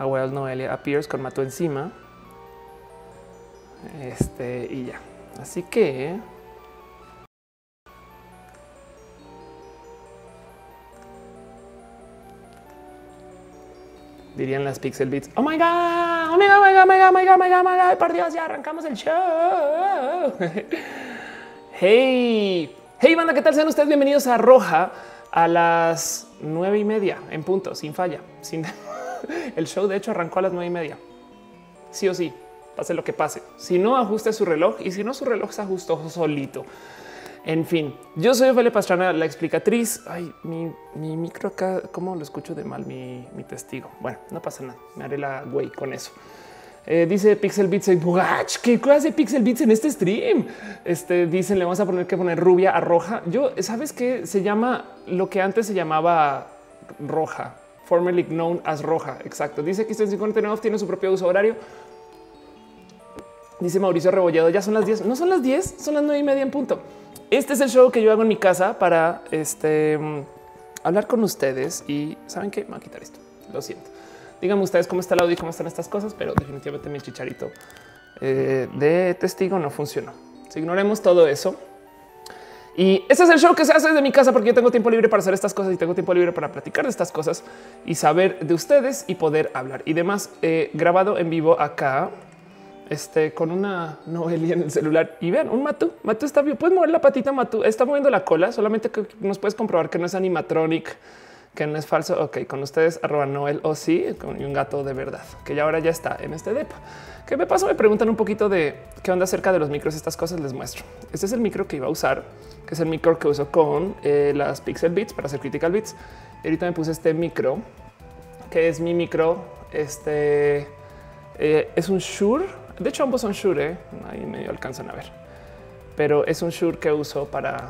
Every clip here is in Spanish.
a Well Noelia appears con Mato encima. Este y ya. Así que dirían las Pixel Beats. Oh my god, oh my god, oh my god, oh my god, oh my god, oh my god, oh my ya arrancamos el show. hey, hey, banda, ¿qué tal? Sean ustedes bienvenidos a Roja a las nueve y media en punto, sin falla. Sin el show, de hecho, arrancó a las nueve y media. Sí o sí, pase lo que pase. Si no, ajuste su reloj y si no, su reloj se ajustó solito. En fin, yo soy Ophelia Pastrana, la explicatriz. Ay, mi, mi, micro acá, ¿cómo lo escucho de mal mi, mi, testigo? Bueno, no pasa nada, me haré la güey con eso. Eh, dice Pixel Beats, ¿qué hace Pixel Beats en este stream? Este dicen, le vamos a poner que poner rubia a roja. Yo, ¿sabes qué? Se llama lo que antes se llamaba roja, formerly known as roja. Exacto. Dice que 59 tiene su propio uso horario. Dice Mauricio Rebollado, ya son las 10. No son las 10, son las 9 y media en punto. Este es el show que yo hago en mi casa para este, hablar con ustedes y saben que me va a quitar esto. Lo siento. Díganme ustedes cómo está el audio y cómo están estas cosas, pero definitivamente mi chicharito eh, de testigo no funcionó. Si ignoremos todo eso. Y este es el show que se hace desde mi casa porque yo tengo tiempo libre para hacer estas cosas y tengo tiempo libre para platicar de estas cosas y saber de ustedes y poder hablar y demás. Eh, grabado en vivo acá este, con una Noelia en el celular y vean un Matu. Matu está bien. Puedes mover la patita. Matu está moviendo la cola. Solamente nos puedes comprobar que no es animatronic, que no es falso. Ok, con ustedes arroba Noel o sí, con un gato de verdad que ya ahora ya está en este depa. Que me pasó? Me preguntan un poquito de qué onda acerca de los micros. Estas cosas les muestro. Este es el micro que iba a usar, que es el micro que uso con eh, las Pixel Beats para hacer critical beats. Ahorita me puse este micro que es mi micro. Este eh, es un Shure de hecho, ambos son Shure, ¿eh? ahí medio alcanzan a ver, pero es un Shure que uso para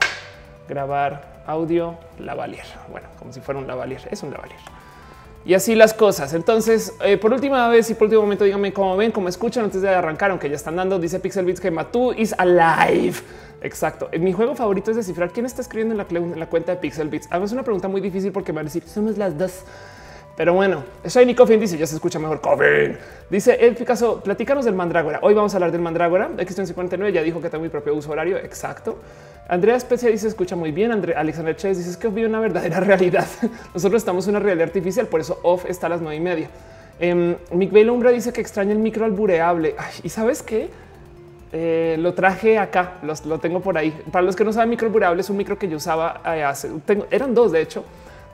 grabar audio lavalier. Bueno, como si fuera un lavalier, es un lavalier. Y así las cosas. Entonces, eh, por última vez y por último momento, díganme cómo ven, cómo escuchan antes de arrancar, aunque ya están dando. Dice Pixel Beats que Matu is alive. Exacto. Mi juego favorito es descifrar quién está escribiendo en la, cuenta de Pixel Beats. Además, es una pregunta muy difícil porque me va a decir somos las dos. Pero bueno, Shiny Coffin dice ya se escucha mejor. Coffin dice el Picasso, platícanos del mandrágora. Hoy vamos a hablar del mandrágora. X59 ya dijo que tengo mi propio uso horario. Exacto. Andrea Especia dice escucha muy bien. Andre, Alexander Chávez dice es que vive una verdadera realidad. Nosotros estamos en una realidad artificial, por eso off está a las nueve y media. Eh, Mick Umbra dice que extraña el micro albureable. y sabes qué? Eh, lo traje acá, lo tengo por ahí. Para los que no saben, micro albureable es un micro que yo usaba eh, hace, tengo, eran dos de hecho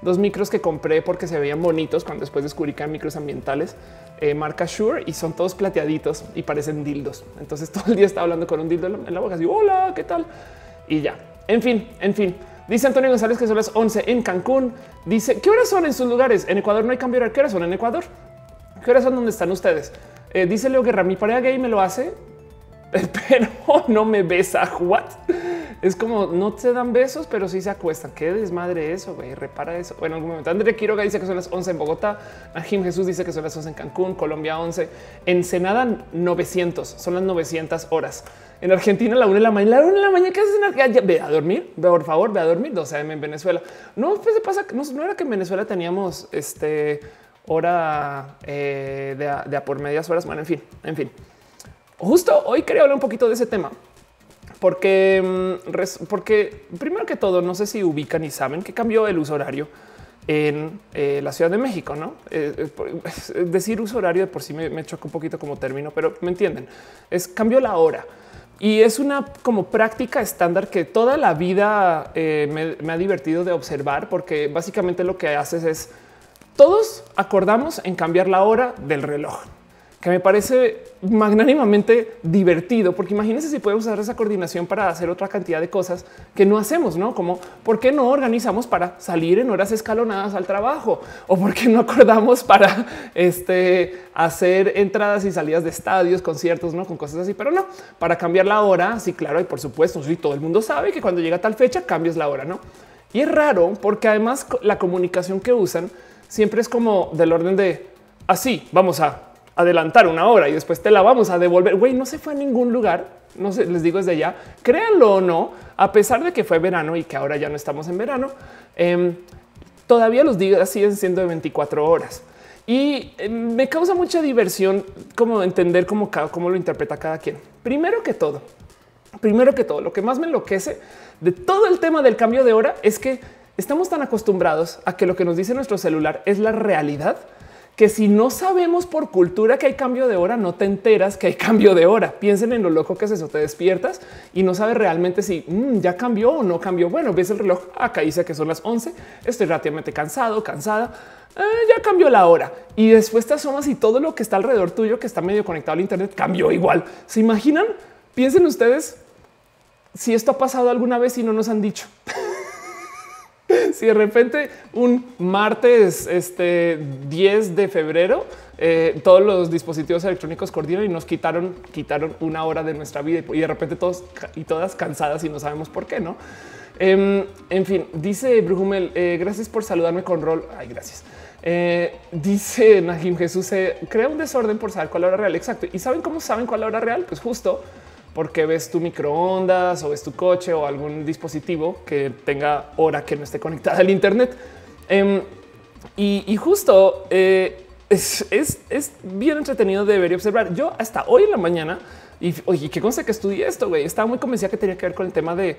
dos micros que compré porque se veían bonitos cuando después descubrí que eran micros ambientales eh, marca Shure y son todos plateaditos y parecen dildos. Entonces todo el día estaba hablando con un dildo en la boca, así hola, ¿qué tal? Y ya. En fin, en fin. Dice Antonio González que son las 11 en Cancún. Dice qué horas son en sus lugares. En Ecuador no hay cambio ¿Qué horas son en Ecuador? ¿Qué horas son donde están ustedes? Eh, dice Leo Guerra, mi pareja gay me lo hace, pero no me besa. What? es como no se dan besos, pero sí se acuestan. Qué desmadre eso, güey. Repara eso. Bueno, en algún momento André Quiroga dice que son las 11 en Bogotá. Jim Jesús dice que son las 11 en Cancún, Colombia 11, Ensenada 900. Son las 900 horas. En Argentina la 1 de la mañana, la 1 de la mañana, ¿qué haces en Argentina? Ve a dormir, por favor, ve a dormir. 12 en Venezuela. No, pues se pasa, no, no era que en Venezuela teníamos este hora eh, de, a por medias horas. Bueno, en fin, en fin. Justo hoy quería hablar un poquito de ese tema porque, mm, porque primero que todo, no sé si ubican y saben que cambió el uso horario en eh, la Ciudad de México, no eh, decir uso horario de por sí me, choca un poquito como término, pero me entienden. Es cambió la hora y es una como práctica estándar que toda la vida me, me ha divertido de observar, porque básicamente lo que haces es todos acordamos en cambiar la hora del reloj que me parece magnánimamente divertido, porque imagínense si podemos usar esa coordinación para hacer otra cantidad de cosas que no hacemos, ¿no? Como, ¿por qué no organizamos para salir en horas escalonadas al trabajo? ¿O por qué no acordamos para este, hacer entradas y salidas de estadios, conciertos, ¿no? Con cosas así, pero no, para cambiar la hora, sí, claro, y por supuesto, sí, todo el mundo sabe que cuando llega tal fecha cambias la hora, ¿no? Y es raro porque además la comunicación que usan siempre es como del orden de así, vamos a adelantar una hora y después te la vamos a devolver. Güey, no se fue a ningún lugar. No sé, les digo desde ya, créanlo o no, a pesar de que fue verano y que ahora ya no estamos en verano, em, todavía los días siguen siendo de 24 horas. Y eh, me causa mucha diversión como entender cómo, cómo lo interpreta cada quien. Primero que todo, primero que todo, lo que más me enloquece de todo el tema del cambio de hora es que estamos tan acostumbrados a que lo que nos dice nuestro celular es la realidad que si no sabemos por cultura que hay cambio de hora, no te enteras que hay cambio de hora. Piensen en lo loco que es eso. Te despiertas y no sabes realmente si mm, ya cambió o no cambió. Bueno, ves el reloj. Acá dice que son las 11. Estoy relativamente cansado, cansada. Eh, ya cambió la hora y después te asomas y todo lo que está alrededor tuyo, que está medio conectado al Internet, cambió igual. Se imaginan? Piensen ustedes si esto ha pasado alguna vez y no nos han dicho. si de repente un martes este 10 de febrero eh, todos los dispositivos electrónicos coordinan y nos quitaron, quitaron una hora de nuestra vida y de repente todos y todas cansadas y no sabemos por qué, no? Em, en fin, dice Brujumel, eh, gracias por saludarme con rol. Ay, gracias. Eh, dice Najim Jesús, crea un desorden por saber cuál hora real. Exacto. ¿Y saben cómo saben cuál hora real? Pues justo porque ves tu microondas o ves tu coche o algún dispositivo que tenga hora que no esté conectada al Internet. Em, y, justo eh, es, bien entretenido de ver y observar. Yo hasta hoy en la mañana, y oye, qué cosa que estudié esto, güey, estaba muy convencida que tenía que ver con el tema de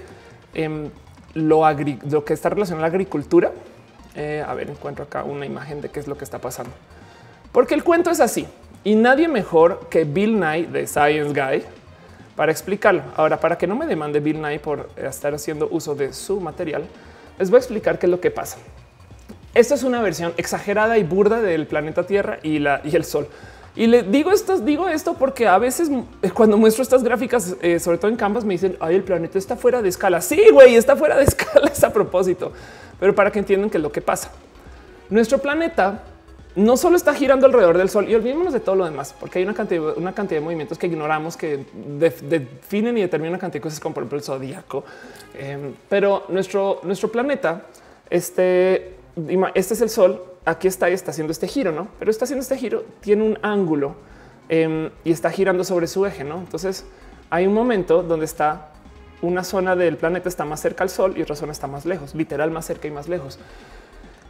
em, lo, lo, que está relacionado a la agricultura. Eh, a ver, encuentro acá una imagen de qué es lo que está pasando. Porque el cuento es así y nadie mejor que Bill Nye de Science Guy para explicarlo. Ahora, para que no me demande Bill Nye por estar haciendo uso de su material, les voy a explicar qué es lo que pasa. Esta es una versión exagerada y burda del planeta Tierra y, el Sol. Y le digo esto, digo esto porque a veces eh, cuando muestro estas gráficas, eh, sobre todo en Canvas, me dicen, ay, el planeta está fuera de escala. Sí, güey, está fuera de escala, es a propósito. Pero para que entiendan qué es lo que pasa. Nuestro planeta no solo está girando alrededor del sol y olvidémonos de todo lo demás, porque hay una cantidad, una cantidad de movimientos que ignoramos que definen y determinan una cantidad de cosas como por ejemplo el zodíaco. Em, pero nuestro, nuestro planeta, este, este es el sol, aquí está y está haciendo este giro, no? Pero está haciendo este giro, tiene un ángulo em, y está girando sobre su eje, no? Entonces hay un momento donde está una zona del planeta está más cerca al sol y otra zona está más lejos, literal más cerca y más lejos.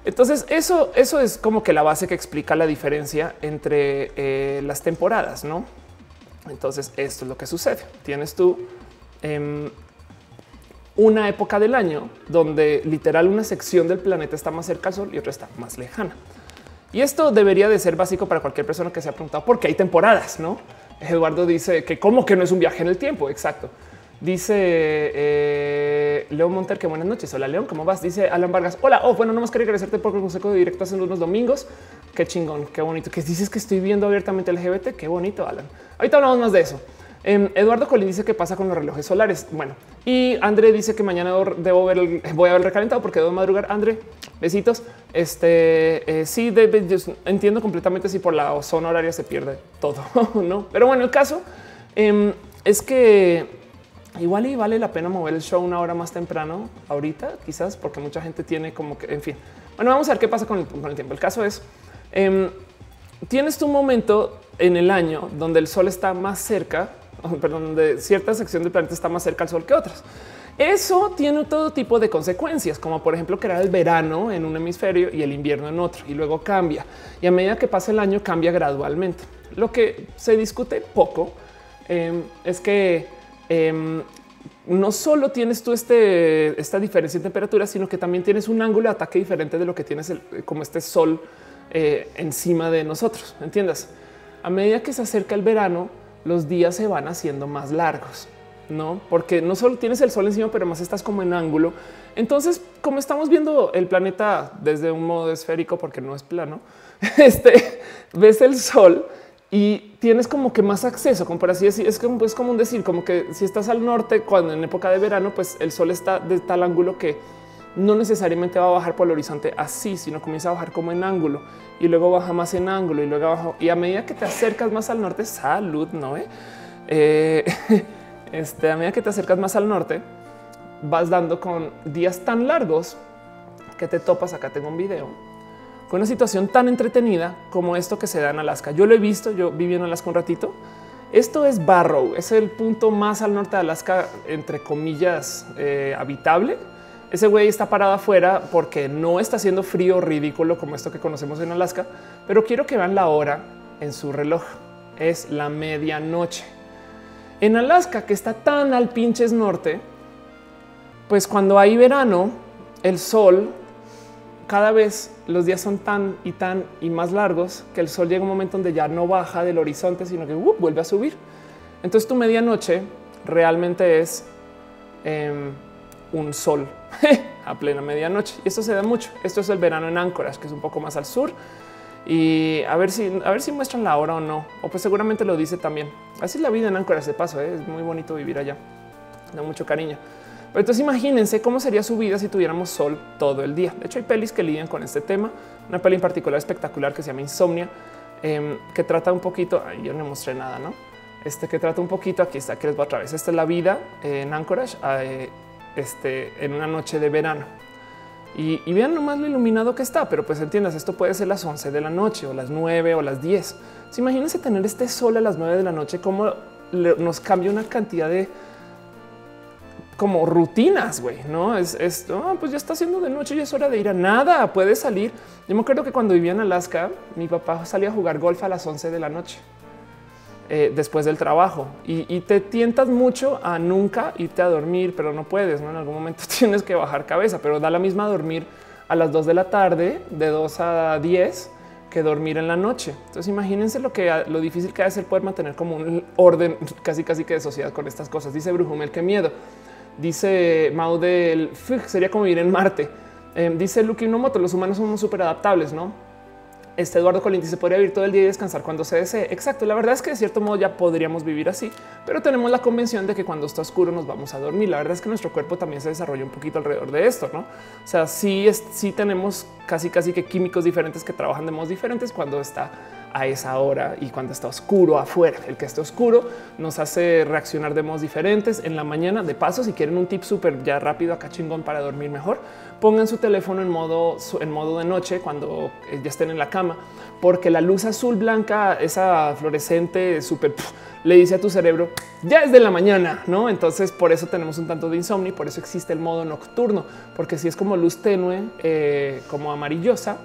Entonces eso, eso es como que la base que explica la diferencia entre eh, las temporadas, ¿no? Entonces esto es lo que sucede. Tienes tú em, una época del año donde literal una sección del planeta está más cerca al sol y otra está más lejana. Y esto debería de ser básico para cualquier persona que se ha preguntado por qué hay temporadas, ¿no? Eduardo dice que como que no es un viaje en el tiempo. Exacto. Dice eh, León Monter que buenas noches. Hola León, ¿cómo vas? Dice Alan Vargas. Hola, oh, bueno, no más quería agradecerte por el consejo de directo hace unos domingos. Qué chingón, qué bonito. Que dices que estoy viendo abiertamente LGBT. Qué bonito, Alan. Ahorita hablamos más de eso. Em, Eduardo Colín dice que pasa con los relojes solares. Bueno, y André dice que mañana debo ver el, voy a ver recalentado porque debo madrugar. André, besitos. Este eh, sí, entiendo completamente si por la zona horaria se pierde todo, no? Pero bueno, el caso em, es que igual y vale la pena mover el show una hora más temprano ahorita, quizás porque mucha gente tiene como que, en fin. Bueno, vamos a ver qué pasa con el, tiempo. El caso es, em, tienes tu momento en el año donde el sol está más cerca, perdón, donde cierta sección del planeta está más cerca al sol que otras. Eso tiene todo tipo de consecuencias, como por ejemplo que era el verano en un hemisferio y el invierno en otro, y luego cambia. Y a medida que pasa el año, cambia gradualmente. Lo que se discute poco em, es que Em, no solo tienes tú este, esta diferencia en temperatura, sino que también tienes un ángulo de ataque diferente de lo que tienes como este sol eh, encima de nosotros. ¿Entiendas? A medida que se acerca el verano, los días se van haciendo más largos, no? Porque no solo tienes el sol encima, pero más estás como en ángulo. Entonces, como estamos viendo el planeta desde un modo esférico, porque no es plano, este ves el sol y tienes como que más acceso, como por así decir, es como es común decir como que si estás al norte, cuando en época de verano, pues el sol está de tal ángulo que no necesariamente va a bajar por el horizonte así, sino comienza a bajar como en ángulo y luego baja más en ángulo y luego abajo. Y a medida que te acercas más al norte, salud, no? Eh? eh este, a medida que te acercas más al norte, vas dando con días tan largos que te topas. Acá tengo un video con una situación tan entretenida como esto que se da en Alaska. Yo lo he visto, yo viví en Alaska un ratito. Esto es Barrow, es el punto más al norte de Alaska, entre comillas, eh, habitable. ese güey está parado afuera porque no está haciendo frío ridículo como esto que conocemos en Alaska, pero quiero que vean la hora en su reloj. Es la medianoche. En Alaska, que está tan al pinches norte, pues cuando hay verano, el sol cada vez los días son tan y tan y más largos que el sol llega un momento donde ya no baja del horizonte, sino que uh, vuelve a subir. Entonces tu medianoche realmente es em, un sol a plena medianoche. Y esto se da mucho. Esto es el verano en Anchorage, que es un poco más al sur. Y a ver si, a ver si muestran la hora o no. O pues seguramente lo dice también. Así es la vida en Anchorage de paso. ¿eh? Es muy bonito vivir allá. Da mucho cariño. Pero entonces imagínense cómo sería su vida si tuviéramos sol todo el día. De hecho, hay pelis que lidian con este tema. Una peli en particular espectacular que se llama Insomnia, em, que trata un poquito. yo no mostré nada, no? Este que trata un poquito. Aquí está, que les va otra vez. Esta es la vida en Anchorage eh, este, en una noche de verano. Y, vean nomás lo iluminado que está, pero pues entiendas, esto puede ser las 11 de la noche o las 9 o las 10. imagínense tener este sol a las 9 de la noche, cómo nos cambia una cantidad de como rutinas, güey, no es esto. pues ya está haciendo de noche y es hora de ir a nada. Puede salir. Yo me acuerdo que cuando vivía en Alaska, mi papá salía a jugar golf a las 11 de la noche eh, después del trabajo y, te tientas mucho a nunca irte a dormir, pero no puedes. ¿no? En algún momento tienes que bajar cabeza, pero da la misma dormir a las 2 de la tarde, de 2 a 10 que dormir en la noche. Entonces imagínense lo que lo difícil que ha de ser poder mantener como un orden casi casi que de sociedad con estas cosas. Dice Brujumel, qué miedo. Dice Mau del sería como vivir en Marte. Em, dice Luke moto los humanos somos súper adaptables, ¿no? Este Eduardo Colinti se podría vivir todo el día y descansar cuando se desee. Exacto. La verdad es que de cierto modo ya podríamos vivir así, pero tenemos la convención de que cuando está oscuro nos vamos a dormir. La verdad es que nuestro cuerpo también se desarrolla un poquito alrededor de esto, no? O sea, sí, es, sí tenemos casi, casi que químicos diferentes que trabajan de modos diferentes cuando está a esa hora y cuando está oscuro afuera. El que esté oscuro nos hace reaccionar de modos diferentes en la mañana. De paso, si quieren un tip súper ya rápido acá chingón para dormir mejor, pongan su teléfono en modo en modo de noche cuando eh, ya estén en la cama, porque la luz azul blanca, esa fluorescente súper le dice a tu cerebro ya es de la mañana, no? Entonces por eso tenemos un tanto de insomnio por eso existe el modo nocturno, porque si es como luz tenue, eh, como amarillosa,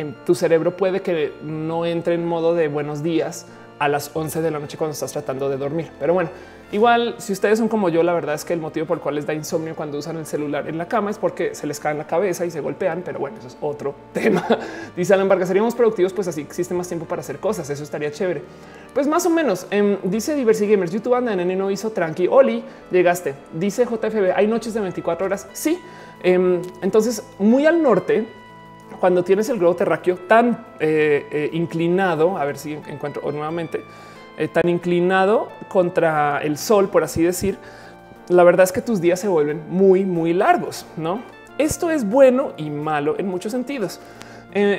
en tu cerebro puede que no entre en modo de buenos días a las 11 de la noche cuando estás tratando de dormir. Pero bueno, igual si ustedes son como yo, la verdad es que el motivo por el cual les da insomnio cuando usan el celular en la cama es porque se les cae en la cabeza y se golpean. Pero bueno, eso es otro tema. Dice Alan Vargas, seríamos productivos, pues así existe más tiempo para hacer cosas. Eso estaría chévere. Pues más o menos. Em, dice Diversity Gamers, YouTube anda en no hizo tranqui. Oli, llegaste. Dice JFB, hay noches de 24 horas. Sí. Em, entonces, muy al norte, cuando tienes el globo terráqueo tan eh, eh, inclinado, a ver si encuentro nuevamente, eh, tan inclinado contra el sol, por así decir, la verdad es que tus días se vuelven muy, muy largos, ¿no? Esto es bueno y malo en muchos sentidos.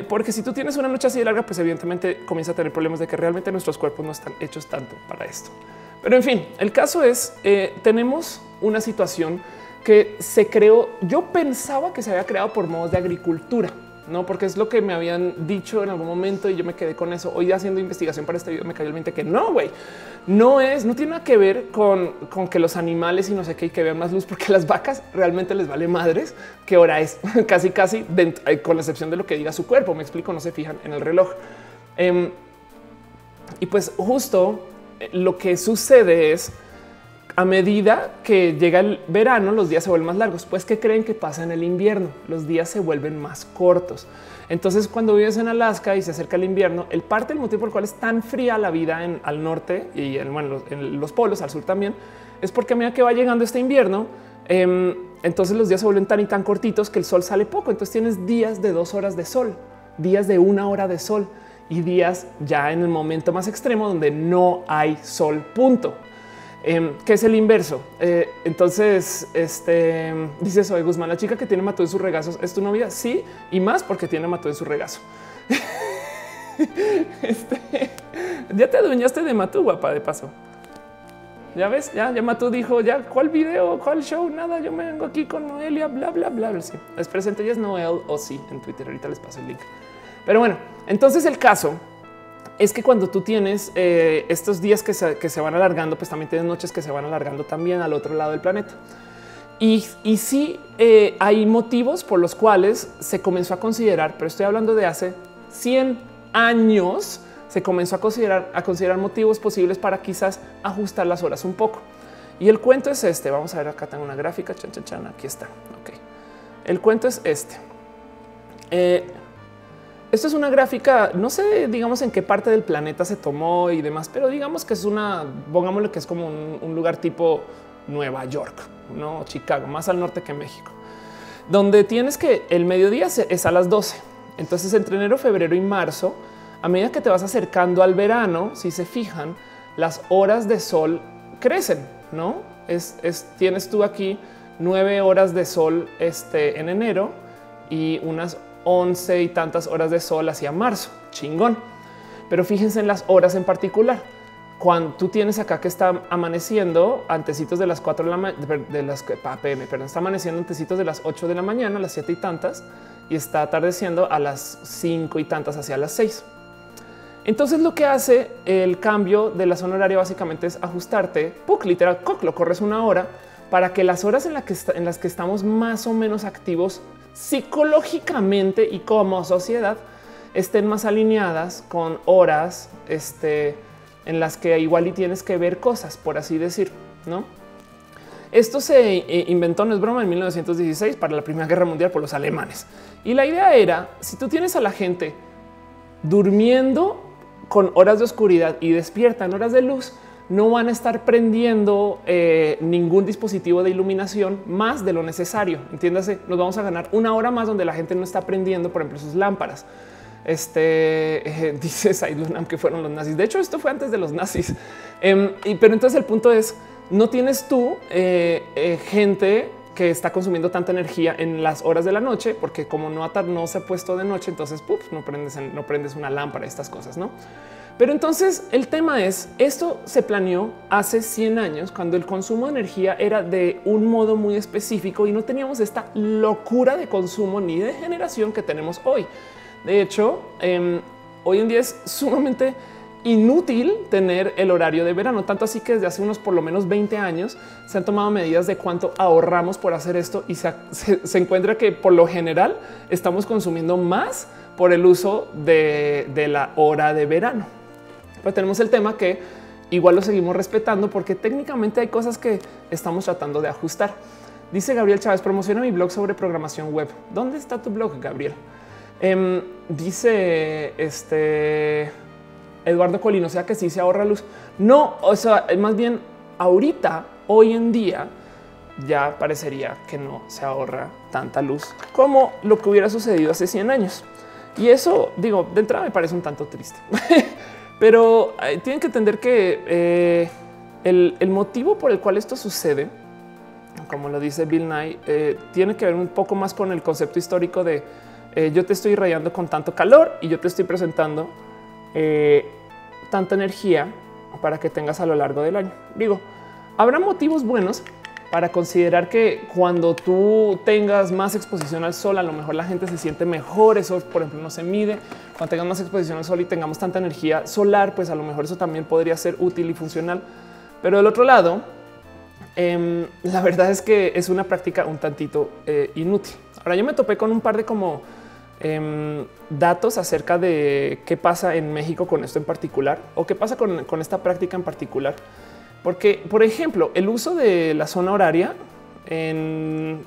porque si tú tienes una noche así de larga, pues evidentemente comienza a tener problemas de que realmente nuestros cuerpos no están hechos tanto para esto. Pero en fin, el caso es, tenemos una situación que se creó, yo pensaba que se había creado por modos de agricultura no, porque es lo que me habían dicho en algún momento y yo me quedé con eso. Hoy haciendo investigación para este video me cayó el 20 que no, güey, no es, no tiene nada que ver con, que los animales y no sé qué y que vean más luz, porque las vacas realmente les vale madres qué hora es, casi, casi eh, con la excepción de lo que diga su cuerpo. Me explico, no se fijan en el reloj. Em, y pues justo eh, lo que sucede es a medida que llega el verano, los días se vuelven más largos. Pues que creen que pasa en el invierno, los días se vuelven más cortos. Entonces, cuando vives en Alaska y se acerca el invierno, el parte del motivo por el cual es tan fría la vida en al norte y en, en los polos al sur también es porque a medida que va llegando este invierno, em, entonces los días se vuelven tan y tan cortitos que el sol sale poco. Entonces tienes días de dos horas de sol, días de una hora de sol y días ya en el momento más extremo donde no hay sol. Punto. Em, ¿Qué es el inverso? Eh, entonces, este dice Soy Guzmán, la chica que tiene mató en sus regazos es tu novia. Sí, y más porque tiene mató en su regazo. este, ya te adueñaste de Matú, guapa, de paso. Ya ves, ya, ya Matú dijo, ya, ¿cuál video? ¿Cuál show? Nada, yo me vengo aquí con Noelia, bla, bla, bla. Sí, es presente, ella es Noel o sí en Twitter. Ahorita les paso el link. Pero bueno, entonces el caso es que cuando tú tienes eh, estos días que se, van alargando, pues también tienes noches que se van alargando también al otro lado del planeta. Y, y sí eh, hay motivos por los cuales se comenzó a considerar, pero estoy hablando de hace 100 años, se comenzó a considerar, a considerar motivos posibles para quizás ajustar las horas un poco. Y el cuento es este. Vamos a ver acá tengo una gráfica. Chan, chan, chan. Aquí está. Ok. El cuento es este. Eh, esto es una gráfica, no sé, digamos en qué parte del planeta se tomó y demás, pero digamos que es una, pongámosle que es como un, lugar tipo Nueva York, no Chicago, más al norte que México, donde tienes que el mediodía es a las 12. Entonces, entre enero, febrero y marzo, a medida que te vas acercando al verano, si se fijan, las horas de sol crecen, no es, es tienes tú aquí nueve horas de sol este, en enero y unas 11 y tantas horas de sol hacia marzo. Chingón. Pero fíjense en las horas en particular. Cuando tú tienes acá que está amaneciendo antecitos de las 4 de la de las perdón, está amaneciendo antecitos de las 8 de la mañana, las 7 y tantas, y está atardeciendo a las 5 y tantas hacia las 6. Entonces lo que hace el cambio de la zona horaria básicamente es ajustarte, literal, lo corres una hora para que las horas en las que estamos más o menos activos psicológicamente y como sociedad estén más alineadas con horas este, en las que igual y tienes que ver cosas, por así decir, ¿no? Esto se eh, inventó, no es broma, en 1916 para la Primera Guerra Mundial por los alemanes. Y la idea era, si tú tienes a la gente durmiendo con horas de oscuridad y despierta en horas de luz, no van a estar prendiendo eh, ningún dispositivo de iluminación más de lo necesario. Entiéndase, nos vamos a ganar una hora más donde la gente no está prendiendo, por ejemplo, sus lámparas. Este eh, dice que fueron los nazis. De hecho, esto fue antes de los nazis. Em, y, pero entonces el punto es: no tienes tú eh, gente que está consumiendo tanta energía en las horas de la noche, porque como no, no se ha puesto de noche, entonces no prendes, no prendes una lámpara, estas cosas, no? Pero entonces el tema es, esto se planeó hace 100 años cuando el consumo de energía era de un modo muy específico y no teníamos esta locura de consumo ni de generación que tenemos hoy. De hecho, em, hoy en día es sumamente inútil tener el horario de verano, tanto así que desde hace unos por lo menos 20 años se han tomado medidas de cuánto ahorramos por hacer esto y se, encuentra que por lo general estamos consumiendo más por el uso de la hora de verano. Pero tenemos el tema que igual lo seguimos respetando porque técnicamente hay cosas que estamos tratando de ajustar. Dice Gabriel Chávez, promociona mi blog sobre programación web. ¿Dónde está tu blog, Gabriel? Em, dice este Eduardo Colino, o sea que sí se ahorra luz. No, o sea, más bien ahorita, hoy en día, ya parecería que no se ahorra tanta luz como lo que hubiera sucedido hace 100 años. Y eso, digo, de entrada me parece un tanto triste. Pero eh, tienen que entender que eh, el, motivo por el cual esto sucede, como lo dice Bill Nye, eh, tiene que ver un poco más con el concepto histórico de yo te estoy rayando con tanto calor y yo te estoy presentando tanta energía para que tengas a lo largo del año. Digo, habrá motivos buenos para considerar que cuando tú tengas más exposición al sol, a lo mejor la gente se siente mejor. Eso, por ejemplo, no se mide. Cuando tengas más exposición al sol y tengamos tanta energía solar, pues a lo mejor eso también podría ser útil y funcional. Pero del otro lado, em, la verdad es que es una práctica un tantito eh, inútil. Ahora yo me topé con un par de como em, datos acerca de qué pasa en México con esto en particular o qué pasa con, con esta práctica en particular. Porque, por ejemplo, el uso de la zona horaria en,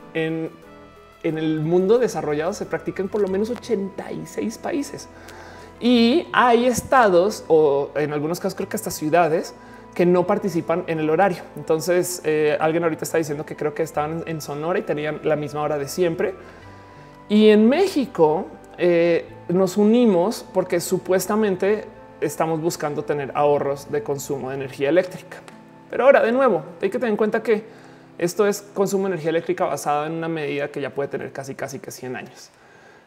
el mundo desarrollado se practica en por lo menos 86 países. Y hay estados o en algunos casos creo que hasta ciudades que no participan en el horario. Entonces eh, alguien ahorita está diciendo que creo que estaban en Sonora y tenían la misma hora de siempre. Y en México eh, nos unimos porque supuestamente estamos buscando tener ahorros de consumo de energía eléctrica. Pero ahora, de nuevo, hay que tener en cuenta que esto es consumo de energía eléctrica basada en una medida que ya puede tener casi, casi que 100 años.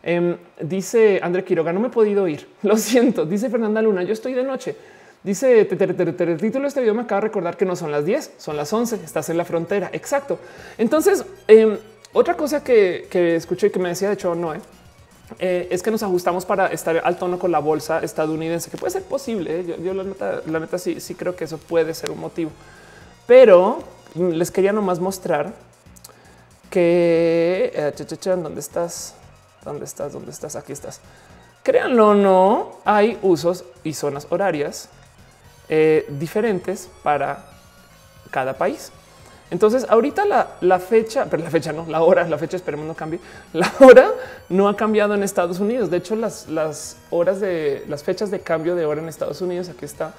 Em, dice André Quiroga, no me he podido ir. Lo siento. Dice Fernanda Luna, yo estoy de noche. Dice el título de este video me acaba de recordar que no son las 10, son las 11. Estás en la frontera. Exacto. Entonces, em, otra cosa que, escuché y que me decía, de hecho, no eh, es que nos ajustamos para estar al tono con la bolsa estadounidense, que puede ser posible. ¿eh? Yo, la, neta, la neta sí, sí creo que eso puede ser un motivo, pero les quería nomás mostrar que eh, ¿dónde estás? ¿Dónde estás? ¿Dónde estás? Aquí estás. Créanlo o no, hay usos y zonas horarias eh, diferentes para cada país. Entonces, ahorita la, fecha, pero la fecha no, la hora, la fecha esperemos no cambie. La hora no ha cambiado en Estados Unidos. De hecho, las, las horas de las fechas de cambio de hora en Estados Unidos, aquí está,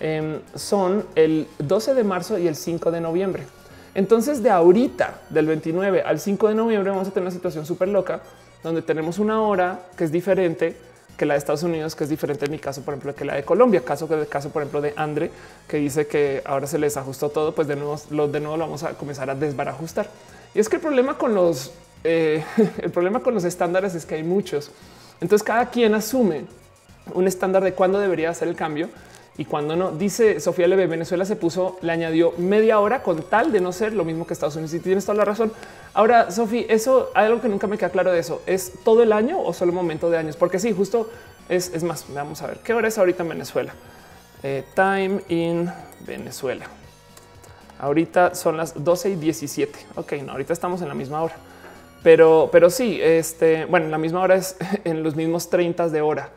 em, son el 12 de marzo y el 5 de noviembre. Entonces, de ahorita, del 29 al 5 de noviembre, vamos a tener una situación súper loca donde tenemos una hora que es diferente que la de Estados Unidos, que es diferente en mi caso, por ejemplo, que la de Colombia, caso que el caso, por ejemplo, de Andre, que dice que ahora se les ajustó todo, pues de nuevo, lo, de nuevo lo vamos a comenzar a desbarajustar. Y es que el problema con los, eh, el problema con los estándares es que hay muchos. Entonces cada quien asume un estándar de cuándo debería hacer el cambio y cuando no. Dice Sofía Leve, Venezuela se puso, le añadió media hora con tal de no ser lo mismo que Estados Unidos. Y tienes toda la razón. Ahora, Sofía, eso hay algo que nunca me queda claro de eso. ¿Es todo el año o solo momento de años? Porque sí, justo es, es más, vamos a ver qué hora es ahorita en Venezuela. Eh, time in Venezuela. Ahorita son las 12 y 17. Ok, no, ahorita estamos en la misma hora. Pero, pero sí, este, bueno, la misma hora es en los mismos 30 de hora.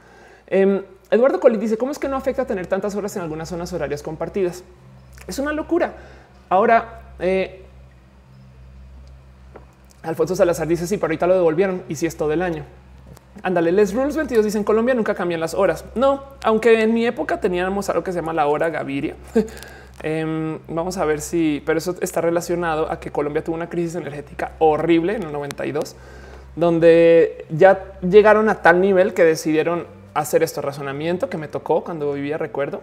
Em, Eduardo Colli dice cómo es que no afecta tener tantas horas en algunas zonas horarias compartidas. Es una locura. Ahora, eh, Alfonso Salazar dice sí, pero ahorita lo devolvieron y si es todo el año. Ándale, Les Rules 22 dicen Colombia nunca cambian las horas. No, aunque en mi época teníamos algo que se llama la hora Gaviria. Em, vamos a ver si, pero eso está relacionado a que Colombia tuvo una crisis energética horrible en el 92, donde ya llegaron a tal nivel que decidieron hacer este razonamiento que me tocó cuando vivía, recuerdo,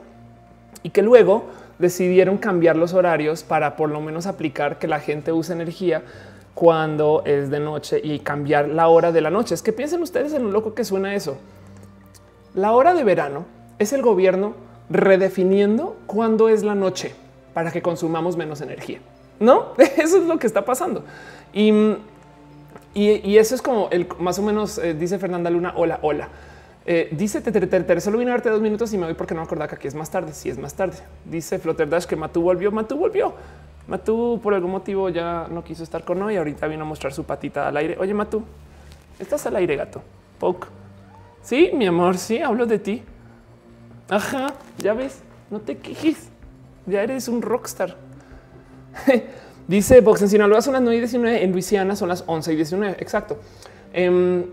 y que luego decidieron cambiar los horarios para por lo menos aplicar que la gente use energía cuando es de noche y cambiar la hora de la noche. Es que piensen ustedes en lo loco que suena eso. La hora de verano es el gobierno redefiniendo cuándo es la noche para que consumamos menos energía. No, eso es lo que está pasando. Y, y, eso es como el más o menos eh, dice Fernanda Luna. Hola, hola. Eh, dice Teter, solo vine a darte dos minutos y me voy porque no me acordaba que aquí es más tarde. Si sí, es más tarde. Dice Flutter Dash que Matú volvió. Matú volvió. Matú por algún motivo ya no quiso estar con hoy. Ahorita vino a mostrar su patita al aire. Oye, Matú, estás al aire, gato. Poke. Sí, mi amor. Sí, hablo de ti. Ajá, ya ves, no te quejes. Ya eres un rockstar. Dice Box en Sinaloa son las 9 y 19, en Luisiana son las 11 y 19. Exacto. Em,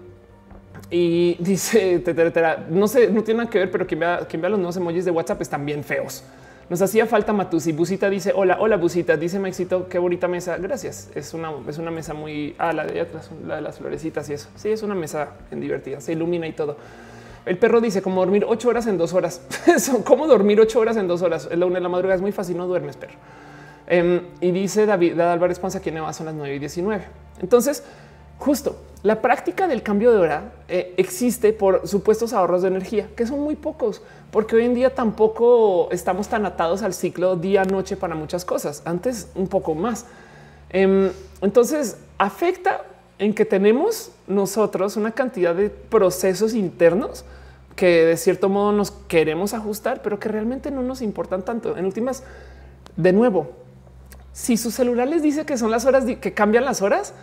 y dice, no sé, no tiene nada que ver, pero quien vea, los nuevos emojis de WhatsApp están bien feos. Nos hacía falta Matusi. Busita dice hola, hola Busita. Dice Maxito, qué bonita mesa. Gracias. Es una, es una mesa muy ah, la de atrás, la de las florecitas y eso. Sí, es una mesa en divertida. Se ilumina y todo. El perro dice como dormir ocho horas en dos horas. ¿Cómo dormir ocho horas en dos horas? Es la una de la madrugada. Es muy fácil. No duermes, perro. Em, y dice David, Álvarez Ponce en Nueva son las 9 y 19. Entonces, Justo la práctica del cambio de hora eh, existe por supuestos ahorros de energía, que son muy pocos, porque hoy en día tampoco estamos tan atados al ciclo día-noche para muchas cosas. Antes un poco más. Em, entonces afecta en que tenemos nosotros una cantidad de procesos internos que de cierto modo nos queremos ajustar, pero que realmente no nos importan tanto. En últimas, de nuevo, si su celular les dice que son las horas que cambian las horas,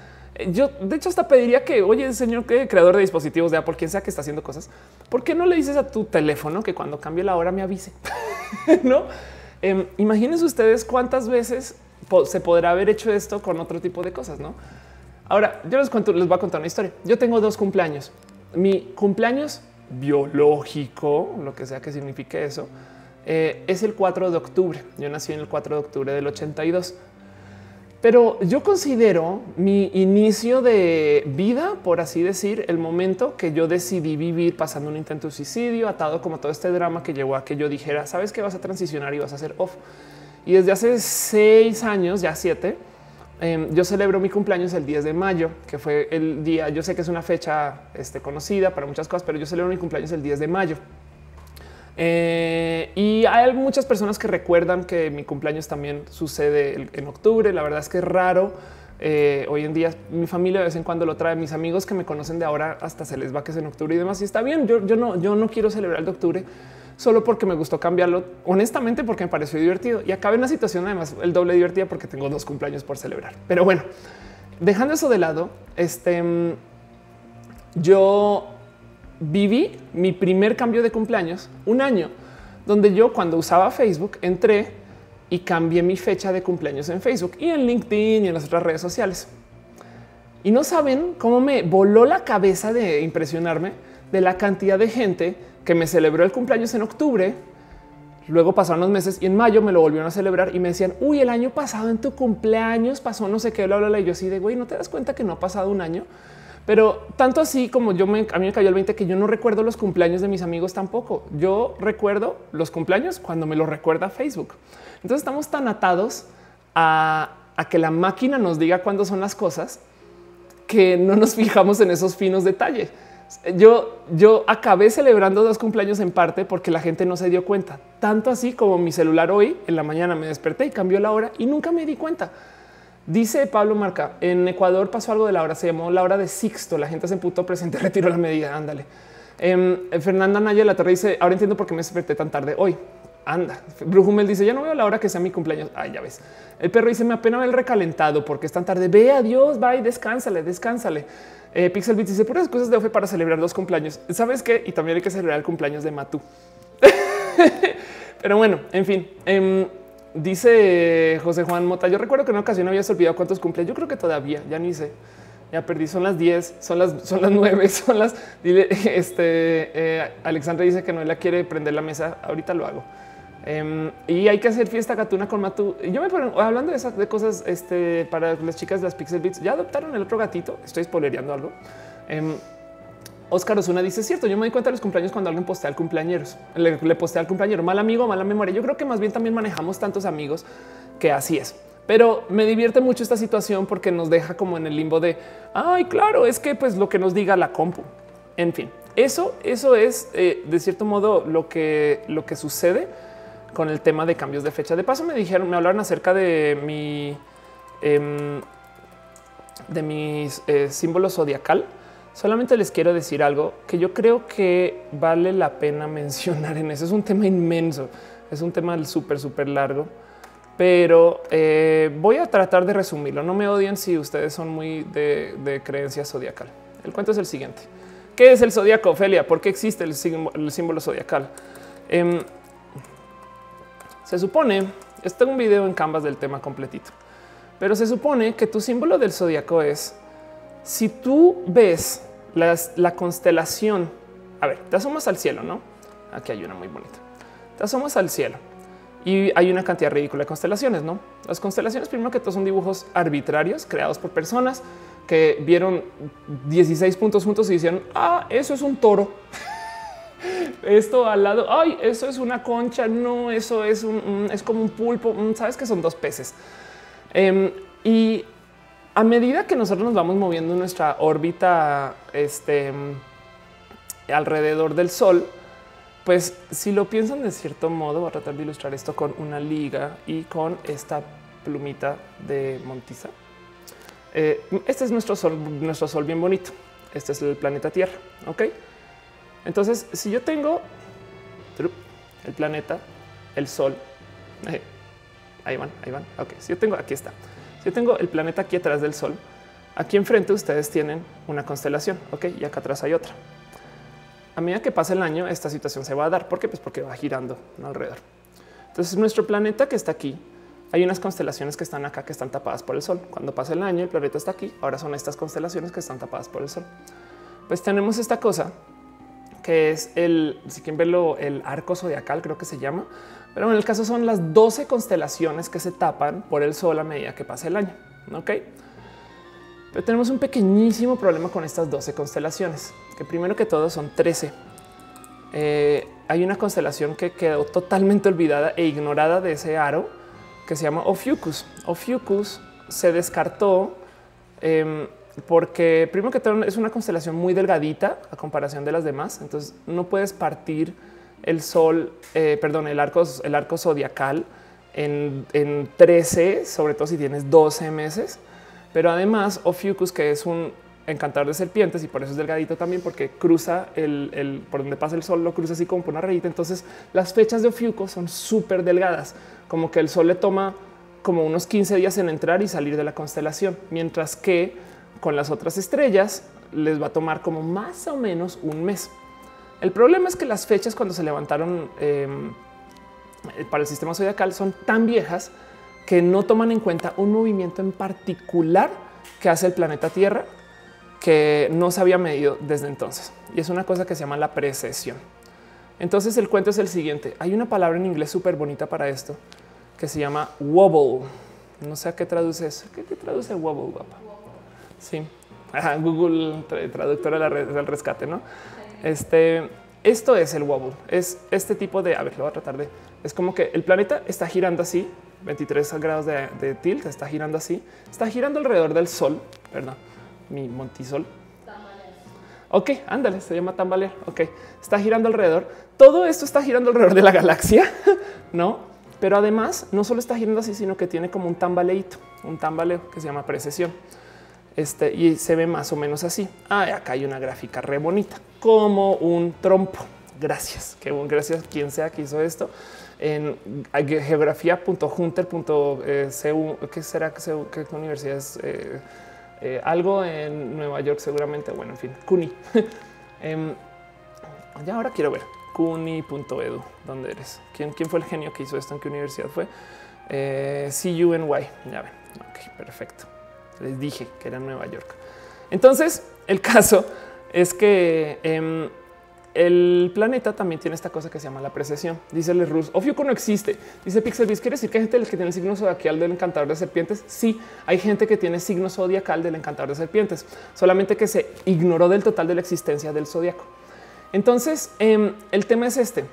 yo, de hecho, hasta pediría que, oye, señor que creador de dispositivos de Apple, quien sea que está haciendo cosas, ¿por qué no le dices a tu teléfono que cuando cambie la hora me avise? no eh, imagínense ustedes cuántas veces se podrá haber hecho esto con otro tipo de cosas. No, ahora yo les cuento, les voy a contar una historia. Yo tengo dos cumpleaños. Mi cumpleaños biológico, lo que sea que signifique eso, eh, es el 4 de octubre. Yo nací en el 4 de octubre del 82. Pero yo considero mi inicio de vida, por así decir, el momento que yo decidí vivir pasando un intento de suicidio, atado como todo este drama que llevó a que yo dijera, sabes que vas a transicionar y vas a hacer off. Y desde hace seis años, ya siete, em, yo celebro mi cumpleaños el 10 de mayo, que fue el día, yo sé que es una fecha este, conocida para muchas cosas, pero yo celebro mi cumpleaños el 10 de mayo. Eh, y hay muchas personas que recuerdan que mi cumpleaños también sucede en octubre. La verdad es que es raro. Eh, hoy en día mi familia de vez en cuando lo trae. Mis amigos que me conocen de ahora hasta se les va que es en octubre y demás. Y está bien. Yo, yo no, yo no quiero celebrar el de octubre solo porque me gustó cambiarlo. Honestamente, porque me pareció divertido y acabé en una situación además el doble divertida porque tengo dos cumpleaños por celebrar. Pero bueno, dejando eso de lado, este yo viví mi primer cambio de cumpleaños un año donde yo cuando usaba Facebook entré y cambié mi fecha de cumpleaños en Facebook y en LinkedIn y en las otras redes sociales. Y no saben cómo me voló la cabeza de impresionarme de la cantidad de gente que me celebró el cumpleaños en octubre. Luego pasaron los meses y en mayo me lo volvieron a celebrar y me decían, uy, el año pasado en tu cumpleaños pasó no sé qué, bla, bla, bla. Y yo así de, güey, ¿no te das cuenta que no ha pasado un año? Pero tanto así como yo me, a mí me cayó el 20 que yo no recuerdo los cumpleaños de mis amigos tampoco. Yo recuerdo los cumpleaños cuando me lo recuerda Facebook. Entonces estamos tan atados a, que la máquina nos diga cuándo son las cosas que no nos fijamos en esos finos detalles. Yo, yo acabé celebrando dos cumpleaños en parte porque la gente no se dio cuenta. Tanto así como mi celular hoy en la mañana me desperté y cambió la hora y nunca me di cuenta. Dice Pablo Marca, en Ecuador pasó algo de la hora, se llamó la hora de Sixto, la gente se emputó, presente, retiró la medida, ándale. Em, Fernanda Naya la Torre dice, ahora entiendo por qué me desperté tan tarde hoy. Anda, Brujumel dice, ya no veo la hora que sea mi cumpleaños. Ay, ya ves. El perro dice, me apena el recalentado porque es tan tarde. Ve, adiós, bye, descánsale, descánsale. Eh, Pixel Beats dice, puras cosas de OFE para celebrar los cumpleaños. ¿Sabes qué? Y también hay que celebrar el cumpleaños de Matú. Pero bueno, en fin. Em, dice José Juan Mota, yo recuerdo que en una ocasión habías olvidado cuántos cumpleaños. Yo creo que todavía, ya ni sé. Ya perdí, son las 10, son las, son las 9, son las... Dile, este, eh, Alexandra dice que no la quiere prender la mesa. Ahorita lo hago. Em, y hay que hacer fiesta gatuna con Matu. Yo me pongo hablando de esas de cosas este, para las chicas de las Pixel Beats. Ya adoptaron el otro gatito. Estoy spoilereando algo. Eh, Oscar Osuna dice cierto. Yo me di cuenta de los cumpleaños cuando alguien postea al cumpleaños, le, postea al cumpleaños mal amigo, mala memoria. Yo creo que más bien también manejamos tantos amigos que así es. Pero me divierte mucho esta situación porque nos deja como en el limbo de ay, claro, es que pues lo que nos diga la compu. En fin, eso, eso es eh, de cierto modo lo que, lo que sucede con el tema de cambios de fecha. De paso me dijeron, me hablaron acerca de mi em, de mis eh, símbolos zodiacal. Solamente les quiero decir algo que yo creo que vale la pena mencionar en eso. Es un tema inmenso, es un tema súper, súper largo, pero eh, voy a tratar de resumirlo. No me odien si ustedes son muy de, creencia zodiacal. El cuento es el siguiente. ¿Qué es el zodiaco, Ofelia? ¿Por qué existe el símbolo, zodiacal? Em, se supone, está un video en Canvas del tema completito, pero se supone que tu símbolo del zodiaco es si tú ves la constelación, a ver, te asomas al cielo, no? Aquí hay una muy bonita. Te asomas al cielo y hay una cantidad ridícula de constelaciones, no? Las constelaciones, primero que todo, son dibujos arbitrarios creados por personas que vieron 16 puntos juntos y dijeron, ah, eso es un toro. esto al lado. Ay, eso es una concha. No, eso es un, es como un pulpo. Mm, sabes que son dos peces. Em, y a medida que nosotros nos vamos moviendo en nuestra órbita este, alrededor del Sol, pues si lo piensan de cierto modo, voy a tratar de ilustrar esto con una liga y con esta plumita de Montiza. Eh, este es nuestro sol, nuestro sol bien bonito. Este es el planeta Tierra. Ok. Entonces, si yo tengo el planeta, el sol, eh, ahí van, ahí van. Ok, si yo tengo aquí está. Yo tengo el planeta aquí atrás del sol, aquí enfrente ustedes tienen una constelación. Ok, y acá atrás hay otra. A medida que pasa el año, esta situación se va a dar. ¿Por qué? Pues porque va girando alrededor. Entonces, nuestro planeta que está aquí, hay unas constelaciones que están acá que están tapadas por el sol. Cuando pasa el año, el planeta está aquí. Ahora son estas constelaciones que están tapadas por el sol. Pues tenemos esta cosa que es el, si quieren verlo, el arco zodiacal, creo que se llama. Pero en el caso son las 12 constelaciones que se tapan por el sol a medida que pasa el año. Ok, pero tenemos un pequeñísimo problema con estas 12 constelaciones, que primero que todo son 13. Eh, hay una constelación que quedó totalmente olvidada e ignorada de ese aro que se llama Ophiuchus. Ophiuchus se descartó em, porque primero que todo es una constelación muy delgadita a comparación de las demás. Entonces no puedes partir el sol, eh, perdón, el arco, el arco zodiacal en, en 13, sobre todo si tienes 12 meses. Pero además Ophiuchus, que es un encantador de serpientes y por eso es delgadito también, porque cruza el, por donde pasa el sol, lo cruza así como por una rayita. Entonces las fechas de Ophiuchus son súper delgadas, como que el sol le toma como unos 15 días en entrar y salir de la constelación, mientras que con las otras estrellas les va a tomar como más o menos un mes. El problema es que las fechas cuando se levantaron em, para el sistema zodiacal son tan viejas que no toman en cuenta un movimiento en particular que hace el planeta Tierra que no se había medido desde entonces. Y es una cosa que se llama la precesión. Entonces el cuento es el siguiente. Hay una palabra en inglés súper bonita para esto que se llama wobble. No sé a qué traduce eso. ¿Qué, traduce wobble, papá? Sí. Google traductora del rescate, ¿no? Este, esto es el wobble. Es este tipo de, a ver, lo voy a tratar de, es como que el planeta está girando así, 23 grados de, de tilt, está girando así, está girando alrededor del sol, perdón, mi montisol. Ok, ándale, se llama tambalear. Ok, está girando alrededor. Todo esto está girando alrededor de la galaxia, ¿no? Pero además no solo está girando así, sino que tiene como un tambaleito, un tambaleo que se llama precesión. Este y se ve más o menos así. Ah, acá hay una gráfica re bonita, como un trompo. Gracias, que gracias quien sea que hizo esto en geografía.hunter.cu. ¿Qué será que qué universidad es? Eh, eh, algo en Nueva York, seguramente. Bueno, en fin, CUNY. Em, ya ahora quiero ver cuni.edu. ¿Dónde eres? ¿Quién, ¿Quién fue el genio que hizo esto? ¿En qué universidad fue? Eh, CUNY. Ya ven. Ok, perfecto. Les dije que era Nueva York. Entonces, el caso es que em, el planeta también tiene esta cosa que se llama la precesión. Dice el Rus, Ofiuco no existe. Dice Pixelvis, ¿quiere decir que hay gente que tiene el signo zodiacal del encantador de serpientes? Sí, hay gente que tiene signo zodiacal del encantador de serpientes, solamente que se ignoró del total de la existencia del zodiaco. Entonces, em, el tema es este.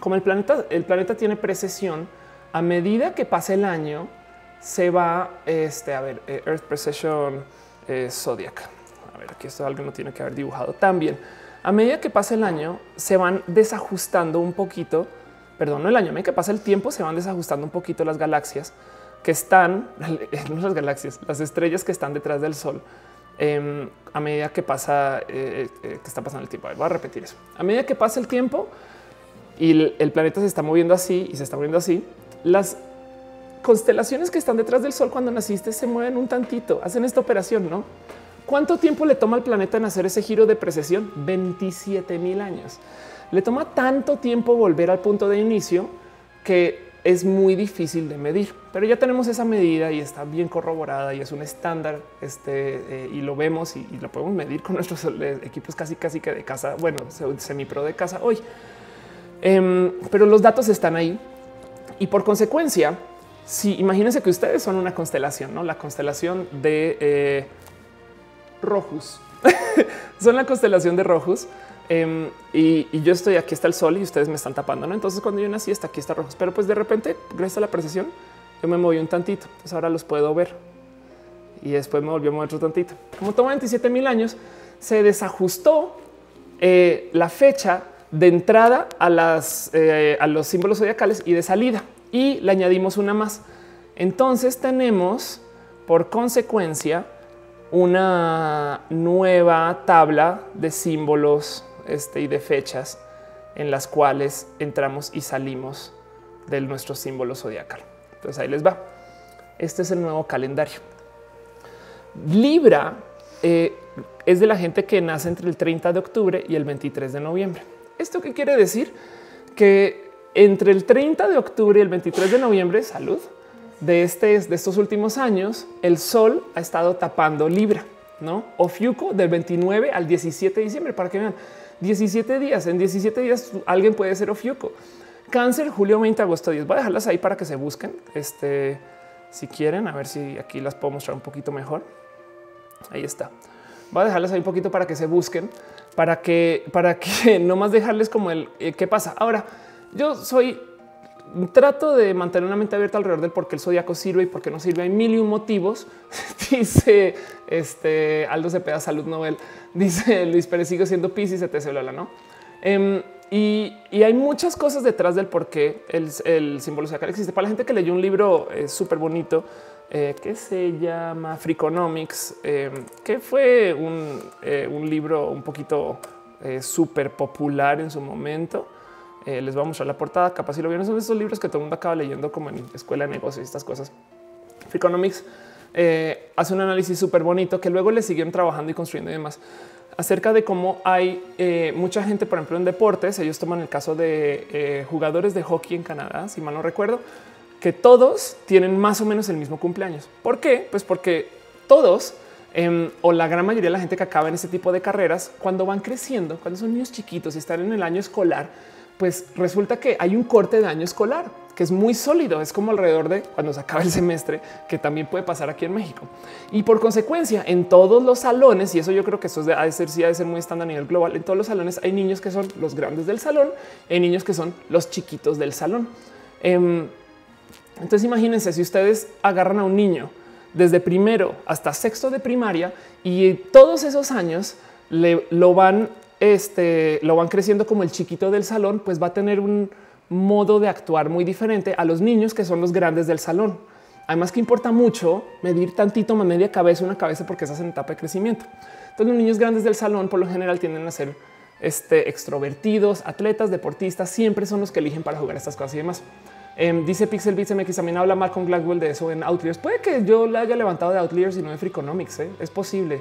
Como el planeta, el planeta tiene precesión, a medida que pase el año, se va, este, a ver, eh, Earth Precession eh, Zodiac. A ver, aquí esto algo no tiene que haber dibujado también. A medida que pasa el año, se van desajustando un poquito, perdón, no el año, a medida que pasa el tiempo, se van desajustando un poquito las galaxias que están, no las galaxias, las estrellas que están detrás del Sol Em, a medida que pasa, eh, que está pasando el tiempo. voy a repetir eso. A medida que pasa el tiempo y el, planeta se está moviendo así y se está moviendo así, las constelaciones que están detrás del Sol cuando naciste se mueven un tantito, hacen esta operación, ¿no? ¿Cuánto tiempo le toma al planeta en hacer ese giro de precesión? 27 mil años. Le toma tanto tiempo volver al punto de inicio que es muy difícil de medir, pero ya tenemos esa medida y está bien corroborada y es un estándar este, eh, y lo vemos y, lo podemos medir con nuestros eh, equipos casi casi que de casa, bueno, semi pro de casa hoy. Em, pero los datos están ahí y por consecuencia, si imagínense que ustedes son una constelación, no la constelación de eh, Rojus, son la constelación de Rojus Em, y, yo estoy aquí está el sol y ustedes me están tapando. ¿no? Entonces, cuando yo nací, está aquí está rojo, pero pues de repente, gracias a la precisión, yo me moví un tantito. Entonces ahora los puedo ver y después me volvió a mover otro tantito. Como toma 27 mil años, se desajustó eh, la fecha de entrada a, las, eh, a los símbolos zodiacales y de salida y le añadimos una más. Entonces tenemos por consecuencia una nueva tabla de símbolos este, y de fechas en las cuales entramos y salimos de nuestro símbolo zodiacal. Entonces ahí les va. Este es el nuevo calendario. Libra eh, es de la gente que nace entre el 30 de octubre y el 23 de noviembre. ¿Esto qué quiere decir? Que entre el 30 de octubre y el 23 de noviembre, salud, de, este, de estos últimos años, el sol ha estado tapando Libra, ¿no? Ofiuco del 29 al 17 de diciembre, para que vean. 17 días. En 17 días alguien puede ser Ofiuco. Cáncer, julio 20, agosto 10. Voy a dejarlas ahí para que se busquen. Este, si quieren, a ver si aquí las puedo mostrar un poquito mejor. Ahí está. Voy a dejarlas ahí un poquito para que se busquen, para que, para que no más dejarles como el eh, qué pasa. Ahora, yo soy trato de mantener una mente abierta alrededor del por qué el zodiaco sirve y por qué no sirve. Hay mil y un motivos. Dice este Aldo Cepeda, Salud Nobel. Dice Luis Pérez, sigo siendo Pisces, etc. la ¿no? Em, y, hay muchas cosas detrás del por qué el, símbolo zodiacal existe. Para la gente que leyó un libro eh, súper bonito eh, que se llama Freakonomics, em, que fue un, eh, un, libro un poquito súper popular en su momento Eh, les voy a mostrar la portada. Capaz si lo vieron, son esos libros que todo el mundo acaba leyendo como en escuela de negocios y estas cosas. Freakonomics eh, hace un análisis súper bonito que luego le siguen trabajando y construyendo y demás acerca de cómo hay eh, mucha gente, por ejemplo, en deportes. Ellos toman el caso de eh, jugadores de hockey en Canadá, si mal no recuerdo, que todos tienen más o menos el mismo cumpleaños. ¿Por qué? Pues porque todos em, o la gran mayoría de la gente que acaba en este tipo de carreras, cuando van creciendo, cuando son niños chiquitos y están en el año escolar, pues resulta que hay un corte de año escolar que es muy sólido. Es como alrededor de cuando se acaba el semestre, que también puede pasar aquí en México. Y por consecuencia, en todos los salones, y eso yo creo que eso es de, ha de ser, sí, ha de ser muy estándar a nivel global, en todos los salones hay niños que son los grandes del salón, hay niños que son los chiquitos del salón. Em, entonces imagínense si ustedes agarran a un niño desde primero hasta sexto de primaria y todos esos años le, lo van este, lo van creciendo como el chiquito del salón, pues va a tener un modo de actuar muy diferente a los niños que son los grandes del salón. Además que importa mucho medir tantito más media cabeza, una cabeza, porque estás en etapa de crecimiento. Entonces los niños grandes del salón por lo general tienden a ser este, extrovertidos, atletas, deportistas, siempre son los que eligen para jugar estas cosas y demás. Em, dice Pixel Beats MX también habla Malcolm Gladwell de eso en Outliers. Puede que yo la haya levantado de Outliers y no de Freakonomics. ¿eh? Es posible.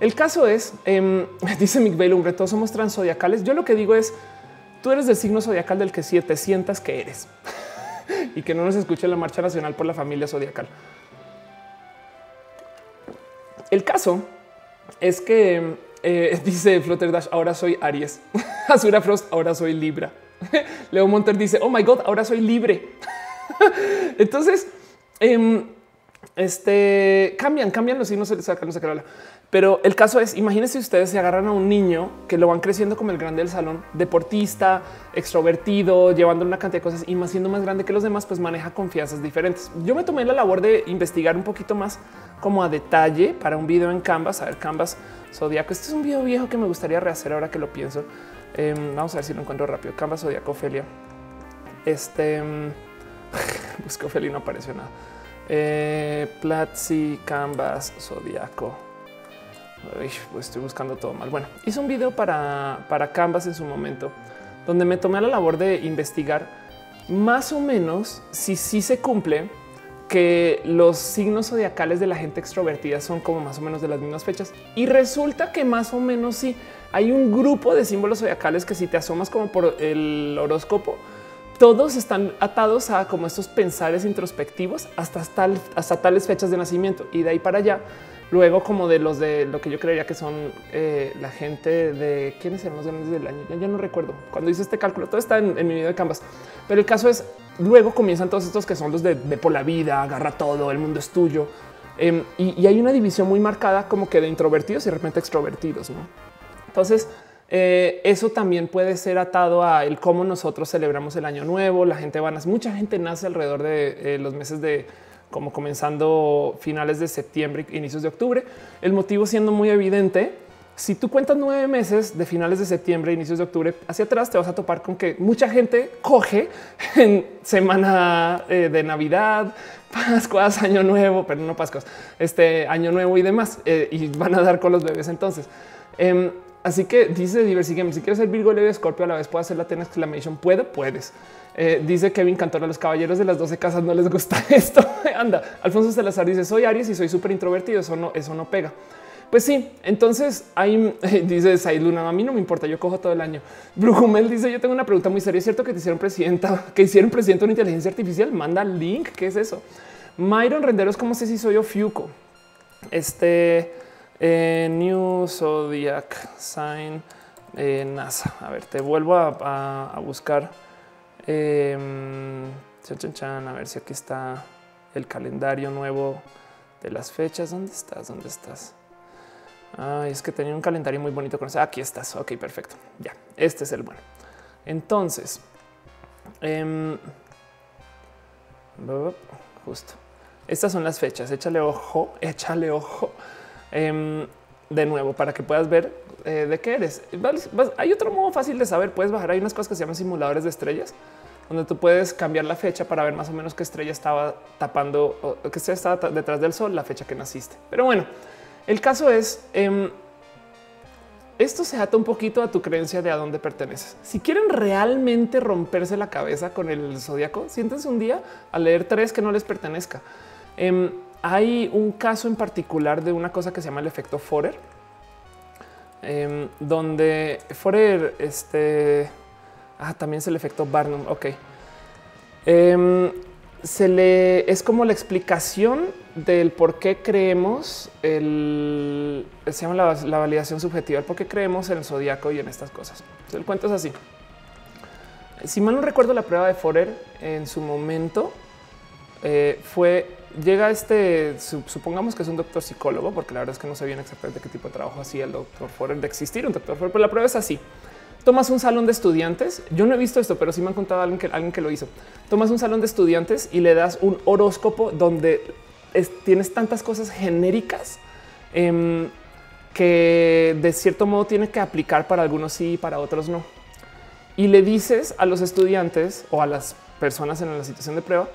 El caso es, em, dice Mick Bailey, todos somos transzodiacales. Yo lo que digo es, tú eres del signo zodiacal del que si te sientas que eres y que no nos escuche la marcha nacional por la familia zodiacal. El caso es que eh, dice Flutter Dash, ahora soy Aries. Azura Frost, ahora soy Libra. Leo Monter dice, oh my God, ahora soy libre. Entonces, em, este cambian, cambian los signos. Pero el caso es, imagínense ustedes se agarran a un niño que lo van creciendo como el grande del salón, deportista, extrovertido, llevando una cantidad de cosas y más siendo más grande que los demás, pues maneja confianzas diferentes. Yo me tomé la labor de investigar un poquito más como a detalle para un video en Canvas, a ver Canvas Zodíaco. Este es un video viejo que me gustaría rehacer ahora que lo pienso. Em, vamos a ver si lo encuentro rápido. Canvas Zodíaco Ofelia. Este busco Ofelia y no apareció nada. Eh, Platzi, Canvas, Pues estoy buscando todo mal. Bueno, hice un video para, para Canvas en su momento donde me tomé la labor de investigar más o menos si sí se cumple que los signos zodiacales de la gente extrovertida son como más o menos de las mismas fechas. Y resulta que más o menos sí hay un grupo de símbolos zodiacales que si te asomas como por el horóscopo, todos están atados a como estos pensares introspectivos hasta, hasta tales fechas de nacimiento. Y de ahí para allá Luego, como de los de lo que yo creería que son eh, la gente de quiénes eran los grandes del año. Ya, no recuerdo cuando hice este cálculo. Todo está en, mi video de Canvas, pero el caso es luego comienzan todos estos que son los de, por la vida, agarra todo, el mundo es tuyo. Em, y, hay una división muy marcada como que de introvertidos y de repente extrovertidos. ¿no? Entonces, eh, eso también puede ser atado a el cómo nosotros celebramos el año nuevo. La gente va a mucha gente nace alrededor de eh, los meses de como comenzando finales de septiembre, inicios de octubre. El motivo siendo muy evidente. Si tú cuentas nueve meses de finales de septiembre, inicios de octubre hacia atrás, te vas a topar con que mucha gente coge en semana eh, de Navidad, Pascuas, Año Nuevo, pero no Pascuas, este Año Nuevo y demás, eh, y van a dar con los bebés. Entonces, em, así que dice Diversity si quieres ser Virgo, Leo, Scorpio a la vez, puedes hacer la ten exclamation. Puede, puedes. Eh, dice Kevin Cantor a los caballeros de las 12 casas no les gusta esto. Anda, Alfonso Salazar dice soy Aries y soy súper introvertido. Eso no, eso no pega. Pues sí, entonces ahí dice Said Luna, a mí no me importa, yo cojo todo el año. Brujumel dice, yo tengo una pregunta muy seria, ¿es cierto que te hicieron presidenta, que hicieron presidente de una inteligencia artificial? Manda link, ¿qué es eso? Myron Renderos, ¿cómo sé si soy yo Fiuco? Este, eh, New Zodiac Sign eh, NASA. A ver, te vuelvo a buscar. Eh, a ver si aquí está el calendario nuevo de las fechas. ¿Dónde estás? ¿Dónde estás? Ay, es que tenía un calendario muy bonito con eso. Aquí estás. Ok, perfecto. Ya, este es el bueno. Entonces, em, justo estas son las fechas. Échale ojo, échale ojo em, de nuevo para que puedas ver eh, de qué eres. Hay otro modo fácil de saber. Puedes bajar. Hay unas cosas que se llaman simuladores de estrellas donde tú puedes cambiar la fecha para ver más o menos qué estrella estaba tapando o qué estrella estaba detrás del sol, la fecha que naciste. Pero bueno, el caso es em, esto se ata un poquito a tu creencia de a dónde perteneces. Si quieren realmente romperse la cabeza con el zodiaco, siéntense un día a leer tres que no les pertenezca. Em, hay un caso en particular de una cosa que se llama el efecto Forer, em, donde Forer, este, ah, también es el efecto Barnum. Ok. Em, se le es como la explicación del por qué creemos el se llama la, validación subjetiva, el por qué creemos en el zodiaco y en estas cosas. el cuento es así. Si mal no recuerdo, la prueba de Forer en su momento eh, fue llega este, supongamos que es un doctor psicólogo, porque la verdad es que no sé bien exactamente qué tipo de trabajo hacía el doctor Forer de existir un doctor Forer, pero la prueba es así tomas un salón de estudiantes. Yo no he visto esto, pero sí me han contado alguien que, alguien que lo hizo. Tomas un salón de estudiantes y le das un horóscopo donde tienes tantas cosas genéricas em, que de cierto modo tiene que aplicar para algunos sí y para otros no. Y le dices a los estudiantes o a las personas en la situación de prueba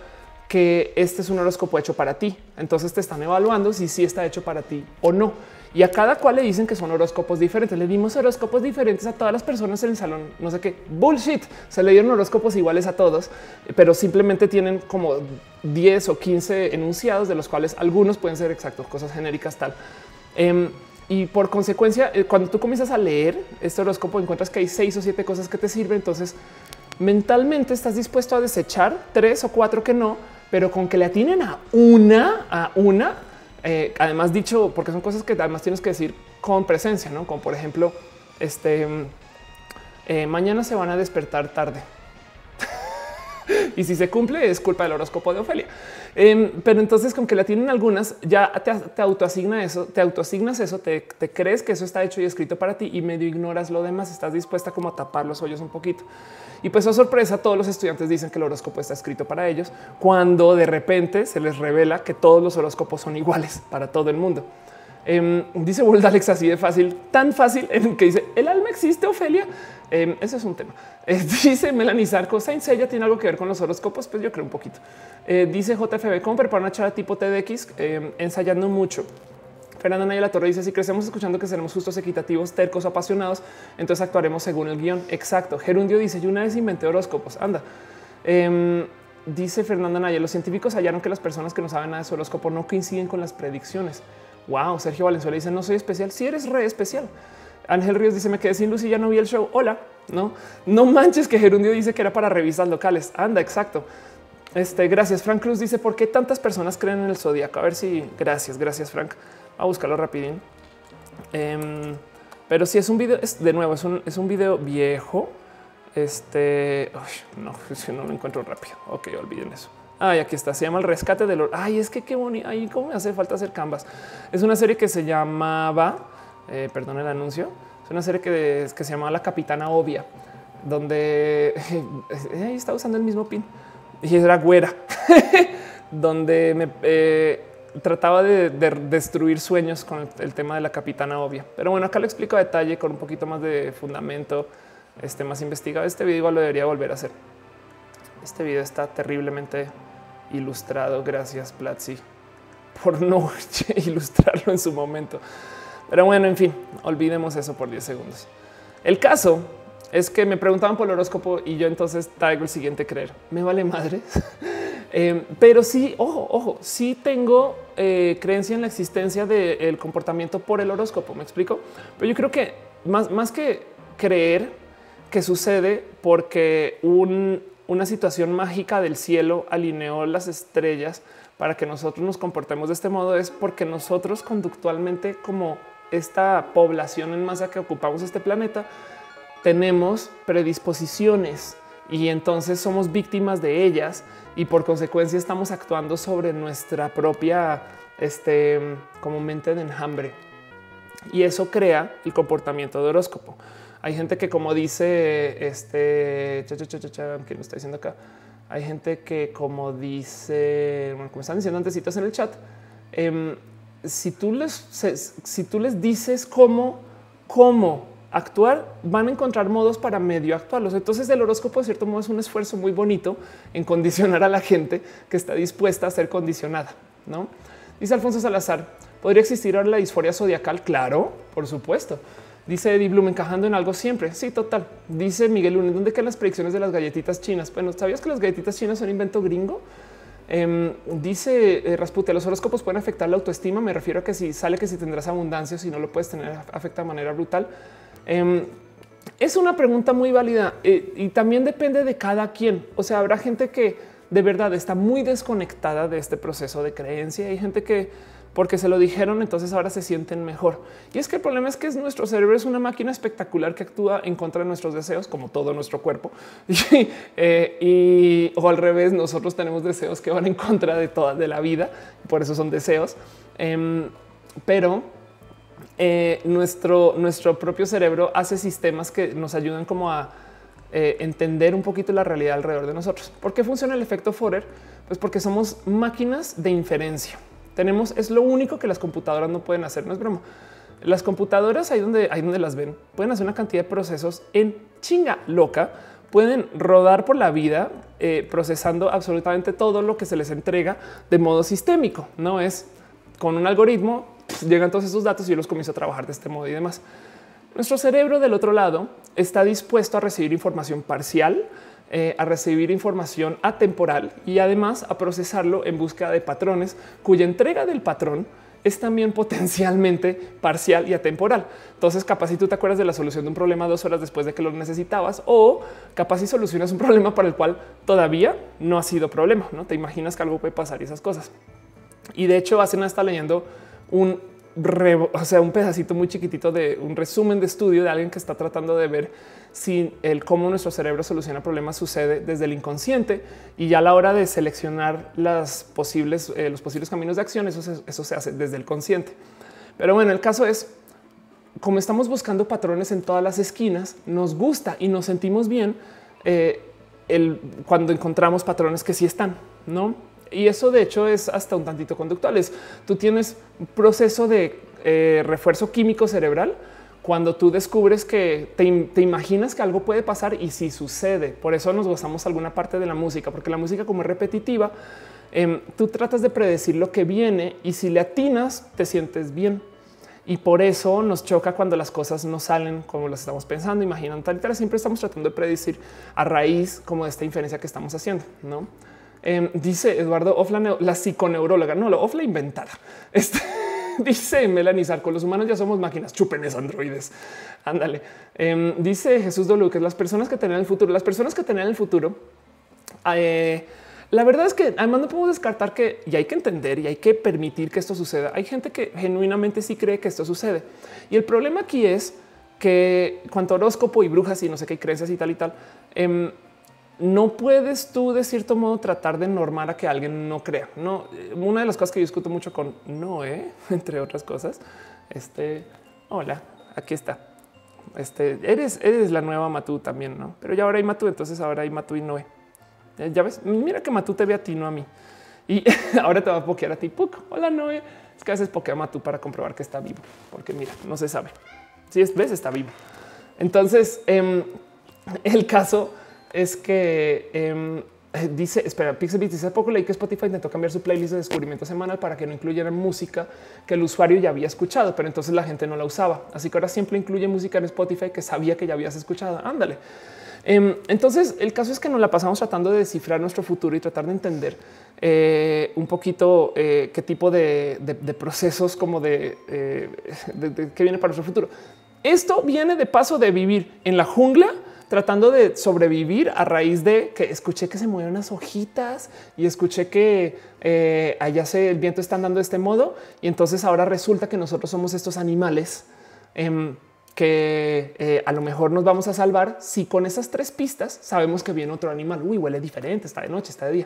que este es un horóscopo hecho para ti. Entonces te están evaluando si sí está hecho para ti o no y a cada cual le dicen que son horóscopos diferentes. Le dimos horóscopos diferentes a todas las personas en el salón. No sé qué bullshit. Se le dieron horóscopos iguales a todos, pero simplemente tienen como 10 o 15 enunciados, de los cuales algunos pueden ser exactos, cosas genéricas tal. Em, y por consecuencia, eh, cuando tú comienzas a leer este horóscopo, encuentras que hay seis o siete cosas que te sirven. Entonces, mentalmente estás dispuesto a desechar tres o cuatro que no, pero con que le atinen a una, a una, eh, además dicho, porque son cosas que además tienes que decir con presencia, ¿no? Como por ejemplo, este, eh, mañana se van a despertar tarde. y si se cumple es culpa del horóscopo de Ofelia. Em, pero entonces con que la tienen algunas, ya te, autoasigna eso, te autoasignas eso, te, te, crees que eso está hecho y escrito para ti y medio ignoras lo demás, estás dispuesta como a tapar los hoyos un poquito. Y pues a oh, sorpresa, todos los estudiantes dicen que el horóscopo está escrito para ellos, cuando de repente se les revela que todos los horóscopos son iguales para todo el mundo. Em, dice World Alex así de fácil, tan fácil en que dice el alma existe, Ofelia. Em, ese es un tema. Eh, dice Melanie Sarko, Saint Seiya tiene algo que ver con los horóscopos. Pues yo creo un poquito. Eh, dice JFB, ¿cómo preparar una charla tipo TDX? Em, ensayando mucho. Fernanda Naya La Torre dice: Si crecemos escuchando que seremos justos, equitativos, tercos, apasionados, entonces actuaremos según el guion. Exacto. Gerundio dice: Yo una vez inventé horóscopos. Anda. Dice Fernanda Naya: Los científicos hallaron que las personas que no saben nada de su horóscopo no coinciden con las predicciones. Wow. Sergio Valenzuela dice: No soy especial. Si eres re especial. Ángel Ríos dice: Me quedé sin luz y ya no vi el show. Hola. No, no manches que Gerundio dice que era para revistas locales. Anda, exacto. Este, gracias. Frank Cruz dice: ¿Por qué tantas personas creen en el zodiaco? A ver si gracias, gracias, Frank a buscarlo rapidín. Em, pero si es un video, es de nuevo, es un, es un video viejo. Este no, no lo encuentro rápido. Ok, olviden eso. Ay, aquí está. Se llama el rescate del. Ay, es que qué bonito. Ay, cómo me hace falta hacer canvas. Es una serie que se llamaba, eh, perdón el anuncio. Es una serie que, que se llamaba La Capitana Obvia, donde ahí está usando el mismo pin y era güera, donde me eh, trataba de, destruir sueños con el, tema de la capitana obvia. Pero bueno, acá lo explico a detalle con un poquito más de fundamento, este más investigado. Este video igual lo debería volver a hacer. Este video está terriblemente ilustrado. Gracias, Platzi, por no ilustrarlo en su momento. Pero bueno, en fin, olvidemos eso por 10 segundos. El caso es que me preguntaban por el horóscopo y yo entonces traigo el siguiente creer. Me vale madre. Em, pero sí, ojo, ojo, sí tengo eh, creencia en la existencia del comportamiento por el horóscopo. Me explico, pero yo creo que más, más que creer que sucede porque una situación mágica del cielo alineó las estrellas para que nosotros nos comportemos de este modo es porque nosotros conductualmente como esta población en masa que ocupamos este planeta tenemos predisposiciones y entonces somos víctimas de ellas y por consecuencia estamos actuando sobre nuestra propia, este, como mente de enjambre. Y eso crea el comportamiento de horóscopo. Hay gente que como dice, este, cha, cha, que lo está diciendo acá, hay gente que como dice, como están diciendo antesitos en el chat, em, si, tú les, si tú les dices cómo, cómo actuar, van a encontrar modos para medio actuarlos. Entonces el horóscopo de cierto modo es un esfuerzo muy bonito en condicionar a la gente que está dispuesta a ser condicionada. No dice Alfonso Salazar, podría existir ahora la disforia zodiacal. Claro, por supuesto. Dice Eddie Bloom encajando en algo siempre. Sí, total. Dice Miguel Lunes, ¿dónde quedan las predicciones de las galletitas chinas? Bueno, ¿sabías que las galletitas chinas son invento gringo? Em, dice eh, los horóscopos pueden afectar la autoestima. Me refiero a que si sale que si tendrás abundancia, si no lo puedes tener, afecta de manera brutal. Em, es una pregunta muy válida eh, y también depende de cada quien. O sea, habrá gente que de verdad está muy desconectada de este proceso de creencia. Hay gente que porque se lo dijeron, entonces ahora se sienten mejor. Y es que el problema es que nuestro cerebro es una máquina espectacular que actúa en contra de nuestros deseos, como todo nuestro cuerpo. Eh, y, o al revés, nosotros tenemos deseos que van en contra de toda de la vida, por eso son deseos. Em, pero eh, nuestro, nuestro propio cerebro hace sistemas que nos ayudan como a eh, entender un poquito la realidad alrededor de nosotros. ¿Por qué funciona el efecto Forer? Pues porque somos máquinas de inferencia. Tenemos, es lo único que las computadoras no pueden hacer, no es broma. Las computadoras ahí donde, ahí donde las ven pueden hacer una cantidad de procesos en chinga loca, pueden rodar por la vida eh, procesando absolutamente todo lo que se les entrega de modo sistémico. No es con un algoritmo, llegan todos esos datos y yo los comienzo a trabajar de este modo y demás. Nuestro cerebro del otro lado está dispuesto a recibir información parcial, eh, a recibir información atemporal y además a procesarlo en búsqueda de patrones cuya entrega del patrón es también potencialmente parcial y atemporal. Entonces, capaz si tú te acuerdas de la solución de un problema dos horas después de que lo necesitabas o capaz si solucionas un problema para el cual todavía no ha sido problema. No te imaginas que algo puede pasar y esas cosas. Y de hecho, hace nada está leyendo un o sea, un pedacito muy chiquitito de un resumen de estudio de alguien que está tratando de ver si el cómo nuestro cerebro soluciona problemas sucede desde el inconsciente y ya a la hora de seleccionar eh, los posibles caminos de acción, eso se, hace desde el consciente. Pero bueno, el caso es como estamos buscando patrones en todas las esquinas, nos gusta y nos sentimos bien eh, cuando encontramos patrones que sí están, no? Y eso de hecho es hasta un tantito conductual. Es tú tienes un proceso de eh, refuerzo químico cerebral cuando tú descubres que te, imaginas que algo puede pasar y si sucede. Por eso nos gozamos alguna parte de la música, porque la música como es repetitiva, em, tú tratas de predecir lo que viene y si le atinas te sientes bien. Y por eso nos choca cuando las cosas no salen como las estamos pensando, imaginando tal y tal. Siempre estamos tratando de predecir a raíz como de esta inferencia que estamos haciendo, ¿no? Em, dice Eduardo Ofla, la psiconeuróloga, no, la Ofla inventada. Este, dice Melanie con los humanos ya somos máquinas, chupenes androides. Ándale. Em, dice Jesús que las personas que tienen el futuro, las personas que tienen el futuro, eh, la verdad es que además no podemos descartar que y hay que entender y hay que permitir que esto suceda. Hay gente que genuinamente sí cree que esto sucede. Y el problema aquí es que cuanto horóscopo y brujas y no sé qué creencias y tal y tal, em, no puedes tú de cierto modo tratar de normar a que alguien no crea. No, una de las cosas que yo discuto mucho con Noé, entre otras cosas, este, hola, aquí está. Este, eres, eres la nueva Matú también, no? Pero ya ahora hay Matú, entonces ahora hay Matú y Noé. Eh, ya ves, mira que Matú te ve a ti, no a mí. Y ahora te va a pokear a ti. Puc. Hola, Noé. Es que a veces pokea a Matú para comprobar que está vivo, porque mira, no se sabe. Si es ves, está vivo. Entonces, em, el caso es que em, dice, espera, Pixel dice poco leí que Spotify intentó cambiar su playlist de descubrimiento semanal para que no incluyera música que el usuario ya había escuchado, pero entonces la gente no la usaba. Así que ahora siempre incluye música en Spotify que sabía que ya habías escuchado. Ándale. Em, entonces, el caso es que nos la pasamos tratando de descifrar nuestro futuro y tratar de entender eh, un poquito eh, qué tipo de, procesos como de, eh, de qué viene para nuestro futuro. Esto viene de paso de vivir en la jungla tratando de sobrevivir a raíz de que escuché que se mueven unas hojitas y escuché que eh, allá se el viento está andando de este modo. Y entonces ahora resulta que nosotros somos estos animales em, que eh, a lo mejor nos vamos a salvar si con esas tres pistas sabemos que viene otro animal. Uy, huele diferente, está de noche, está de día.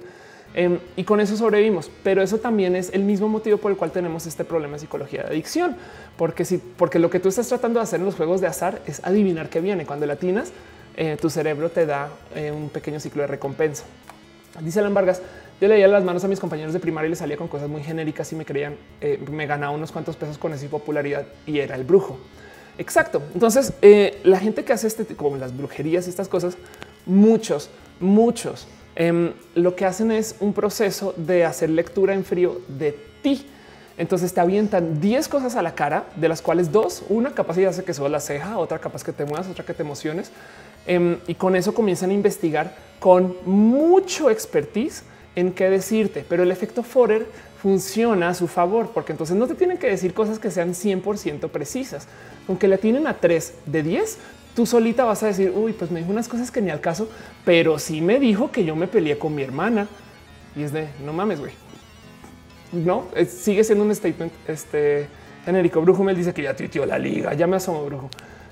Em, y con eso sobrevivimos. Pero eso también es el mismo motivo por el cual tenemos este problema de psicología de adicción, porque si, porque lo que tú estás tratando de hacer en los juegos de azar es adivinar qué viene. Cuando latinas, eh, tu cerebro te da eh, un pequeño ciclo de recompensa. Dice Alan Vargas, yo leía las manos a mis compañeros de primaria y les salía con cosas muy genéricas y me creían, eh, me ganaba unos cuantos pesos con esa popularidad y era el brujo. Exacto. Entonces, la gente que hace este como las brujerías y estas cosas, muchos, muchos em, lo que hacen es un proceso de hacer lectura en frío de ti Entonces te avientan 10 cosas a la cara, de las cuales dos, una capaz hace que suba la ceja, otra capaz que te muevas, otra que te emociones. Em, y con eso comienzan a investigar con mucho expertise en qué decirte, pero el efecto Forer funciona a su favor, porque entonces no te tienen que decir cosas que sean 100% precisas. Aunque le tienen a 3 de 10, tú solita vas a decir, uy, pues me dijo unas cosas que ni al caso, pero sí me dijo que yo me peleé con mi hermana. Y es de, no mames, güey. No, sigue siendo un statement este, genérico. Brujo me dice que ya tuiteó la liga, ya me asomo, Brujo.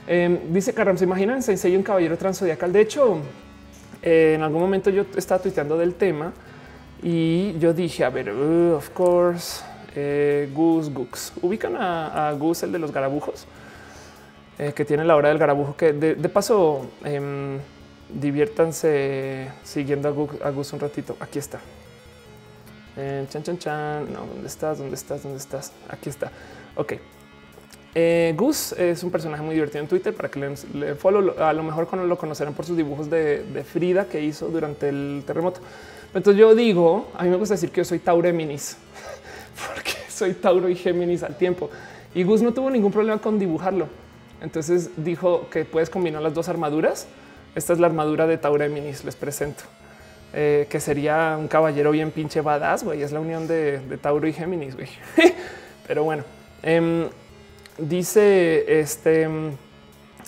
Em, dice Carram, ¿se imaginan Sensei un caballero transzodiacal? De hecho, eh, en algún momento yo estaba tuiteando del tema y yo dije, a ver, uh, of course, eh, Goose Gooks. ¿Ubican a, a, Goose, el de los garabujos? Eh, que tiene la hora del garabujo, que de, paso em, diviértanse siguiendo a Goose, un ratito. Aquí está. Eh, chan, chan, chan. No, ¿dónde estás? ¿Dónde estás? ¿Dónde estás? Aquí está. Ok. Eh, Gus es un personaje muy divertido en Twitter para que le, follow. A lo mejor lo conocerán por sus dibujos de, de Frida que hizo durante el terremoto. Entonces yo digo, a mí me gusta decir que yo soy Taureminis, porque soy Tauro y Géminis al tiempo. Y Gus no tuvo ningún problema con dibujarlo. Entonces dijo que puedes combinar las dos armaduras. Esta es la armadura de Taureminis, les presento. Eh, que sería un caballero bien pinche badass, güey. Es la unión de, Tauro y Géminis, güey. Pero bueno, em, dice este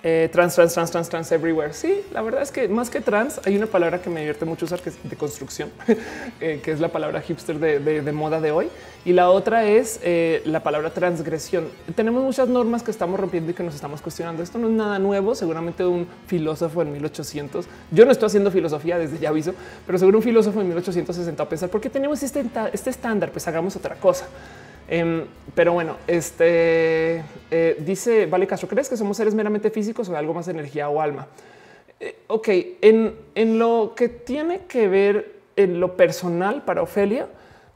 eh, trans, trans, trans, trans, trans everywhere. Sí, la verdad es que más que trans, hay una palabra que me divierte mucho usar que es de construcción, eh, que es la palabra hipster de, moda de hoy. Y la otra es eh, la palabra transgresión. Tenemos muchas normas que estamos rompiendo y que nos estamos cuestionando. Esto no es nada nuevo. Seguramente un filósofo en 1800. Yo no estoy haciendo filosofía desde ya aviso, pero seguro un filósofo en 1860 a pensar por qué tenemos este, este estándar, pues hagamos otra cosa. Em, pero bueno, este eh, dice Vale Castro, ¿crees que somos seres meramente físicos o algo más de energía o alma? Eh, ok, en, en lo que tiene que ver en lo personal para Ofelia,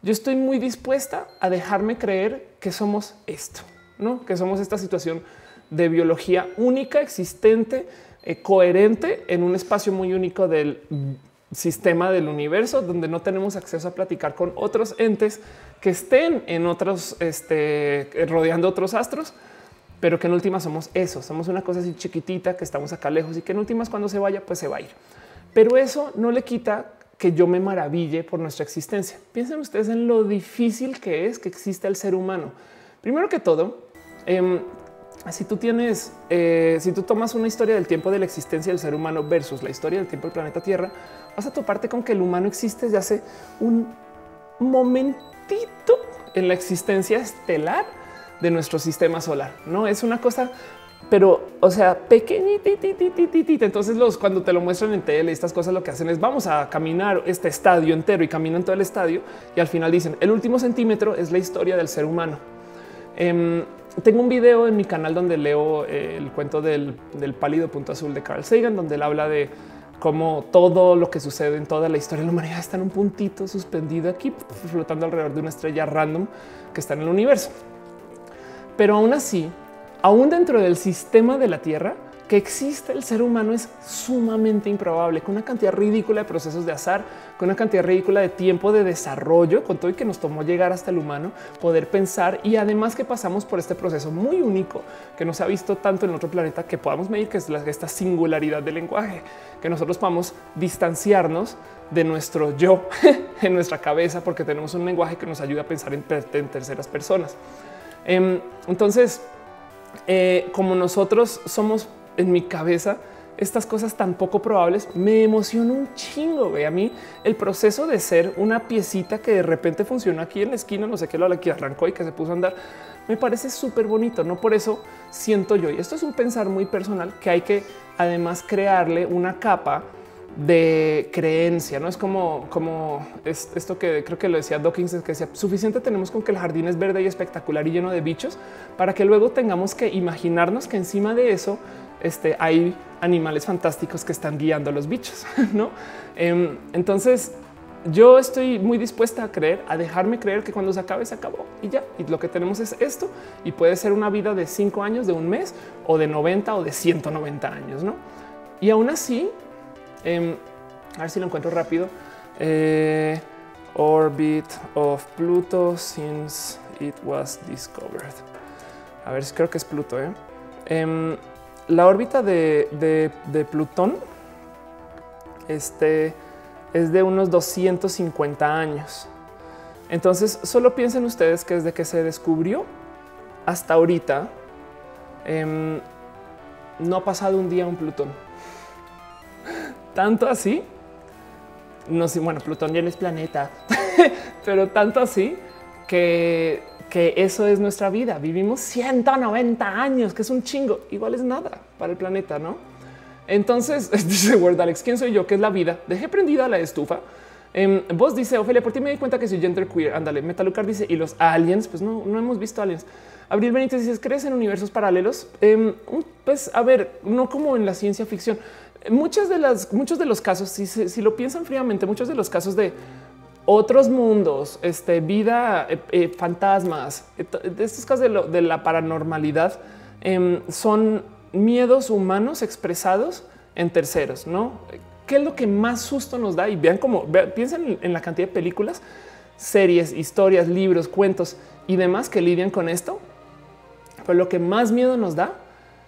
yo estoy muy dispuesta a dejarme creer que somos esto, no que somos esta situación de biología única, existente, eh, coherente en un espacio muy único del sistema del universo donde no tenemos acceso a platicar con otros entes que estén en otros, este, rodeando otros astros, pero que en últimas somos eso, somos una cosa así chiquitita que estamos acá lejos y que en últimas cuando se vaya, pues se va a ir. Pero eso no le quita que yo me maraville por nuestra existencia. Piensen ustedes en lo difícil que es que exista el ser humano. Primero que todo, eh, si tú tienes, eh, si tú tomas una historia del tiempo de la existencia del ser humano versus la historia del tiempo del planeta Tierra, vas a toparte con que el humano existe desde hace un momentito en la existencia estelar de nuestro sistema solar. No es una cosa, pero o sea, pequeñita. Entonces, los cuando te lo muestran en tele, estas cosas lo que hacen es vamos a caminar este estadio entero y caminan todo el estadio y al final dicen el último centímetro es la historia del ser humano. Em, tengo un video en mi canal donde leo eh, el cuento del, pálido punto azul de Carl Sagan, donde él habla de cómo todo lo que sucede en toda la historia de la humanidad está en un puntito suspendido aquí, flotando alrededor de una estrella random que está en el universo. Pero aún así, aún dentro del sistema de la Tierra, que existe el ser humano es sumamente improbable, con una cantidad ridícula de procesos de azar, con una cantidad ridícula de tiempo de desarrollo, con todo y que nos tomó llegar hasta el humano, poder pensar y además que pasamos por este proceso muy único que no se ha visto tanto en otro planeta que podamos medir, que es esta singularidad del lenguaje, que nosotros podamos distanciarnos de nuestro yo en nuestra cabeza porque tenemos un lenguaje que nos ayuda a pensar en, terceras personas. Em, entonces, eh, como nosotros somos en mi cabeza estas cosas tan poco probables me emociona un chingo. A mí el proceso de ser una piecita que de repente funcionó aquí en la esquina, no sé qué, lo que arrancó y que se puso a andar, me parece súper bonito. No por eso siento yo, y esto es un pensar muy personal, que hay que además crearle una capa de creencia, no es como, como esto que creo que lo decía Dawkins, que decía suficiente tenemos con que el jardín es verde y espectacular y lleno de bichos para que luego tengamos que imaginarnos que encima de eso este, hay animales fantásticos que están guiando a los bichos, ¿no? Em, entonces, yo estoy muy dispuesta a creer, a dejarme creer que cuando se acabe, se acabó y ya. Y lo que tenemos es esto y puede ser una vida de cinco años, de un mes o de 90 o de 190 años, ¿no? Y aún así, em, a ver si lo encuentro rápido. Eh, orbit of Pluto since it was discovered. A ver, creo que es Pluto. ¿eh? La órbita de, Plutón este, es de unos 250 años. Entonces, solo piensen ustedes que desde que se descubrió hasta ahorita, em, no ha pasado un día un Plutón. Tanto así, no sé, bueno, Plutón ya no es planeta, pero tanto así que, que eso es nuestra vida. Vivimos 190 años, que es un chingo. Igual es nada para el planeta, ¿no? Entonces, dice Word Alex, ¿quién soy yo? ¿Qué es la vida? Dejé prendida la estufa. Eh, vos dice Ofelia, por ti me di cuenta que soy gender queer. Ándale, Metalucar dice y los aliens, pues no, no hemos visto aliens. Abril Benítez dice, ¿crees en universos paralelos? Em, pues a ver, no como en la ciencia ficción. Muchas de las, muchos de los casos, si, si lo piensan fríamente, muchos de los casos de otros mundos, este, vida, eh, eh, fantasmas, eh, de estos casos de, la paranormalidad em, son miedos humanos expresados en terceros, ¿no? ¿Qué es lo que más susto nos da? Y vean cómo, piensen en la cantidad de películas, series, historias, libros, cuentos y demás que lidian con esto. Pero lo que más miedo nos da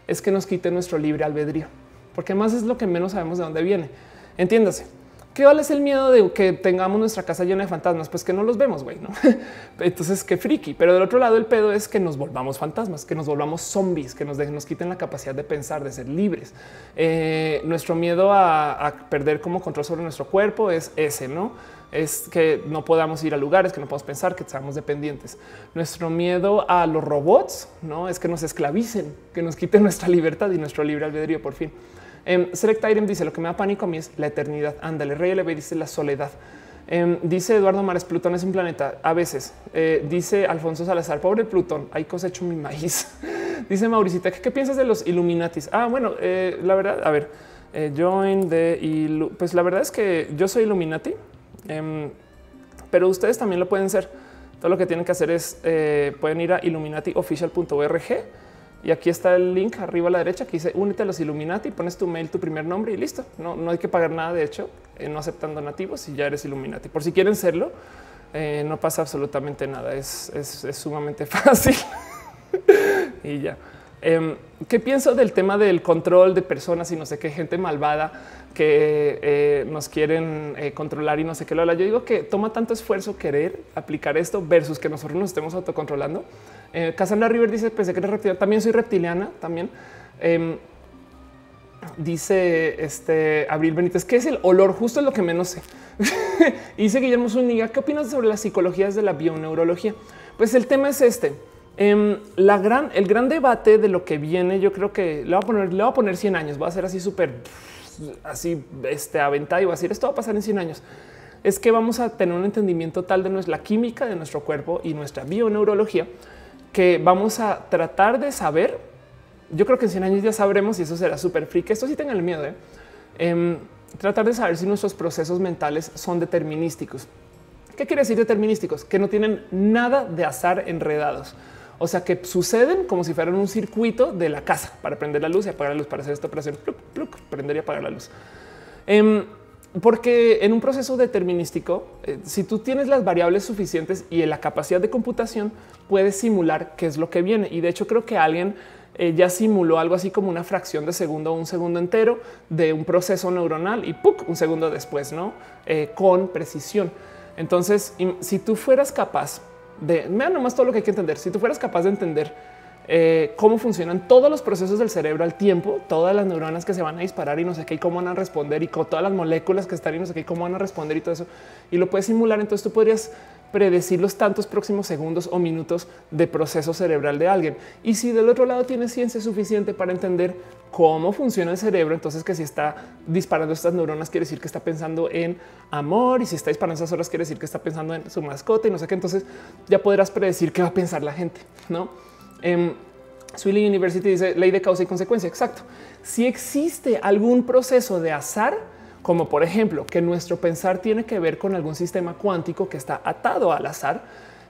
es que nos quite nuestro libre albedrío, porque más es lo que menos sabemos de dónde viene. Entiéndase. ¿Qué vale es el miedo de que tengamos nuestra casa llena de fantasmas? Pues que no los vemos, güey, ¿no? Entonces, qué friki. Pero del otro lado, el pedo es que nos volvamos fantasmas, que nos volvamos zombies, que nos, nos quiten la capacidad de pensar, de ser libres. Eh, nuestro miedo a, perder como control sobre nuestro cuerpo es ese, ¿no? Es que no podamos ir a lugares, que no podamos pensar, que seamos dependientes. Nuestro miedo a los robots, ¿no? Es que nos esclavicen, que nos quiten nuestra libertad y nuestro libre albedrío, por fin. Um, Select dice lo que me da pánico a mí es la eternidad. Ándale, Rey LB dice la soledad. Em, dice Eduardo Mares, Plutón es un planeta. A veces eh, dice Alfonso Salazar, pobre Plutón, hay cosecho mi maíz. dice Mauricita, ¿qué, piensas de los Illuminatis? Ah, bueno, eh, la verdad, a ver, eh, join de pues la verdad es que yo soy Illuminati, em, pero ustedes también lo pueden ser. Todo lo que tienen que hacer es pueden ir a illuminatiofficial.org y aquí está el link arriba a la derecha que dice únete a los Illuminati, pones tu mail, tu primer nombre y listo. No, no hay que pagar nada. De hecho, eh, no aceptan donativos y ya eres Illuminati. Por si quieren serlo, eh, no pasa absolutamente nada. Es, sumamente fácil y ya. Em, ¿Qué pienso del tema del control de personas y no sé qué gente malvada que eh, nos quieren controlar y no sé qué lo Yo digo que toma tanto esfuerzo querer aplicar esto versus que nosotros nos estemos autocontrolando eh, Cassandra River dice, pensé que era reptiliana. También soy reptiliana, también. Em, dice este Abril Benítez, que es el olor? Justo es lo que menos sé. dice Guillermo Zúñiga, ¿qué opinas sobre las psicologías de la bioneurología? Pues el tema es este. Em, la gran, el gran debate de lo que viene, yo creo que le voy a poner, le voy a poner 100 años, va a ser así súper, así, este, aventado y va a decir, esto va a pasar en 100 años. Es que vamos a tener un entendimiento tal de nuestra química de nuestro cuerpo y nuestra bioneurología que vamos a tratar de saber. Yo creo que en 100 años ya sabremos y eso será súper free. esto sí tengan el miedo. ¿eh? Em, tratar de saber si nuestros procesos mentales son determinísticos. ¿Qué quiere decir determinísticos? Que no tienen nada de azar enredados. O sea, que suceden como si fueran un circuito de la casa para prender la luz y apagar la luz para hacer esta operación. prender y apagar la luz. Em, porque en un proceso determinístico, eh, si tú tienes las variables suficientes y la capacidad de computación, puedes simular qué es lo que viene. Y de hecho creo que alguien eh, ya simuló algo así como una fracción de segundo o un segundo entero de un proceso neuronal y ¡puc! un segundo después, ¿no? Eh, con precisión. Entonces, si tú fueras capaz de, vean nomás todo lo que hay que entender, si tú fueras capaz de entender eh, cómo funcionan todos los procesos del cerebro al tiempo, todas las neuronas que se van a disparar y no sé qué, y cómo van a responder y con todas las moléculas que están y no sé qué, cómo van a responder y todo eso. Y lo puedes simular. Entonces tú podrías predecir los tantos próximos segundos o minutos de proceso cerebral de alguien. Y si del otro lado tienes ciencia suficiente para entender cómo funciona el cerebro, entonces que si está disparando estas neuronas quiere decir que está pensando en amor y si está disparando esas horas quiere decir que está pensando en su mascota y no sé qué, entonces ya podrás predecir qué va a pensar la gente, ¿no? Eh, Swilling University dice ley de causa y consecuencia. Exacto. Si existe algún proceso de azar, como por ejemplo que nuestro pensar tiene que ver con algún sistema cuántico que está atado al azar,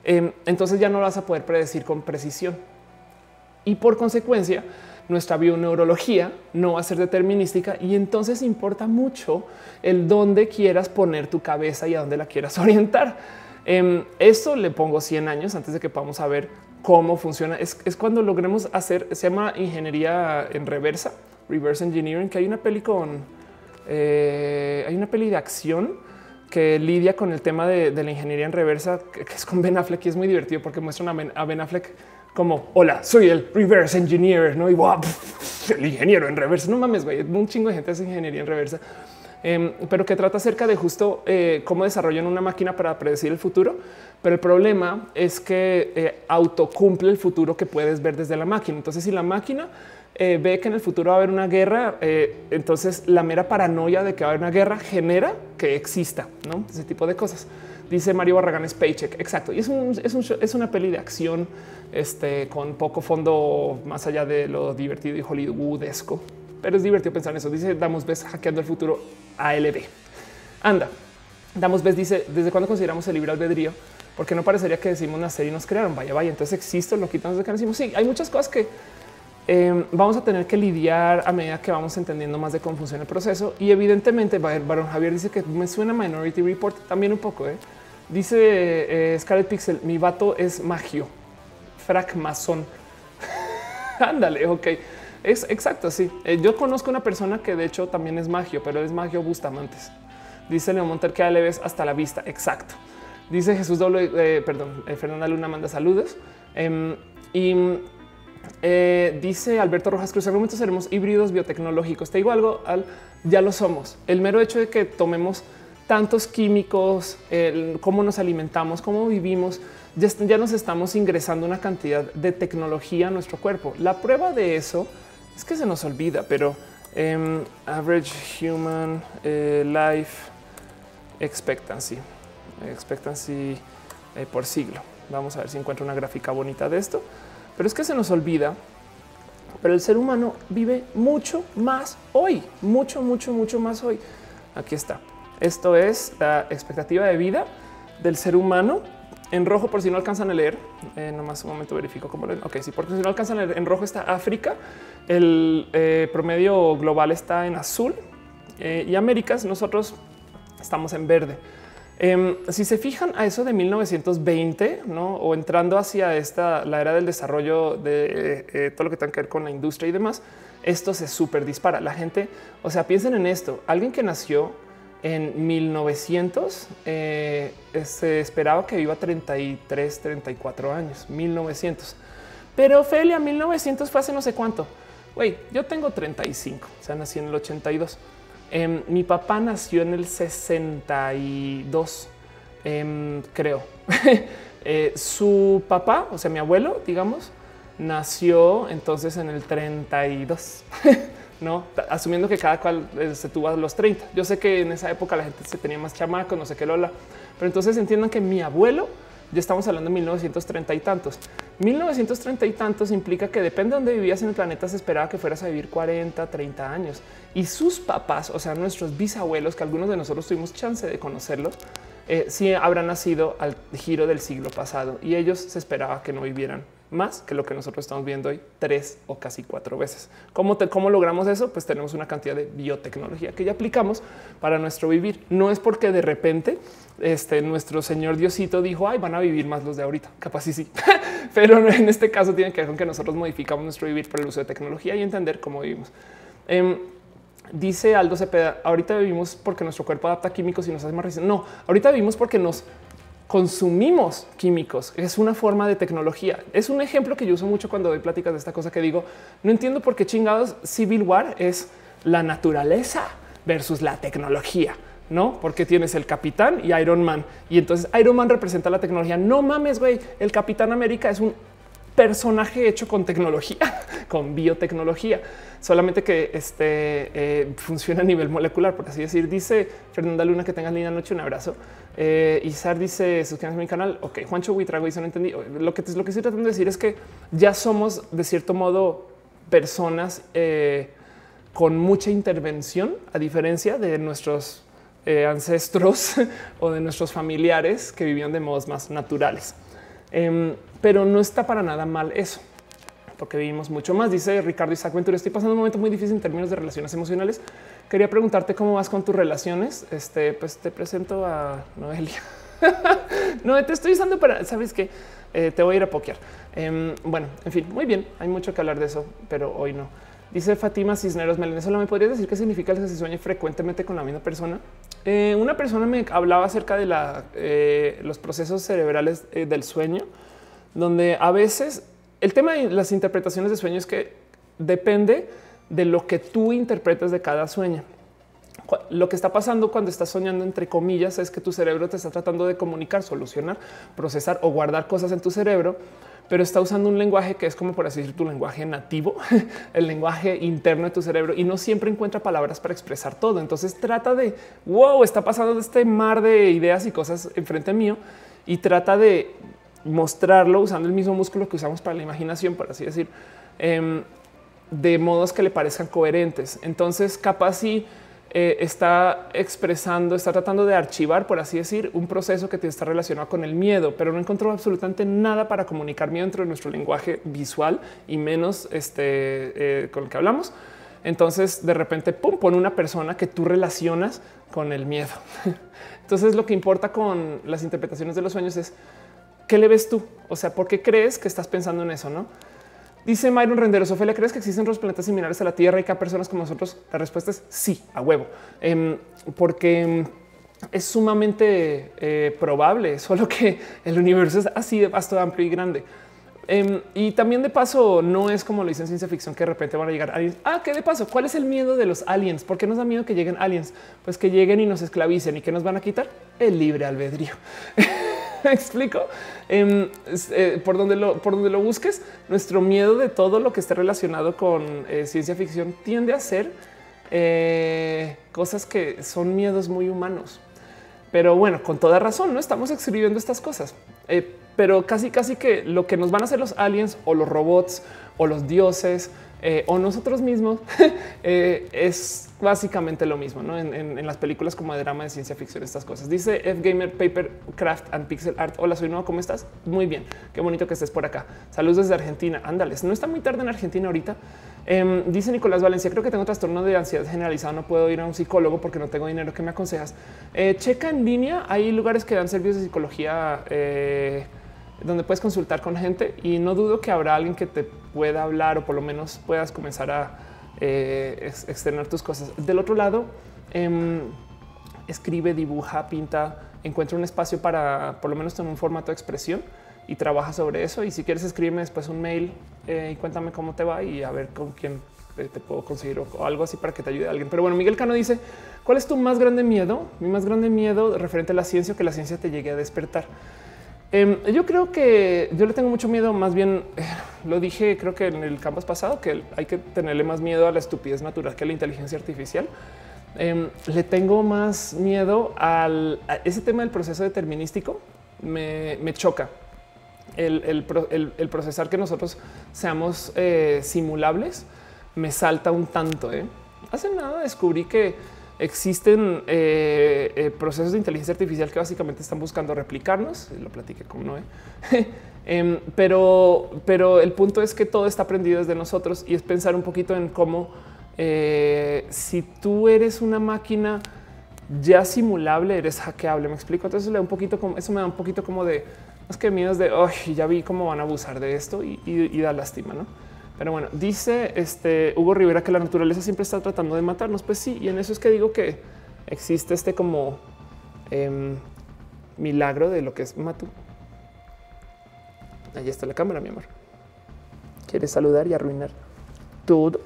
em, entonces ya no lo vas a poder predecir con precisión. Y por consecuencia, nuestra bioneurología no va a ser determinística y entonces importa mucho el dónde quieras poner tu cabeza y a dónde la quieras orientar. Em, esto le pongo 100 años antes de que podamos saber cómo funciona. Es, cuando logremos hacer, se llama ingeniería en reversa, reverse engineering, que hay una peli con, eh, hay una peli de acción que lidia con el tema de, la ingeniería en reversa, que, es con Ben Affleck y es muy divertido porque muestran a Ben, Affleck como hola, soy el reverse engineer, no? Y wow, el ingeniero en reversa. No mames, güey, un chingo de gente hace ingeniería en reversa. Em, pero que trata acerca de justo eh, cómo desarrollan una máquina para predecir el futuro. Pero el problema es que eh, autocumple el futuro que puedes ver desde la máquina. Entonces, si la máquina eh, ve que en el futuro va a haber una guerra, entonces la mera paranoia de que va a haber una guerra genera que exista, ¿no? Ese tipo de cosas. Dice Mario Barragán es Paycheck. Exacto. Y es, es, una peli de acción este, con poco fondo más allá de lo divertido y hollywoodesco pero es divertido pensar en eso. Dice Damos ves hackeando el futuro ALB. Anda, Damos ves dice desde cuándo consideramos el libre albedrío, porque no parecería que decimos nacer y nos crearon. Vaya, vaya. Entonces existe lo quitamos de que decimos. Sí, hay muchas cosas que em, vamos a tener que lidiar a medida que vamos entendiendo más de cómo funciona el proceso. Y evidentemente, Baron Javier dice que me suena Minority Report también un poco. ¿eh? Dice eh, Scarlet Pixel, mi vato es magio, frac mason. Ándale, ok. Es exacto, sí. Eh, yo conozco una persona que de hecho también es magio, pero es magio Bustamantes. Dice Leo Monter que le ves hasta la vista. Exacto. Dice Jesús doble, eh, perdón, eh, Fernanda Luna manda saludos. Em, y dice Alberto Rojas Cruz, en momento seremos híbridos biotecnológicos. Te digo algo, al, ya lo somos. El mero hecho de que tomemos tantos químicos, cómo nos alimentamos, cómo vivimos, ya, ya, nos estamos ingresando una cantidad de tecnología a nuestro cuerpo. La prueba de eso es que se nos olvida, pero em, average human eh, life expectancy, expectancy eh, por siglo. Vamos a ver si encuentro una gráfica bonita de esto, pero es que se nos olvida. Pero el ser humano vive mucho más hoy, mucho, mucho, mucho más hoy. Aquí está. Esto es la expectativa de vida del ser humano en rojo, por si no alcanzan a leer, eh, nomás un momento verifico cómo leen. Ok, sí, porque si no alcanzan a leer, en rojo está África, el eh, promedio global está en azul eh, y Américas, nosotros estamos en verde. Em, si se fijan a eso de 1920, ¿no? o entrando hacia esta la era del desarrollo de todo lo que tenga que ver con la industria y demás, esto se súper dispara. La gente, o sea, piensen en esto: alguien que nació en 1900 eh, se esperaba que viva 33, 34 años, 1900. Pero Ophelia, 1900 fue hace no sé cuánto. Güey, yo tengo 35, o sea, nací en el 82. Em, mi papá nació en el 62, em, creo. Eh, su papá, o sea, mi abuelo, digamos, nació entonces en el 32. no asumiendo que cada cual eh, se tuvo a los 30. Yo sé que en esa época la gente se tenía más chamaco, no sé qué lola, pero entonces entiendan que mi abuelo ya estamos hablando de 1930 y tantos. 1930 y tantos implica que depende de dónde vivías en el planeta, se esperaba que fueras a vivir 40, 30 años y sus papás, o sea, nuestros bisabuelos, que algunos de nosotros tuvimos chance de conocerlos, eh, sí habrán nacido al giro del siglo pasado y ellos se esperaba que no vivieran más que lo que nosotros estamos viendo hoy tres o casi cuatro veces. ¿Cómo, ¿Cómo logramos eso? Pues tenemos una cantidad de biotecnología que ya aplicamos para nuestro vivir. No es porque de repente este, nuestro señor Diosito dijo, ay, van a vivir más los de ahorita. Capaz sí, sí. Pero en este caso tiene que ver con que nosotros modificamos nuestro vivir por el uso de tecnología y entender cómo vivimos. Em, dice Aldo Cepeda, ahorita vivimos porque nuestro cuerpo adapta químicos y nos hace más resistentes. No, ahorita vivimos porque nos consumimos químicos. Es una forma de tecnología. Es un ejemplo que yo uso mucho cuando doy pláticas de esta cosa que digo, no entiendo por qué chingados Civil War es la naturaleza versus la tecnología. No, porque tienes el capitán y Iron Man. Y entonces Iron Man representa la tecnología. No mames, güey. El capitán América es un personaje hecho con tecnología, con biotecnología, solamente que este eh, funciona a nivel molecular, por así decir. Dice Fernanda Luna que tengas linda noche, un abrazo. Eh, Isar dice suscríbanse a mi canal. Ok, Juancho Huitrago dice no entendí. Lo que, lo que estoy tratando de decir es que ya somos de cierto modo personas eh, con mucha intervención, a diferencia de nuestros eh, ancestros o de nuestros familiares que vivían de modos más naturales. Pero no está para nada mal eso porque vivimos mucho más. Dice Ricardo Isaac Ventura, estoy pasando un momento muy difícil en términos de relaciones emocionales. Quería preguntarte cómo vas con tus relaciones. Este, pues te presento a Noelia. no te estoy usando para, sabes que eh, te voy a ir a pokear. Em, bueno, en fin, muy bien. Hay mucho que hablar de eso, pero hoy no. Dice Fátima Cisneros ¿solo me podrías decir qué significa que se sueñe frecuentemente con la misma persona? Eh, una persona me hablaba acerca de la, eh, los procesos cerebrales del sueño, donde a veces el tema de las interpretaciones de sueño es que depende de lo que tú interpretas de cada sueño. Lo que está pasando cuando estás soñando, entre comillas, es que tu cerebro te está tratando de comunicar, solucionar, procesar o guardar cosas en tu cerebro, pero está usando un lenguaje que es como por así decir tu lenguaje nativo, el lenguaje interno de tu cerebro y no siempre encuentra palabras para expresar todo. Entonces trata de wow, está pasando este mar de ideas y cosas enfrente mío y trata de mostrarlo usando el mismo músculo que usamos para la imaginación, por así decir, em, de modos que le parezcan coherentes. Entonces, capaz si eh, está expresando, está tratando de archivar, por así decir, un proceso que está relacionado con el miedo, pero no encontró absolutamente nada para comunicar miedo dentro de nuestro lenguaje visual y menos este eh, con el que hablamos. Entonces, de repente, pum, pone una persona que tú relacionas con el miedo. Entonces, lo que importa con las interpretaciones de los sueños es qué le ves tú? O sea, ¿por qué crees que estás pensando en eso? No? Dice Myron Renderos, Ophelia, ¿crees que existen otros planetas similares a la Tierra y que hay personas como nosotros? La respuesta es sí, a huevo, em, porque em, es sumamente eh, probable, solo que el universo es así de vasto, amplio y grande. Em, y también de paso, no es como lo dicen ciencia ficción que de repente van a llegar aliens. Ah, que de paso, ¿cuál es el miedo de los aliens? ¿Por qué nos da miedo que lleguen aliens? Pues que lleguen y nos esclavicen y que nos van a quitar el libre albedrío. ¿Me explico? Em, eh, por, donde lo, por donde lo busques, nuestro miedo de todo lo que esté relacionado con eh, ciencia ficción tiende a ser eh, cosas que son miedos muy humanos. Pero bueno, con toda razón, no estamos escribiendo estas cosas. pero casi, casi que lo que nos van a hacer los aliens o los robots o los dioses o nosotros mismos es básicamente lo mismo ¿no? en, las películas como de drama de ciencia ficción, estas cosas. Dice F Gamer Paper Craft and Pixel Art. Hola, soy nuevo. ¿Cómo estás? Muy bien. Qué bonito que estés por acá. Saludos desde Argentina. Ándales. No está muy tarde en Argentina ahorita. Em, dice Nicolás Valencia, creo que tengo trastorno de ansiedad generalizado. No puedo ir a un psicólogo porque no tengo dinero. ¿Qué me aconsejas? Eh, checa en línea. Hay lugares que dan servicios de psicología donde puedes consultar con gente y no dudo que habrá alguien que te pueda hablar o por lo menos puedas comenzar a eh, externar tus cosas. Del otro lado, em, escribe, dibuja, pinta, encuentra un espacio para por lo menos tener un formato de expresión y trabaja sobre eso. Y si quieres escribirme después un mail eh, y cuéntame cómo te va y a ver con quién te puedo conseguir o, algo así para que te ayude a alguien. Pero bueno, Miguel Cano dice, ¿cuál es tu más grande miedo? Mi más grande miedo referente a la ciencia, que la ciencia te llegue a despertar. Em, yo creo que yo le tengo mucho miedo, más bien eh, lo dije, creo que en el campus pasado, que hay que tenerle más miedo a la estupidez natural que a la inteligencia artificial. Em, le tengo más miedo al ese tema del proceso determinístico. Me, choca el, procesar que nosotros seamos eh, simulables. Me salta un tanto. ¿eh? Hace nada descubrí que existen eh, eh, procesos de inteligencia artificial que básicamente están buscando replicarnos. Lo platiqué con Noé. Em, pero, pero el punto es que todo está aprendido desde nosotros y es pensar un poquito en cómo eh, si tú eres una máquina ya simulable, eres hackeable. Me explico. Entonces le da un poquito como eso me da un poquito como de más que miedos de ya vi cómo van a abusar de esto y, y da lástima, no? Pero bueno, dice este Hugo Rivera que la naturaleza siempre está tratando de matarnos. Pues sí, y en eso es que digo que existe este como em, milagro de lo que es Matu. Ahí está la cámara, mi amor. ¿Quieres saludar y arruinar todo?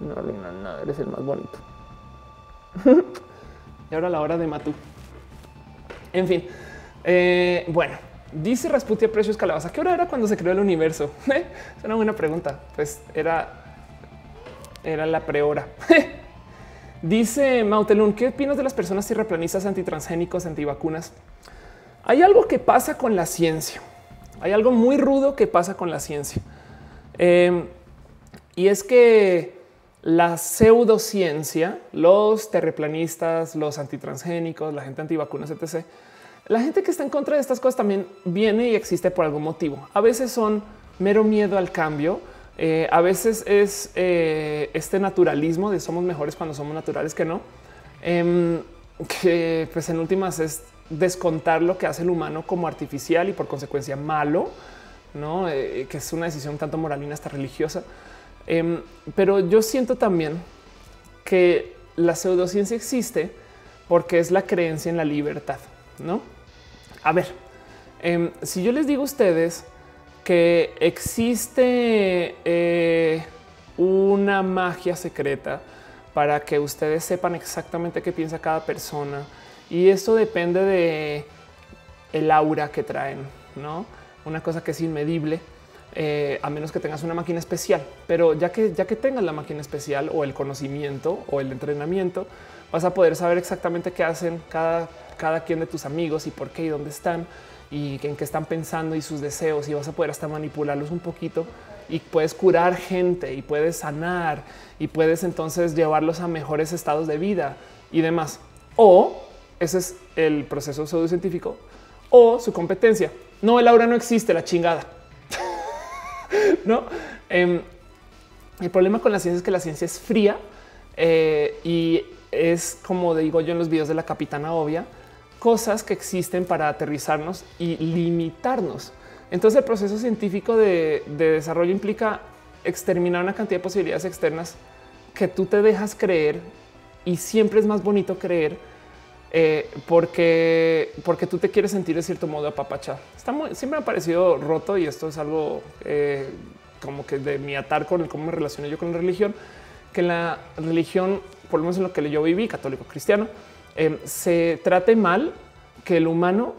No arruinar nada, eres el más bonito. y ahora la hora de Matu. En fin, eh, bueno, Dice Rasputia Precious Calabaza. ¿Qué hora era cuando se creó el universo? es una buena pregunta. Pues era, era la prehora. Dice Mautelun, ¿qué opinas de las personas tierraplanistas, antitransgénicos, antivacunas? Hay algo que pasa con la ciencia. Hay algo muy rudo que pasa con la ciencia. Em, y es que la pseudociencia, los terraplanistas, los antitransgénicos, la gente antivacunas, etc., la gente que está en contra de estas cosas también viene y existe por algún motivo. A veces son mero miedo al cambio. Eh, a veces es eh, este naturalismo de somos mejores cuando somos naturales que no. Em, que pues en últimas es descontar lo que hace el humano como artificial y por consecuencia malo, no eh, que es una decisión tanto moralina hasta religiosa. Em, pero yo siento también que la pseudociencia existe porque es la creencia en la libertad, no? A ver, em, si yo les digo a ustedes que existe eh, una magia secreta para que ustedes sepan exactamente qué piensa cada persona. Y eso depende de aura que traen, no una cosa que es inmedible. Eh, a menos que tengas una máquina especial, pero ya que ya que tengas la máquina especial o el conocimiento o el entrenamiento, vas a poder saber exactamente qué hacen cada, cada quien de tus amigos y por qué y dónde están y en qué están pensando y sus deseos y vas a poder hasta manipularlos un poquito y puedes curar gente y puedes sanar y puedes entonces llevarlos a mejores estados de vida y demás. O ese es el proceso pseudocientífico o su competencia. No, el aura no existe, la chingada. no, em, el problema con la ciencia es que la ciencia es fría eh, y es como digo yo en los videos de la capitana obvia, cosas que existen para aterrizarnos y limitarnos. Entonces el proceso científico de, desarrollo implica exterminar una cantidad de posibilidades externas que tú te dejas creer y siempre es más bonito creer eh, porque, porque tú te quieres sentir de cierto modo apapachado. Está muy, siempre me ha parecido roto y esto es algo eh, como que de mi atar con el cómo me relaciono yo con la religión, que la religión, por lo menos en lo que yo viví, católico cristiano, eh, se trate mal que el humano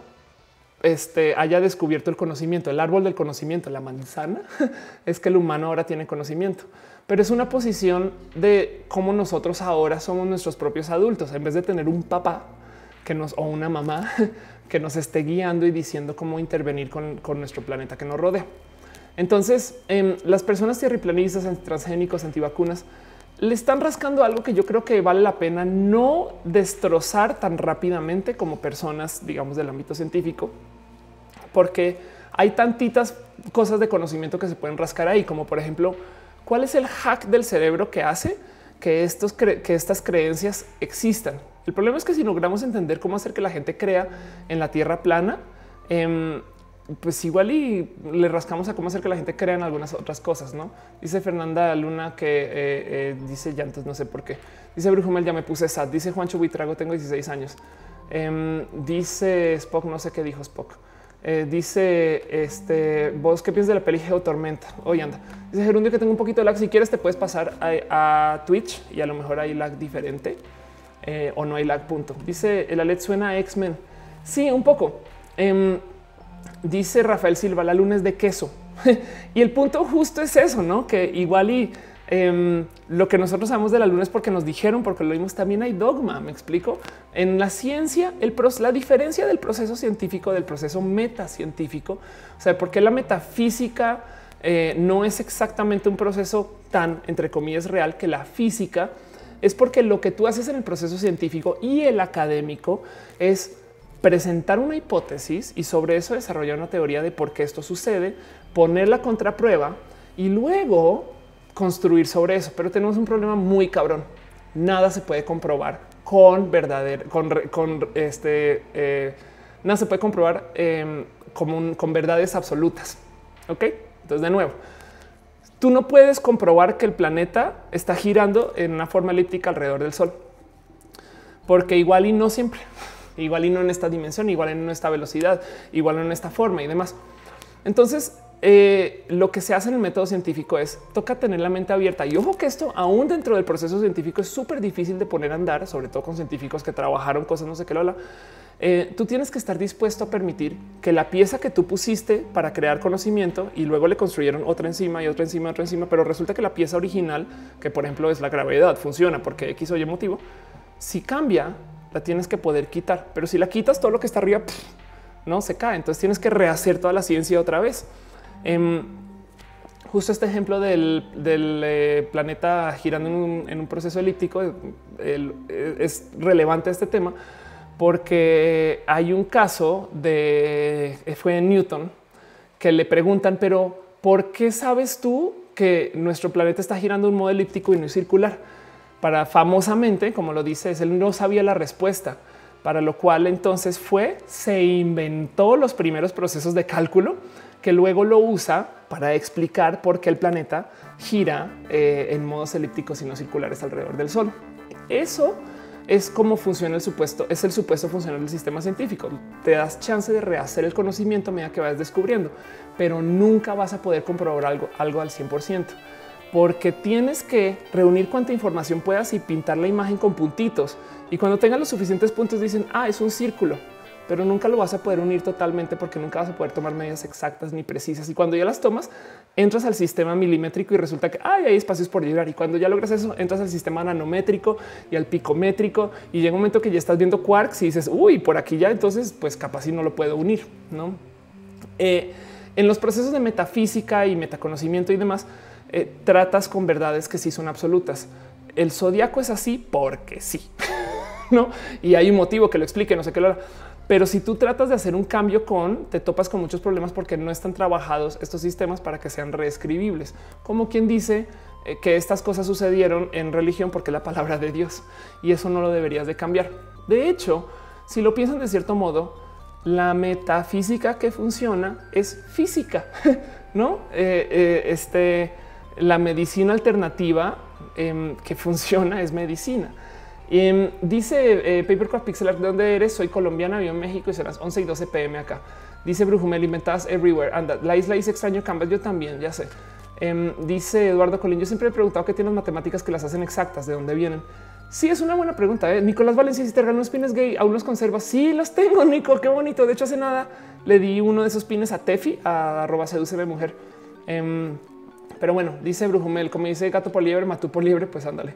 este, haya descubierto el conocimiento, el árbol del conocimiento, la manzana, es que el humano ahora tiene conocimiento, pero es una posición de cómo nosotros ahora somos nuestros propios adultos, en vez de tener un papá que nos o una mamá que nos esté guiando y diciendo cómo intervenir con, nuestro planeta que nos rodea. Entonces, em, las personas tierriplanistas, transgénicos, antivacunas, le están rascando algo que yo creo que vale la pena no destrozar tan rápidamente como personas, digamos, del ámbito científico, porque hay tantitas cosas de conocimiento que se pueden rascar ahí, como por ejemplo, cuál es el hack del cerebro que hace que, estos que estas creencias existan. El problema es que si logramos entender cómo hacer que la gente crea en la tierra plana, em, pues igual y le rascamos a cómo hacer que la gente crea en algunas otras cosas, ¿no? Dice Fernanda Luna que eh, eh, dice llantos, no sé por qué. Dice Brujumel, ya me puse sad. Dice Juancho Buitrago, tengo 16 años. Em, dice Spock, no sé qué dijo Spock. Eh, dice este vos qué piensas de la peli Tormenta. Hoy anda. Dice Gerundio que tengo un poquito de lag. Si quieres, te puedes pasar a, Twitch y a lo mejor hay lag diferente o no hay lag. Punto. Dice el Alet suena a X-Men. Sí, un poco. Dice Rafael Silva, la luna es de queso. y el punto justo es eso, ¿no? Que igual y em, lo que nosotros sabemos de la luna es porque nos dijeron, porque lo vimos, también hay dogma, me explico. En la ciencia, el la diferencia del proceso científico del proceso metacientífico, o sea, porque la metafísica eh, no es exactamente un proceso tan, entre comillas, real que la física, es porque lo que tú haces en el proceso científico y el académico es presentar una hipótesis y sobre eso desarrollar una teoría de por qué esto sucede, poner la contraprueba y luego construir sobre eso. Pero tenemos un problema muy cabrón. Nada se puede comprobar con verdadero, con, este, eh, nada se puede comprobar em, con verdades absolutas. Ok, entonces de nuevo, tú no puedes comprobar que el planeta está girando en una forma elíptica alrededor del Sol, porque igual y no siempre igual y no en esta dimensión, igual en esta velocidad, igual en esta forma y demás. Entonces, eh, lo que se hace en el método científico es toca tener la mente abierta y ojo que esto aún dentro del proceso científico es súper difícil de poner a andar, sobre todo con científicos que trabajaron cosas no sé qué lola. Eh, tú tienes que estar dispuesto a permitir que la pieza que tú pusiste para crear conocimiento y luego le construyeron otra encima y otra encima, otra encima, pero resulta que la pieza original, que por ejemplo es la gravedad, funciona porque X o Y motivo, si cambia, la tienes que poder quitar. Pero si la quitas, todo lo que está arriba no se cae. Entonces tienes que rehacer toda la ciencia otra vez. Em, justo este ejemplo del, eh, planeta girando en un, proceso elíptico es relevante este tema porque hay un caso de fue Newton que le preguntan, pero ¿por qué sabes tú que nuestro planeta está girando un modo elíptico y no circular? Para famosamente, como lo dices, él no sabía la respuesta. para lo cual entonces fue, se inventó los primeros procesos de cálculo que luego lo usa para explicar por qué el planeta gira eh, en modos elípticos y no circulares alrededor del Sol. Eso es cómo funciona el supuesto, es el supuesto funcional del sistema científico. Te das chance de rehacer el conocimiento a medida que vas descubriendo, pero nunca vas a poder comprobar algo, algo al 100% porque tienes que reunir cuanta información puedas y pintar la imagen con puntitos. Y cuando tengas los suficientes puntos dicen, ah, es un círculo, pero nunca lo vas a poder unir totalmente porque nunca vas a poder tomar medidas exactas ni precisas. Y cuando ya las tomas, entras al sistema milimétrico y resulta que hay espacios por llegar. Y cuando ya logras eso, entras al sistema nanométrico y al picométrico. Y llega un momento que ya estás viendo quarks y dices, uy, por aquí ya, entonces, pues capaz si no lo puedo unir, no? Eh, en los procesos de metafísica y metaconocimiento y demás, eh, tratas con verdades que sí son absolutas. El zodiaco es así porque sí, no? Y hay un motivo que lo explique, no sé qué lo hará. Pero si tú tratas de hacer un cambio con, te topas con muchos problemas porque no están trabajados estos sistemas para que sean reescribibles. Como quien dice eh, que estas cosas sucedieron en religión porque la palabra de Dios y eso no lo deberías de cambiar. De hecho, si lo piensan de cierto modo, la metafísica que funciona es física, no? Eh, este la medicina alternativa em, que funciona es medicina. Em, dice eh, Papercraft Pixel ¿de dónde eres? Soy colombiana, vivo en México y serán las 11 y 12 pm acá. Dice Brujumel, inventadas everywhere. Anda, la isla dice extraño Canvas, yo también, ya sé. Em, dice Eduardo Colín, yo siempre he preguntado qué tienen las matemáticas que las hacen exactas, de dónde vienen. Sí, es una buena pregunta. ¿eh? Nicolás Valencia, si te regalan unos pines gay, aún los conservas. Sí, los tengo, Nico. Qué bonito. De hecho, hace nada le di uno de esos pines a Tefi, a arroba seduce mujer. Pero bueno, dice Brujumel, como dice gato por liebre, matú por liebre, pues ándale.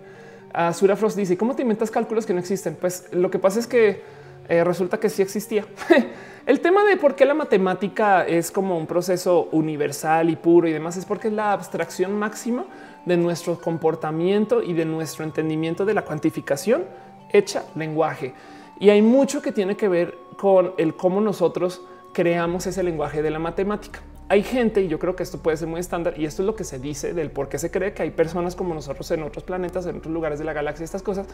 A Sura Frost dice, ¿cómo te inventas cálculos que no existen? Pues lo que pasa es que eh, resulta que sí existía. El tema de por qué la matemática es como un proceso universal y puro y demás es porque es la abstracción máxima de nuestro comportamiento y de nuestro entendimiento de la cuantificación hecha lenguaje. Y hay mucho que tiene que ver con el cómo nosotros creamos ese lenguaje de la matemática hay gente, y yo creo que esto puede ser muy estándar, y esto es lo que se dice del por qué se cree que hay personas como nosotros en otros planetas, en otros lugares de la galaxia, estas cosas,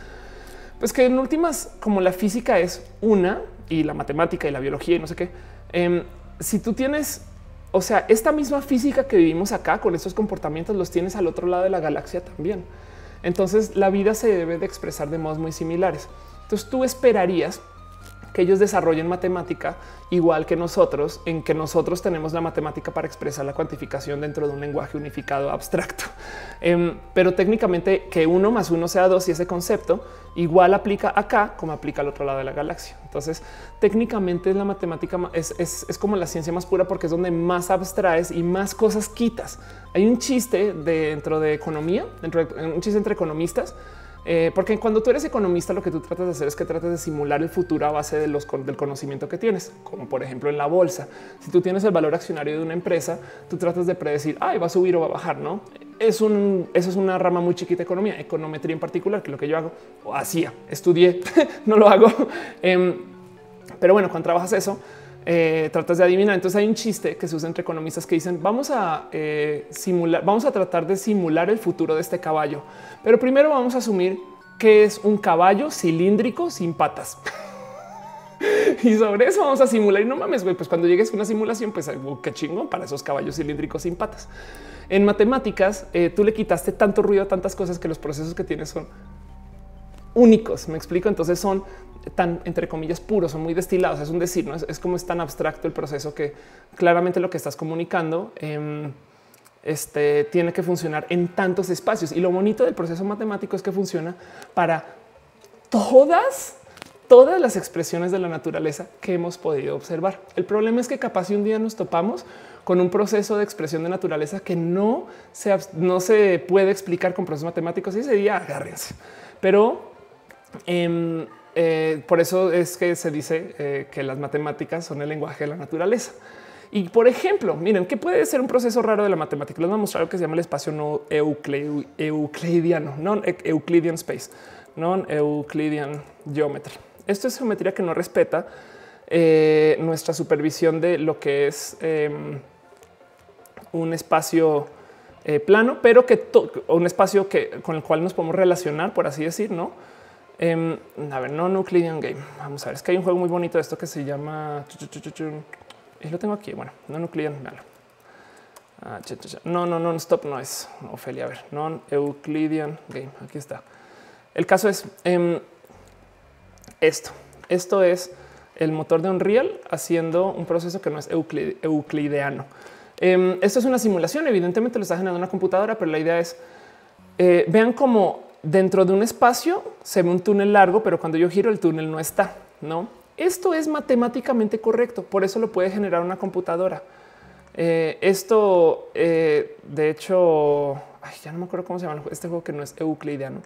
pues que en últimas, como la física es una y la matemática y la biología y no sé qué, em, si tú tienes, o sea, esta misma física que vivimos acá con estos comportamientos los tienes al otro lado de la galaxia también. Entonces la vida se debe de expresar de modos muy similares. Entonces tú esperarías que ellos desarrollen matemática igual que nosotros, en que nosotros tenemos la matemática para expresar la cuantificación dentro de un lenguaje unificado abstracto. Em, pero técnicamente que uno más uno sea dos y ese concepto igual aplica acá como aplica al otro lado de la galaxia. Entonces, técnicamente la matemática es, es como la ciencia más pura porque es donde más abstraes y más cosas quitas. Hay un chiste dentro de economía, un chiste entre economistas eh, porque cuando tú eres economista, lo que tú tratas de hacer es que tratas de simular el futuro a base del conocimiento que tienes, como por ejemplo en la bolsa. Si tú tienes el valor accionario de una empresa, tú tratas de predecir, ay, va a subir o va a bajar, ¿no? Es eso es una rama muy chiquita de economía, econometría en particular, que es lo que yo hago, o hacía, estudié, no lo hago. Em, pero bueno, cuando trabajas eso, eh, tratas de adivinar. Entonces hay un chiste que se usa entre economistas que dicen vamos a eh, simular, vamos a tratar de simular el futuro de este caballo. Pero primero vamos a asumir que es un caballo cilíndrico sin patas. y sobre eso vamos a simular. Y no mames, güey, pues cuando llegues a una simulación, pues qué chingo para esos caballos cilíndricos sin patas. En matemáticas, eh, tú le quitaste tanto ruido a tantas cosas que los procesos que tienes son únicos. Me explico. Entonces son tan, entre comillas, puros, son muy destilados. Es un decir, ¿no? es, como es tan abstracto el proceso que claramente lo que estás comunicando em, este, tiene que funcionar en tantos espacios. Y lo bonito del proceso matemático es que funciona para todas todas las expresiones de la naturaleza que hemos podido observar. El problema es que capaz si un día nos topamos con un proceso de expresión de naturaleza que no se, no se puede explicar con procesos matemáticos y ese día agárrense. Pero em, eh, por eso es que se dice eh, que las matemáticas son el lenguaje de la naturaleza. Y por ejemplo, miren, ¿qué puede ser un proceso raro de la matemática? Les voy a mostrar lo que se llama el espacio no euclidiano, non Euclidean space, non Euclidean geometry. Esto es geometría que no respeta eh, nuestra supervisión de lo que es em, un espacio plano, pero que un espacio que con el cual nos podemos relacionar, por así decir, no? Em, a ver, no Nuclear Game. Vamos a ver, es que hay un juego muy bonito de esto que se llama. Y lo tengo aquí. Bueno, no Nuclear. Ah, no, no, no, stop no es Ofelia. A ver, non Euclidean Game. Aquí está. El caso es em, esto. Esto es el motor de Unreal haciendo un proceso que no es euclideano. Em, esto es una simulación. Evidentemente lo está generando una computadora, pero la idea es eh, vean cómo dentro de un espacio se ve un túnel largo, pero cuando yo giro el túnel no está. No, esto es matemáticamente correcto. Por eso lo puede generar una computadora. Eh, esto, eh, de hecho, ya no me acuerdo cómo se llama este juego que no es euclidiano,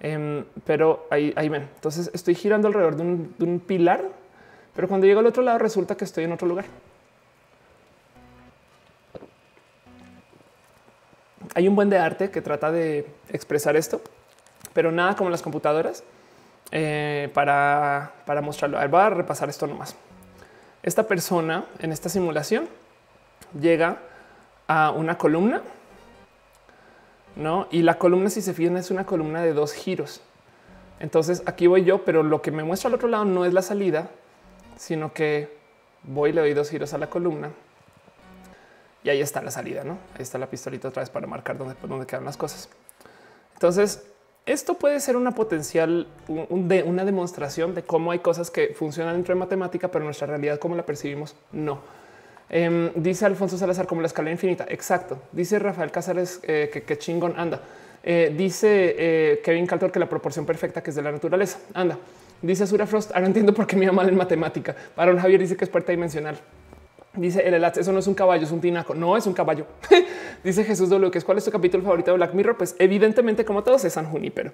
em, pero ahí, ven. Entonces estoy girando alrededor de un, pilar, pero cuando llego al otro lado resulta que estoy en otro lugar. Hay un buen de arte que trata de expresar esto, pero nada como las computadoras eh, para, para mostrarlo. A ver, voy a repasar esto nomás. Esta persona en esta simulación llega a una columna, no? Y la columna, si se fijan, es una columna de dos giros. Entonces aquí voy yo, pero lo que me muestra al otro lado no es la salida, sino que voy, le doy dos giros a la columna y ahí está la salida. No ahí está la pistolita otra vez para marcar dónde, dónde quedan las cosas. Entonces, esto puede ser una potencial, una demostración de cómo hay cosas que funcionan dentro de matemática, pero nuestra realidad, como la percibimos, no. Em, dice Alfonso Salazar como la escala infinita. Exacto. Dice Rafael Cáceres eh, que, chingón anda. Eh, dice eh, Kevin Caltor que la proporción perfecta que es de la naturaleza anda. Dice Azura Frost. Ahora entiendo por qué me llama mal en matemática. Aaron Javier dice que es puerta dimensional. Dice el Elatz, eso no es un caballo, es un tinaco. No es un caballo. Dice Jesús W, que es cuál es tu capítulo favorito de Black Mirror? Pues evidentemente, como todos, es San Junípero.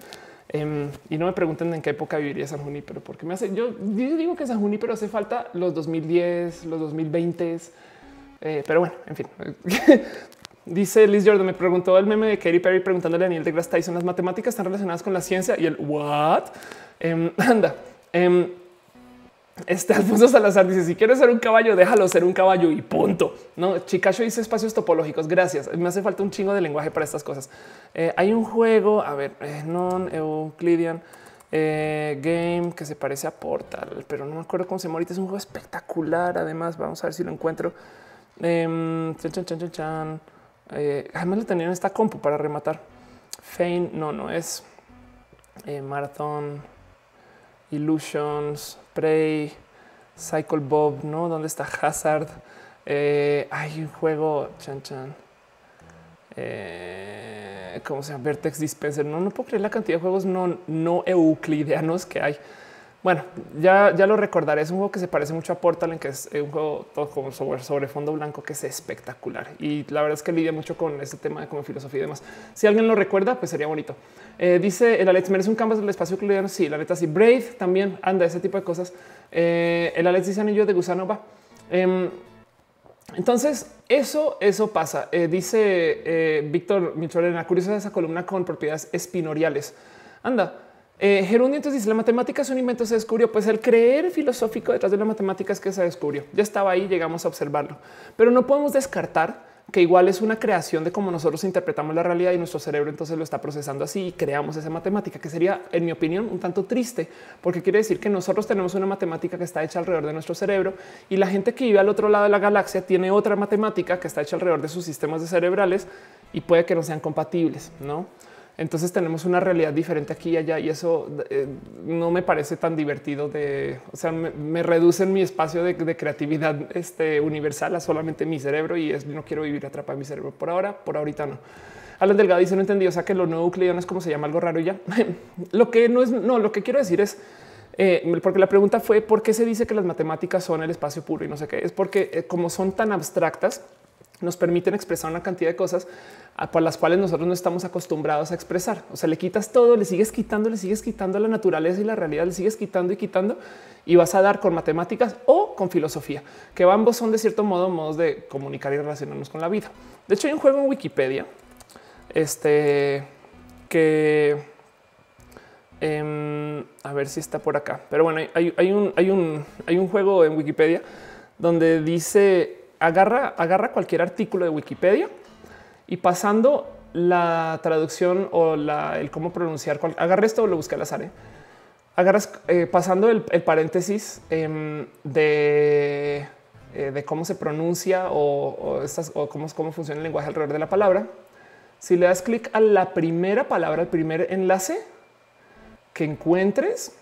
Em, y no me pregunten en qué época viviría San Junípero, porque me hace. Yo digo que San Junípero hace falta los 2010, los 2020. Eh, pero bueno, en fin. Dice Liz Jordan, me preguntó el meme de Katy Perry preguntándole a Daniel de Grass Tyson, las matemáticas están relacionadas con la ciencia y el what? Em, anda. Em, este Alfonso Salazar dice: Si quieres ser un caballo, déjalo ser un caballo y punto. No, Chicacho dice espacios topológicos. Gracias. Me hace falta un chingo de lenguaje para estas cosas. Eh, hay un juego, a ver, eh, non Euclidean eh, game que se parece a Portal, pero no me acuerdo cómo se llama ahorita. Es un juego espectacular. Además, vamos a ver si lo encuentro. Eh, chan, chan, chan, además lo tenía en esta compu para rematar. Fein, no, no es Marathon. Illusions, Prey, Cycle Bob, ¿no? ¿Dónde está Hazard? Eh, hay un juego, chan chan. Eh, ¿Cómo se llama? Vertex Dispenser. No, no puedo creer la cantidad de juegos no, no euclideanos que hay. Bueno, ya, ya lo recordaré. Es un juego que se parece mucho a Portal, en que es un juego todo como sobre, sobre fondo blanco que es espectacular. Y la verdad es que lidia mucho con este tema de como filosofía y demás. Si alguien lo recuerda, pues sería bonito. Eh, dice el Alex merece un canvas del espacio euclideano. Sí, la neta sí. Braid también anda ese tipo de cosas. Eh, el Alex dice anillo de gusano va. Em, entonces, eso, eso pasa. Eh, dice Víctor Mitrolena, curiosa esa columna con propiedades espinoriales. Anda, eh, entonces dice la matemática es un invento, se descubrió. Pues el creer filosófico detrás de la matemática es que se descubrió. Ya estaba ahí, llegamos a observarlo, pero no podemos descartar que igual es una creación de cómo nosotros interpretamos la realidad y nuestro cerebro entonces lo está procesando así y creamos esa matemática que sería, en mi opinión, un tanto triste, porque quiere decir que nosotros tenemos una matemática que está hecha alrededor de nuestro cerebro y la gente que vive al otro lado de la galaxia tiene otra matemática que está hecha alrededor de sus sistemas cerebrales y puede que no sean compatibles, ¿no? Entonces tenemos una realidad diferente aquí y allá y eso eh, no me parece tan divertido de, o sea, me, reduce en mi espacio de, creatividad este, universal a solamente mi cerebro y es, no quiero vivir atrapado en mi cerebro por ahora, por ahorita no. Alan Delgado dice no entendí, o sea que lo no euclidiano es como se llama algo raro ya. lo que no es, no, lo que quiero decir es, eh, porque la pregunta fue por qué se dice que las matemáticas son el espacio puro y no sé qué, es porque eh, como son tan abstractas, nos permiten expresar una cantidad de cosas por las cuales nosotros no estamos acostumbrados a expresar. O sea, le quitas todo, le sigues quitando, le sigues quitando la naturaleza y la realidad, le sigues quitando y quitando y vas a dar con matemáticas o con filosofía, que ambos son de cierto modo modos de comunicar y relacionarnos con la vida. De hecho, hay un juego en Wikipedia este que em, a ver si está por acá, pero bueno, hay, un, hay, un, hay un juego en Wikipedia donde dice agarra, agarra cualquier artículo de Wikipedia y pasando la traducción o el cómo pronunciar, agarra esto o lo busca al azar. ¿eh? agarras eh, pasando el, paréntesis em, de, eh, de, cómo se pronuncia o, estas, o cómo, cómo funciona el lenguaje alrededor de la palabra. Si le das clic a la primera palabra, el primer enlace que encuentres,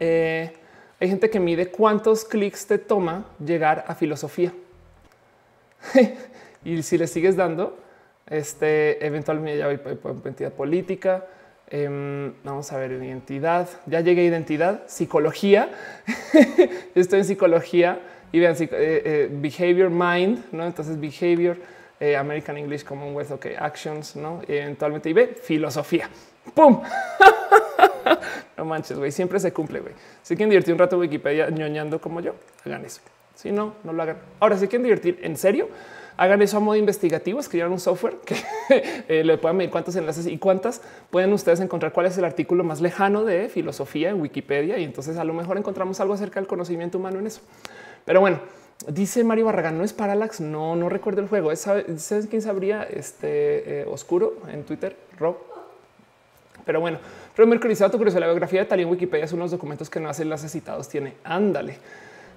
eh, hay gente que mide cuántos clics te toma llegar a filosofía. y si le sigues dando, este eventualmente ya voy por identidad política. Em, vamos a ver identidad. Ya llegué a identidad, psicología. Estoy en psicología y vean eh, eh, behavior mind, no? Entonces behavior, eh, American English Commonwealth, ok, actions, no? Eventualmente y ve filosofía. ¡Pum! no manches, güey, siempre se cumple, güey. Si quieren divertir un rato Wikipedia ñoñando como yo, hagan eso. Si no, no lo hagan. Ahora, si quieren divertir en serio, hagan eso a modo investigativo, escriban un software que eh, le puedan medir cuántos enlaces y cuántas pueden ustedes encontrar cuál es el artículo más lejano de filosofía en Wikipedia. Y entonces a lo mejor encontramos algo acerca del conocimiento humano en eso. Pero bueno, dice Mario Barragán, no es Parallax. No, no recuerdo el juego. ¿Sabes quién sabría? Este eh, oscuro en Twitter, Rob. Pero bueno, pero Mercurizado tu curiosidad, la biografía de tal en Wikipedia son unos documentos que no hacen enlaces citados. Tiene ándale.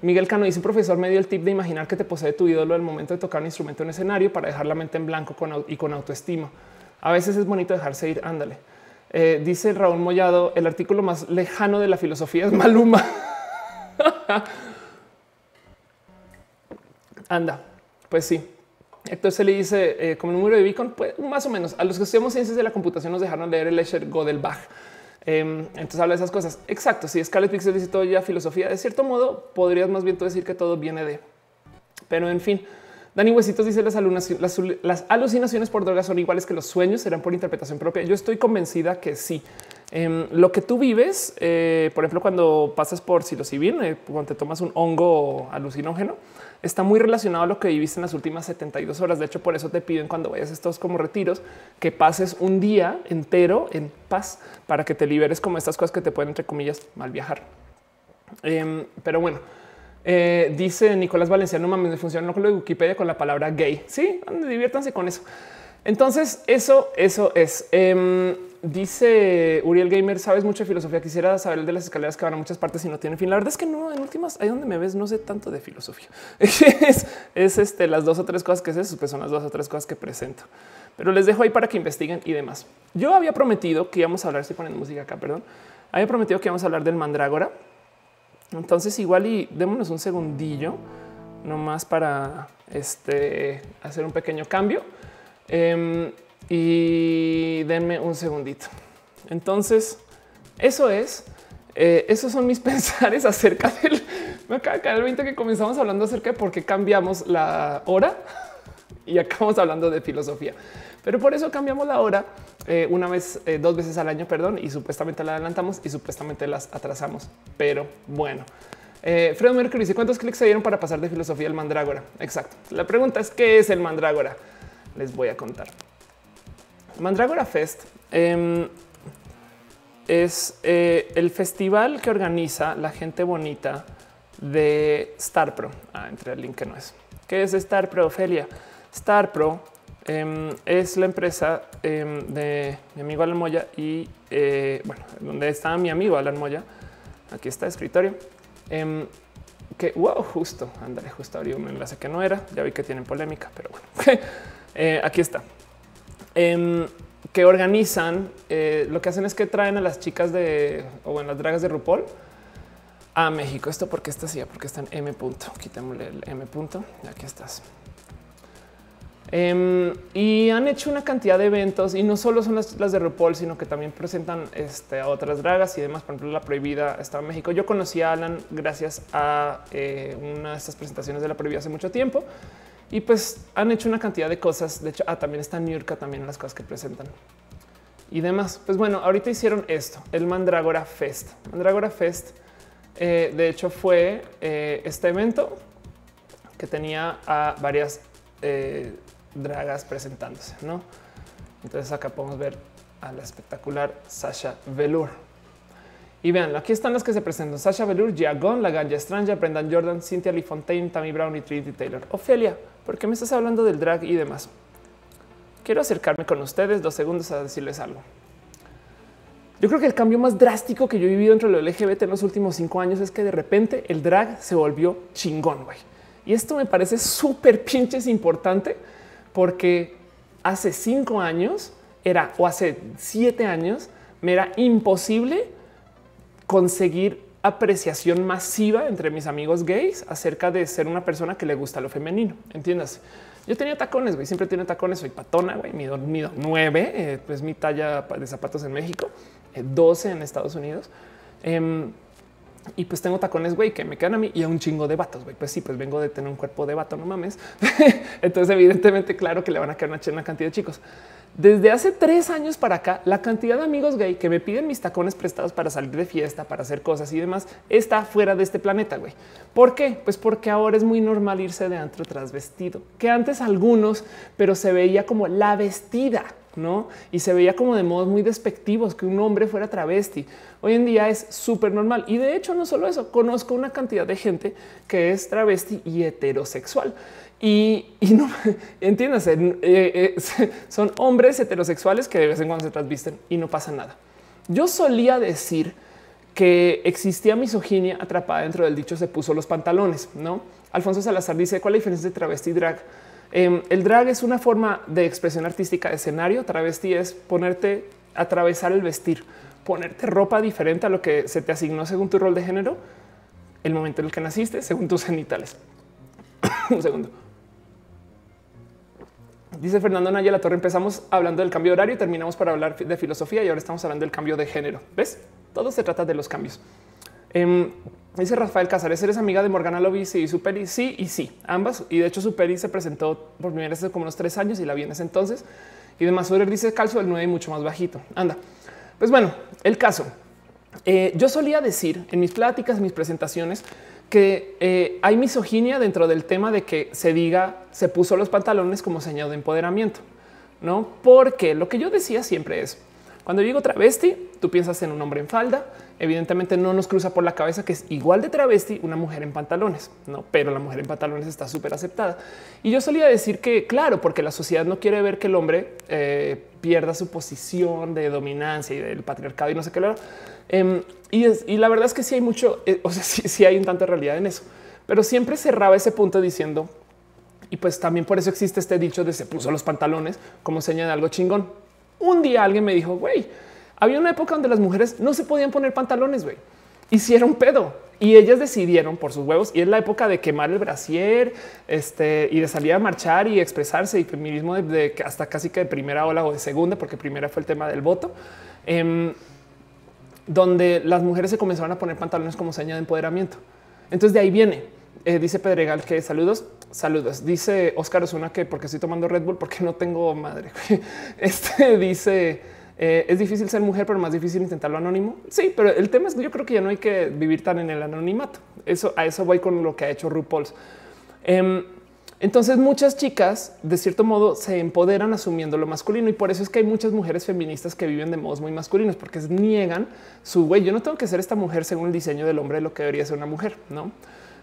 Miguel Cano dice: un profesor me dio el tip de imaginar que te posee tu ídolo al momento de tocar un instrumento en escenario para dejar la mente en blanco y con autoestima. A veces es bonito dejarse ir. Ándale. Eh, dice Raúl Mollado: el artículo más lejano de la filosofía es Maluma. Anda, pues sí. Héctor se le dice eh, como número de Beacon, pues más o menos a los que estudiamos ciencias de la computación nos dejaron leer el Escher Godelbach. Em, entonces habla de esas cosas. Exacto. Si Scarlett Pixel dice todo ya filosofía, de cierto modo podrías más bien decir que todo viene de, pero en fin. Dani Huesitos dice las, las, alucinaciones por drogas son iguales que los sueños, serán por interpretación propia. Yo estoy convencida que sí. Em, lo que tú vives, eh, por ejemplo, cuando pasas por psilocibin, eh, cuando te tomas un hongo alucinógeno, está muy relacionado a lo que viviste en las últimas 72 horas. De hecho, por eso te piden cuando vayas a estos como retiros que pases un día entero en paz para que te liberes como estas cosas que te pueden, entre comillas, mal viajar. Em, pero bueno, eh, dice Nicolás Valenciano, mames, me funciona con lo de Wikipedia con la palabra gay. Sí, diviértanse con eso. Entonces, eso, eso es. Em, dice Uriel Gamer, sabes mucho de filosofía. Quisiera saber de las escaleras que van a muchas partes y no tienen fin. La verdad es que no, en últimas, ahí donde me ves, no sé tanto de filosofía. es, este, las dos o tres cosas que sé, pues son las dos o tres cosas que presento. Pero les dejo ahí para que investiguen y demás. Yo había prometido que íbamos a hablar, estoy poniendo música acá, perdón. Había prometido que íbamos a hablar del mandrágora. Entonces, igual y démonos un segundillo nomás para este, hacer un pequeño cambio. Em, y denme un segundito. Entonces, eso es, eh, esos son mis pensares acerca del, me acaba de caer el 20 que comenzamos hablando acerca de por qué cambiamos la hora y acabamos hablando de filosofía. Pero por eso cambiamos la hora eh, una vez, eh, dos veces al año, perdón, y supuestamente la adelantamos y supuestamente las atrasamos. Pero bueno, eh, Fredo Mercury dice cuántos clics se dieron para pasar de filosofía al mandrágora. Exacto. La pregunta es qué es el mandrágora. Les voy a contar. Mandrágora Fest em, es eh, el festival que organiza la gente bonita de Star Pro. Ah, entre el link que no es. ¿Qué es Star Pro, Ophelia? Star Pro em, es la empresa em, de mi amigo Alan Moya y eh, bueno, donde está mi amigo Alan Moya. Aquí está el escritorio. que wow, justo, ándale, justo abrí un enlace que no era. Ya vi que tienen polémica, pero bueno, eh, aquí está. Em, que organizan, eh, lo que hacen es que traen a las chicas de o en las dragas de RuPaul a México. Esto porque está así, porque está en M punto. Quitémosle el M punto. Aquí estás. Em, y han hecho una cantidad de eventos y no solo son las, de RuPaul, sino que también presentan este, a otras dragas y demás. Por ejemplo, la prohibida está en México. Yo conocí a Alan gracias a eh, una de estas presentaciones de la prohibida hace mucho tiempo y pues han hecho una cantidad de cosas. De hecho, ah, también está New York, también las cosas que presentan y demás. Pues bueno, ahorita hicieron esto, el Mandragora Fest. Mandragora Fest, eh, de hecho, fue eh, este evento que tenía a varias eh, dragas presentándose, ¿no? Entonces acá podemos ver a la espectacular Sasha Velour. Y vean, aquí están las que se presentan. Sasha Velour, Giagon, La Ganja Stranja, Brendan Jordan, Cynthia Lee Fontaine, Tammy Brown y Trinity Taylor. Ofelia, ¿por qué me estás hablando del drag y demás? Quiero acercarme con ustedes dos segundos a decirles algo. Yo creo que el cambio más drástico que yo he vivido entre lo LGBT en los últimos cinco años es que de repente el drag se volvió chingón, güey. Y esto me parece súper pinches importante porque hace cinco años era o hace siete años me era imposible conseguir apreciación masiva entre mis amigos gays acerca de ser una persona que le gusta lo femenino. Entiendas. Yo tenía tacones, güey. Siempre tiene tacones. Soy patona, güey. Mido, mido nueve, eh, pues mi talla de zapatos en México, 12 eh, en Estados Unidos. Em, y pues tengo tacones, güey, que me quedan a mí y a un chingo de vatos, güey. Pues sí, pues vengo de tener un cuerpo de vato, no mames. Entonces, evidentemente, claro que le van a quedar una, una cantidad de chicos. Desde hace tres años para acá, la cantidad de amigos gay que me piden mis tacones prestados para salir de fiesta, para hacer cosas y demás, está fuera de este planeta, güey. ¿Por qué? Pues porque ahora es muy normal irse de antro tras vestido, que antes algunos, pero se veía como la vestida, ¿no? Y se veía como de modos muy despectivos que un hombre fuera travesti. Hoy en día es súper normal. Y de hecho, no solo eso, conozco una cantidad de gente que es travesti y heterosexual. Y, no entiendes, eh, eh, son hombres heterosexuales que de vez en cuando se trasvisten y no pasa nada. Yo solía decir que existía misoginia atrapada dentro del dicho se puso los pantalones, no? Alfonso Salazar dice cuál es la diferencia entre travesti y drag. Em, el drag es una forma de expresión artística de escenario. Travesti es ponerte, atravesar el vestir, ponerte ropa diferente a lo que se te asignó según tu rol de género, el momento en el que naciste, según tus genitales. Un segundo. Dice Fernando Naya La Torre. Empezamos hablando del cambio de horario y terminamos para hablar de filosofía y ahora estamos hablando del cambio de género. ¿Ves? Todo se trata de los cambios. Em, dice Rafael Casares, ¿eres amiga de Morgana Lobby? Sí, Superi, sí y sí, ambas. Y de hecho, Superi se presentó por primera vez hace como unos tres años y la vi en ese entonces. Y de Masurer dice calcio del 9 y mucho más bajito. Anda. Pues bueno, el caso. Eh, yo solía decir en mis pláticas, en mis presentaciones, que eh, hay misoginia dentro del tema de que se diga se puso los pantalones como señal de empoderamiento, no? Porque lo que yo decía siempre es cuando digo travesti, tú piensas en un hombre en falda. Evidentemente no nos cruza por la cabeza que es igual de travesti una mujer en pantalones, no? Pero la mujer en pantalones está súper aceptada. Y yo solía decir que, claro, porque la sociedad no quiere ver que el hombre eh, pierda su posición de dominancia y del patriarcado y no sé qué. Em, y, la verdad es que sí hay mucho, eh, o sea, sí, hay un tanta realidad en eso, pero siempre cerraba ese punto diciendo, y pues también por eso existe este dicho de se puso los pantalones como señal de algo chingón. Un día alguien me dijo, güey, había una época donde las mujeres no se podían poner pantalones, güey. Hicieron pedo y ellas decidieron por sus huevos y es la época de quemar el brasier este, y de salir a marchar y expresarse y feminismo de, hasta casi que de primera ola o de segunda, porque primera fue el tema del voto. Em, donde las mujeres se comenzaron a poner pantalones como seña de empoderamiento. Entonces de ahí viene. Eh, dice Pedregal que saludos, saludos. Dice Oscar Osuna que porque estoy tomando Red Bull porque no tengo madre. Este dice eh, es difícil ser mujer, pero más difícil intentarlo anónimo. Sí, pero el tema es que yo creo que ya no hay que vivir tan en el anonimato. Eso a eso voy con lo que ha hecho RuPaul's. Em, entonces muchas chicas de cierto modo se empoderan asumiendo lo masculino y por eso es que hay muchas mujeres feministas que viven de modos muy masculinos porque niegan su güey. Yo no tengo que ser esta mujer según el diseño del hombre, lo que debería ser una mujer, no?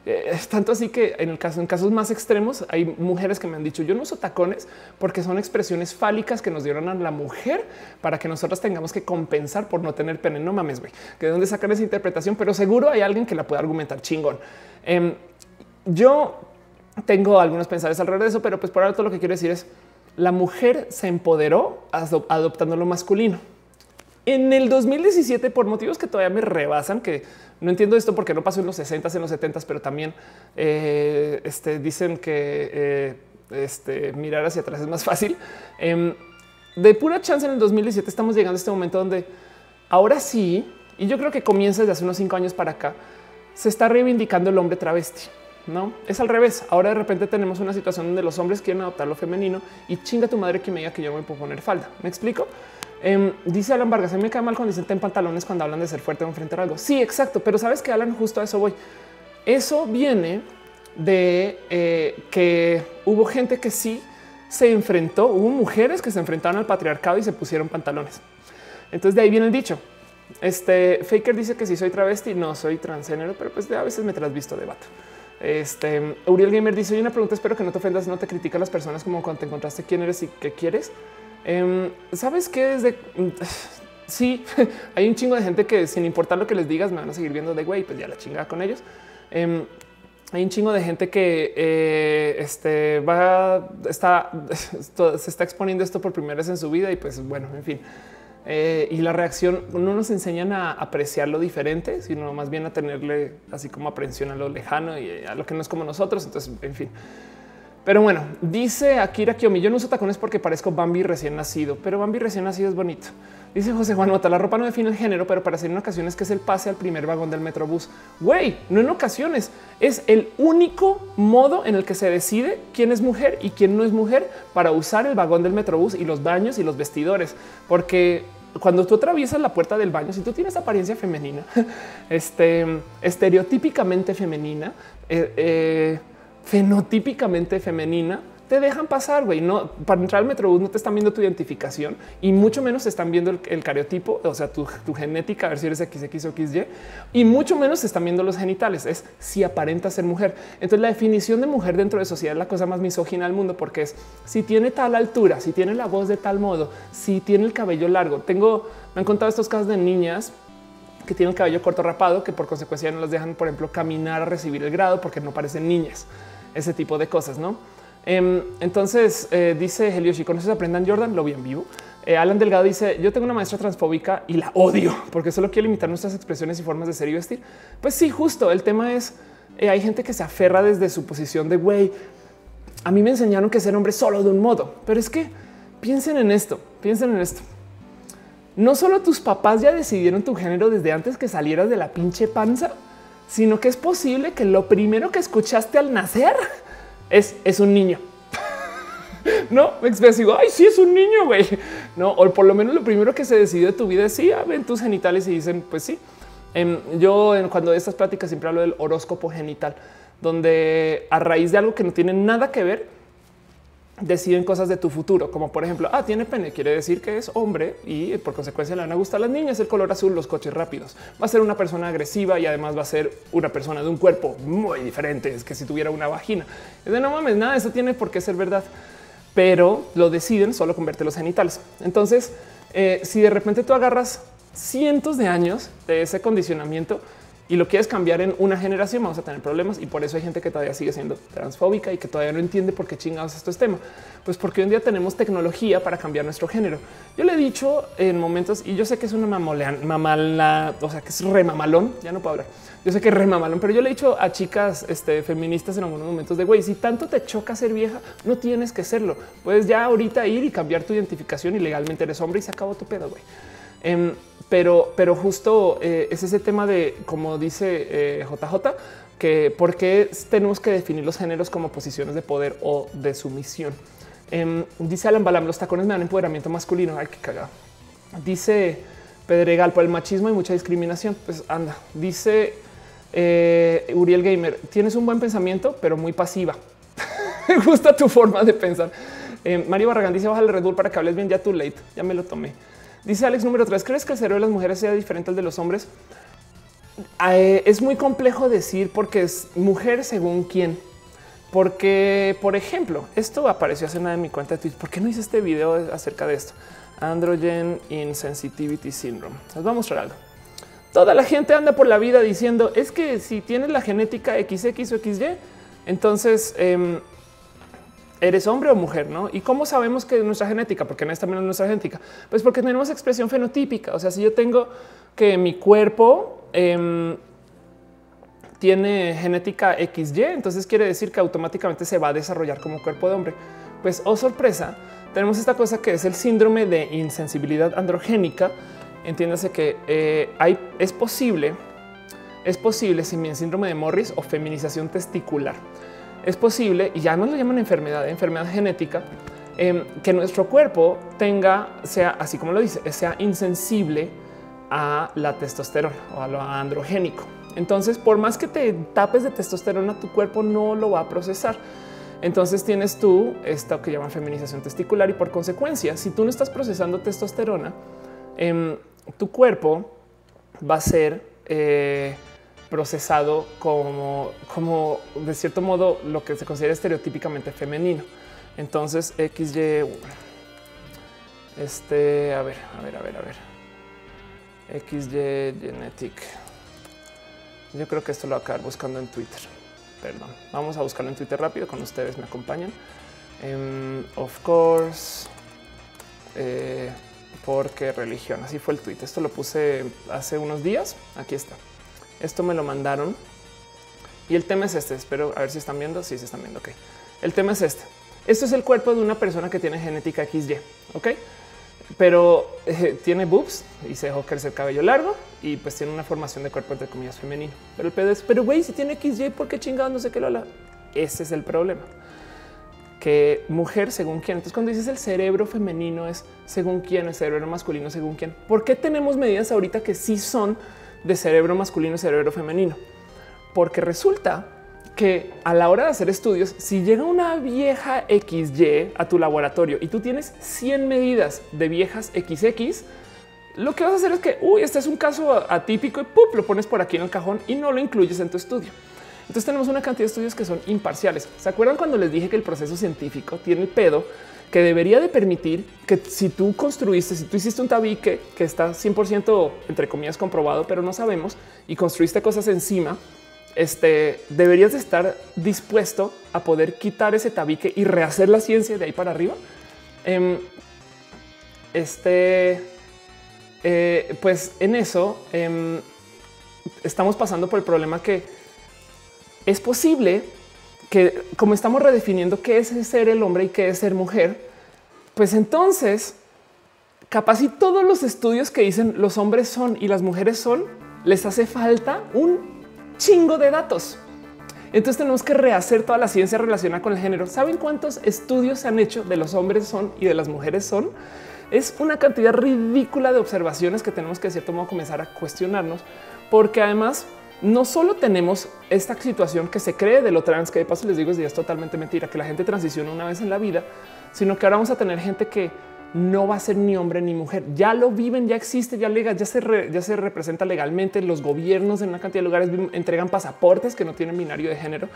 Eh, es tanto así que en el caso, en casos más extremos, hay mujeres que me han dicho yo no uso tacones porque son expresiones fálicas que nos dieron a la mujer para que nosotros tengamos que compensar por no tener pene. No mames, güey, que de dónde sacar esa interpretación, pero seguro hay alguien que la pueda argumentar chingón. Em, yo tengo algunos pensares alrededor de eso, pero pues por ahora todo lo que quiero decir es la mujer se empoderó adoptando lo masculino. En el 2017, por motivos que todavía me rebasan, que no entiendo esto porque no pasó en los 60 en los 70 pero también eh, este, dicen que eh, este, mirar hacia atrás es más fácil. Em, de pura chance en el 2017 estamos llegando a este momento donde ahora sí, y yo creo que comienza desde hace unos cinco años para acá, se está reivindicando el hombre travesti. No es al revés. Ahora de repente tenemos una situación donde los hombres quieren adoptar lo femenino y chinga tu madre que me diga que yo me puedo poner falda. Me explico. Em, dice Alan Vargas, a mí me cae mal cuando dicen en pantalones cuando hablan de ser fuerte o enfrentar algo. Sí, exacto. Pero sabes que Alan, justo a eso voy. Eso viene de eh, que hubo gente que sí se enfrentó, hubo mujeres que se enfrentaron al patriarcado y se pusieron pantalones. Entonces de ahí viene el dicho. Este Faker dice que si soy travesti, no soy transgénero, pero pues a veces me trasvisto de vato. Este Uriel Gamer dice: Hay una pregunta, espero que no te ofendas, no te critican las personas como cuando te encontraste quién eres y qué quieres. Em, Sabes que desde sí, hay un chingo de gente que sin importar lo que les digas me van a seguir viendo de güey, pues ya la chingada con ellos. Em, hay un chingo de gente que eh, este, va, está, se está exponiendo esto por primera vez en su vida y pues bueno, en fin. Eh, y la reacción no nos enseñan a apreciar lo diferente, sino más bien a tenerle así como aprensión a lo lejano y a lo que no es como nosotros. Entonces, en fin. Pero bueno, dice Akira Kiyomi, yo no uso tacones porque parezco Bambi recién nacido, pero Bambi recién nacido es bonito. Dice José Juan Mota, la ropa no define el género, pero para hacer en ocasiones que es el pase al primer vagón del metrobús. Güey, no en ocasiones, es el único modo en el que se decide quién es mujer y quién no es mujer para usar el vagón del metrobús y los baños y los vestidores, porque cuando tú atraviesas la puerta del baño, si tú tienes apariencia femenina, este estereotípicamente femenina, eh, eh, fenotípicamente femenina, te dejan pasar, güey. No para entrar al metrobús no te están viendo tu identificación y mucho menos están viendo el, cariotipo, o sea, tu, genética, a ver si eres XX o XY, y mucho menos están viendo los genitales. Es si aparenta ser mujer. Entonces, la definición de mujer dentro de sociedad es la cosa más misógina del mundo, porque es si tiene tal altura, si tiene la voz de tal modo, si tiene el cabello largo. Tengo, me han contado estos casos de niñas que tienen el cabello corto rapado, que por consecuencia no las dejan, por ejemplo, caminar a recibir el grado porque no parecen niñas. Ese tipo de cosas, no? Em, entonces eh, dice Helioshi, con eso aprendan Jordan, lo vi en vivo. Eh, Alan Delgado dice: Yo tengo una maestra transfóbica y la odio porque solo quiere limitar nuestras expresiones y formas de ser y vestir. Pues sí, justo el tema es: eh, hay gente que se aferra desde su posición de güey. A mí me enseñaron que ser hombre solo de un modo, pero es que piensen en esto, piensen en esto. No solo tus papás ya decidieron tu género desde antes que salieras de la pinche panza, sino que es posible que lo primero que escuchaste al nacer es, es un niño. no me digo, ay, sí es un niño, güey. No, o por lo menos lo primero que se decidió de tu vida es sí, ah, ven tus genitales y dicen, pues sí. Em, yo cuando de estas pláticas siempre hablo del horóscopo genital, donde a raíz de algo que no tiene nada que ver, deciden cosas de tu futuro, como por ejemplo, ah, tiene pene, quiere decir que es hombre y por consecuencia le van a gustar las niñas, el color azul, los coches rápidos. Va a ser una persona agresiva y además va a ser una persona de un cuerpo muy diferente, es que si tuviera una vagina. Es de no mames, nada, eso tiene por qué ser verdad, pero lo deciden solo convierte los genitales. Entonces, eh, si de repente tú agarras cientos de años de ese condicionamiento, y lo quieres cambiar en una generación, vamos a tener problemas y por eso hay gente que todavía sigue siendo transfóbica y que todavía no entiende por qué chingados esto es tema. Pues porque hoy en día tenemos tecnología para cambiar nuestro género. Yo le he dicho en momentos y yo sé que es una mamala, o sea, que es remamalón, ya no puedo hablar. Yo sé que es remamalón, pero yo le he dicho a chicas este, feministas en algunos momentos de güey, si tanto te choca ser vieja, no tienes que serlo. Puedes ya ahorita ir y cambiar tu identificación y legalmente eres hombre y se acabó tu pedo, güey. Em, pero, pero justo eh, es ese tema de, como dice JJ, eh, que por qué tenemos que definir los géneros como posiciones de poder o de sumisión. Em, dice Alan Balam, los tacones me dan empoderamiento masculino. Ay, qué cagado. Dice Pedregal, por el machismo y mucha discriminación. Pues anda, dice eh, Uriel Gamer, tienes un buen pensamiento, pero muy pasiva. me gusta tu forma de pensar. Mario Barragán dice, baja el Red Bull para que hables bien ya too late. Ya me lo tomé. Dice Alex número tres. ¿Crees que el cerebro de las mujeres sea diferente al de los hombres? Eh, es muy complejo decir porque es mujer según quién. Porque, por ejemplo, esto apareció hace nada en mi cuenta de Twitter. ¿Por qué no hice este video acerca de esto? Androgen Insensitivity Syndrome. Les voy a mostrar algo. Toda la gente anda por la vida diciendo es que si tienes la genética XX o XY, entonces em, eres hombre o mujer, ¿no? ¿Y cómo sabemos que es nuestra genética? Porque no es también nuestra genética. Pues porque tenemos expresión fenotípica. O sea, si yo tengo que mi cuerpo em, tiene genética XY, entonces quiere decir que automáticamente se va a desarrollar como cuerpo de hombre. Pues, oh sorpresa, tenemos esta cosa que es el síndrome de insensibilidad androgénica. Entiéndase que eh, hay, es posible, es posible sin el síndrome de Morris o feminización testicular es posible, y ya no lo llaman enfermedad, enfermedad genética, em, que nuestro cuerpo tenga, sea así como lo dice, sea insensible a la testosterona o a lo androgénico. Entonces, por más que te tapes de testosterona, tu cuerpo no lo va a procesar. Entonces tienes tú esto que llaman feminización testicular y por consecuencia, si tú no estás procesando testosterona, em, tu cuerpo va a ser eh, procesado como, como de cierto modo lo que se considera estereotípicamente femenino. Entonces XY, este, a ver, a ver, a ver, a ver. XY Genetic. Yo creo que esto lo voy a acabar buscando en Twitter. Perdón. Vamos a buscarlo en Twitter rápido con ustedes. Me acompañan. Em, of course. Eh, porque religión. Así fue el tweet. Esto lo puse hace unos días. Aquí está. Esto me lo mandaron. Y el tema es este. Espero a ver si están viendo. Si sí, están viendo. Ok. El tema es este. Esto es el cuerpo de una persona que tiene genética XY. Ok pero eh, tiene boobs y se dejó crecer cabello largo y pues tiene una formación de cuerpo entre comillas femenino. Pero el pedo es, pero güey, si tiene XY, ¿por qué chingados no sé qué lo habla? Ese es el problema. Que mujer según quién. Entonces cuando dices el cerebro femenino es según quién, el cerebro masculino según quién. ¿Por qué tenemos medidas ahorita que sí son de cerebro masculino y cerebro femenino? Porque resulta que a la hora de hacer estudios, si llega una vieja XY a tu laboratorio y tú tienes 100 medidas de viejas XX, lo que vas a hacer es que, uy, este es un caso atípico y ¡pup! lo pones por aquí en el cajón y no lo incluyes en tu estudio. Entonces tenemos una cantidad de estudios que son imparciales. ¿Se acuerdan cuando les dije que el proceso científico tiene el pedo que debería de permitir que si tú construiste, si tú hiciste un tabique que está 100% entre comillas comprobado, pero no sabemos y construiste cosas encima, este, deberías de estar dispuesto a poder quitar ese tabique y rehacer la ciencia de ahí para arriba. Em, este, eh, pues en eso em, estamos pasando por el problema que es posible que como estamos redefiniendo qué es ser el hombre y qué es ser mujer, pues entonces capaz y todos los estudios que dicen los hombres son y las mujeres son, les hace falta un chingo de datos. Entonces tenemos que rehacer toda la ciencia relacionada con el género. ¿Saben cuántos estudios se han hecho de los hombres son y de las mujeres son? Es una cantidad ridícula de observaciones que tenemos que de cierto modo comenzar a cuestionarnos, porque además no solo tenemos esta situación que se cree de lo trans, que de paso les digo es, es totalmente mentira, que la gente transiciona una vez en la vida, sino que ahora vamos a tener gente que no va a ser ni hombre ni mujer. Ya lo viven, ya existe, ya legal, ya se, ya se representa legalmente. Los gobiernos en una cantidad de lugares entregan pasaportes que no tienen binario de género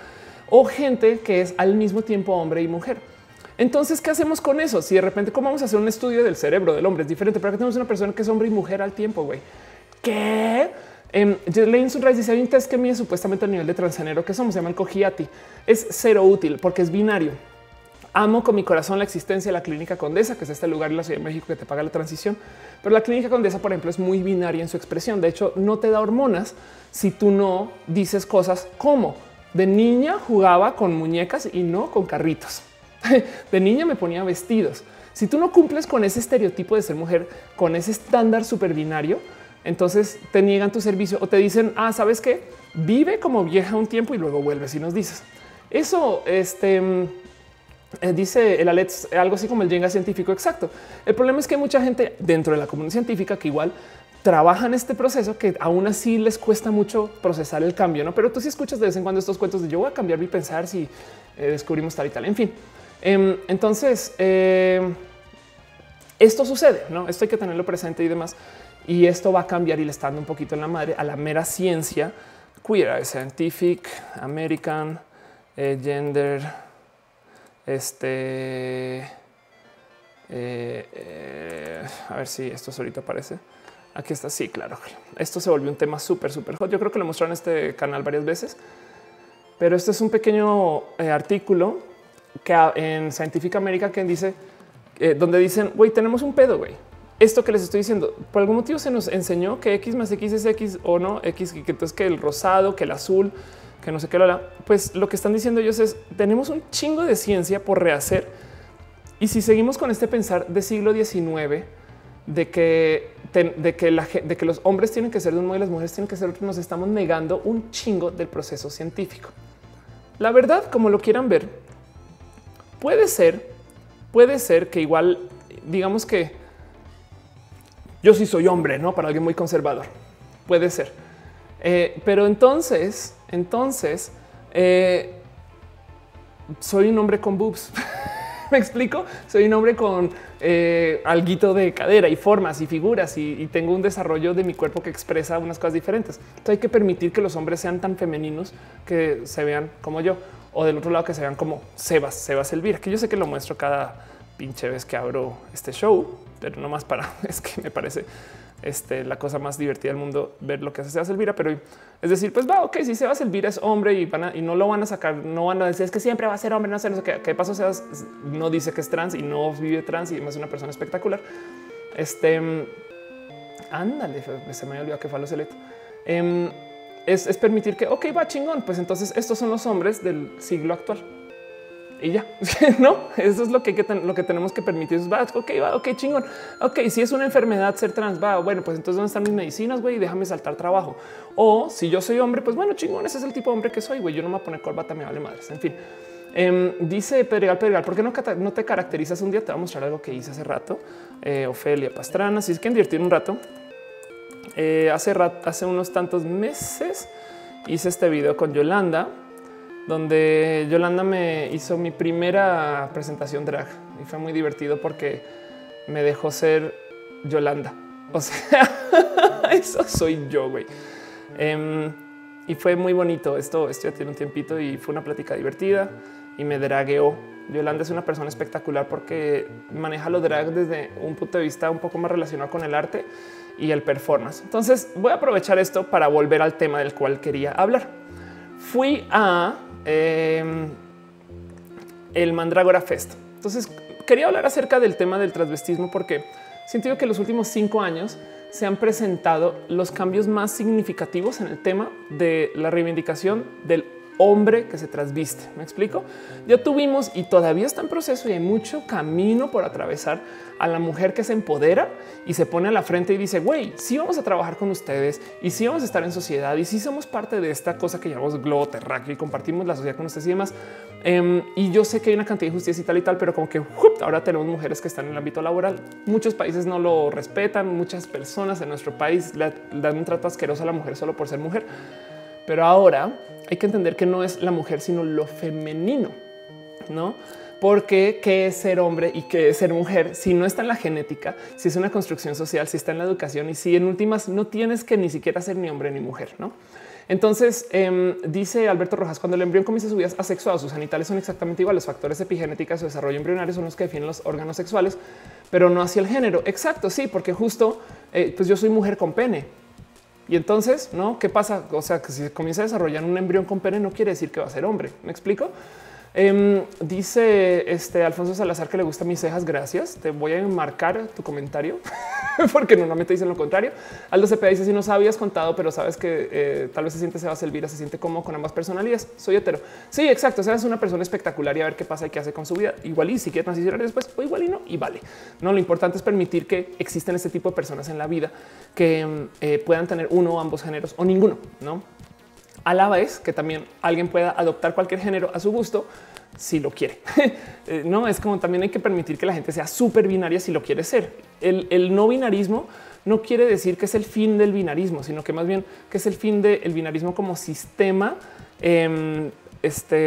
o gente que es al mismo tiempo hombre y mujer. Entonces, ¿qué hacemos con eso? Si de repente, ¿cómo vamos a hacer un estudio del cerebro del hombre? Es diferente, pero que tenemos una persona que es hombre y mujer al tiempo, güey. ¿Qué? Eh, Lane Sunrise dice, hay un test que mide supuestamente el nivel de transgénero que somos, se llama el Cogiati. Es cero útil porque es binario. Amo con mi corazón la existencia de la Clínica Condesa, que es este lugar en la Ciudad de México que te paga la transición. Pero la Clínica Condesa, por ejemplo, es muy binaria en su expresión. De hecho, no te da hormonas si tú no dices cosas como de niña jugaba con muñecas y no con carritos. De niña me ponía vestidos. Si tú no cumples con ese estereotipo de ser mujer, con ese estándar super binario, entonces te niegan tu servicio o te dicen, ah, sabes qué, vive como vieja un tiempo y luego vuelves y nos dices eso. Este eh, dice el Alex algo así como el Jenga científico. Exacto. El problema es que hay mucha gente dentro de la comunidad científica que igual trabaja en este proceso que aún así les cuesta mucho procesar el cambio, no? Pero tú sí escuchas de vez en cuando estos cuentos de yo voy a cambiar mi pensar si eh, descubrimos tal y tal. En fin, em, entonces em, esto sucede, no? Esto hay que tenerlo presente y demás. Y esto va a cambiar y le está dando un poquito en la madre a la mera ciencia queer, scientific, American, eh, gender este, eh, eh, a ver si esto ahorita aparece. Aquí está. Sí, claro. Esto se volvió un tema súper, súper hot. Yo creo que lo mostraron en este canal varias veces, pero este es un pequeño eh, artículo que en Scientific America que dice donde dicen güey, tenemos un pedo. Güey, esto que les estoy diciendo por algún motivo se nos enseñó que X más X es X o no X, que entonces que el rosado, que el azul, que no sé qué, lo pues lo que están diciendo ellos es tenemos un chingo de ciencia por rehacer. Y si seguimos con este pensar de siglo XIX, de que, de que, la, de que los hombres tienen que ser de un modo y las mujeres tienen que ser otro, nos estamos negando un chingo del proceso científico. La verdad, como lo quieran ver, puede ser, puede ser que igual, digamos que yo sí soy hombre, no para alguien muy conservador. Puede ser, eh, pero entonces entonces, eh, soy un hombre con boobs. Me explico. Soy un hombre con eh, alguito de cadera y formas y figuras y, tengo un desarrollo de mi cuerpo que expresa unas cosas diferentes. Entonces hay que permitir que los hombres sean tan femeninos que se vean como yo o del otro lado que se vean como Sebas, Sebas Elvira, que yo sé que lo muestro cada pinche vez que abro este show, pero no más para es que me parece este, la cosa más divertida del mundo ver lo que hace Sebas Elvira, pero es decir, pues va, ok, si Sebas Elvira es hombre y, van y no lo van a sacar, no van a decir es que siempre va a ser hombre, no sé, no sé qué, qué pasó, Sebas no dice que es trans y no vive trans y es una persona espectacular. Este, ándale, se me olvidado que fue lo celeto. Em, es, es permitir que, ok, va chingón, pues entonces estos son los hombres del siglo actual y ya no, eso es lo que, lo que tenemos que permitir. Va, ok, va, ok, chingón. Ok, si es una enfermedad ser trans, va, bueno, pues entonces dónde están mis medicinas, güey, déjame saltar trabajo. O si yo soy hombre, pues bueno, chingón, ese es el tipo de hombre que soy, güey. Yo no me voy a poner corbata, me vale madres. En fin, em, dice Pedregal, Pedregal, ¿por qué no, no, te caracterizas un día? Te voy a mostrar algo que hice hace rato. Eh, Ofelia Pastrana, si es que invertir un rato. Eh, hace, hace unos tantos meses hice este video con Yolanda donde Yolanda me hizo mi primera presentación drag y fue muy divertido porque me dejó ser Yolanda. O sea, eso soy yo, güey. Em, y fue muy bonito. Esto, esto ya tiene un tiempito y fue una plática divertida y me dragueó. Yolanda es una persona espectacular porque maneja lo drag desde un punto de vista un poco más relacionado con el arte y el performance. Entonces voy a aprovechar esto para volver al tema del cual quería hablar. Fui a Em, el Mandrágora Fest. Entonces quería hablar acerca del tema del transvestismo porque siento que en los últimos cinco años se han presentado los cambios más significativos en el tema de la reivindicación del hombre que se trasviste. Me explico. Ya tuvimos y todavía está en proceso y hay mucho camino por atravesar a la mujer que se empodera y se pone a la frente y dice, güey, sí vamos a trabajar con ustedes y sí vamos a estar en sociedad y sí somos parte de esta cosa que llamamos globo terráqueo y compartimos la sociedad con ustedes y demás. Em, y yo sé que hay una cantidad de injusticia y tal y tal, pero como que ahora tenemos mujeres que están en el ámbito laboral. Muchos países no lo respetan. Muchas personas en nuestro país dan un trato asqueroso a la mujer solo por ser mujer. Pero ahora hay que entender que no es la mujer, sino lo femenino, no? Porque qué es ser hombre y qué es ser mujer si no está en la genética, si es una construcción social, si está en la educación y si en últimas no tienes que ni siquiera ser ni hombre ni mujer, no? Entonces em, dice Alberto Rojas, cuando el embrión comienza su vida sus genitales son exactamente iguales. Los factores epigenéticos de desarrollo embrionario son los que definen los órganos sexuales, pero no hacia el género. Exacto, sí, porque justo eh, pues yo soy mujer con pene y entonces, ¿no? ¿Qué pasa? O sea, que si comienza a desarrollar un embrión con pene no quiere decir que va a ser hombre. ¿Me explico? Em, dice este Alfonso Salazar que le gustan mis cejas. Gracias. Te voy a enmarcar tu comentario porque normalmente dicen lo contrario. Aldo Cepeda dice si no sabías contado, pero sabes que eh, tal vez se siente Sebas Elvira, se siente como con ambas personalidades. Soy hetero. Sí, exacto. O sea, es una persona espectacular y a ver qué pasa y qué hace con su vida. Igual y si quiere transicionar después o igual y no. Y vale. No, lo importante es permitir que existen este tipo de personas en la vida que em, eh, puedan tener uno o ambos géneros o ninguno. No a la que también alguien pueda adoptar cualquier género a su gusto si lo quiere. Eh, no es como también hay que permitir que la gente sea súper binaria si lo quiere ser. El, no binarismo no quiere decir que es el fin del binarismo, sino que más bien que es el fin del binarismo como sistema em, este,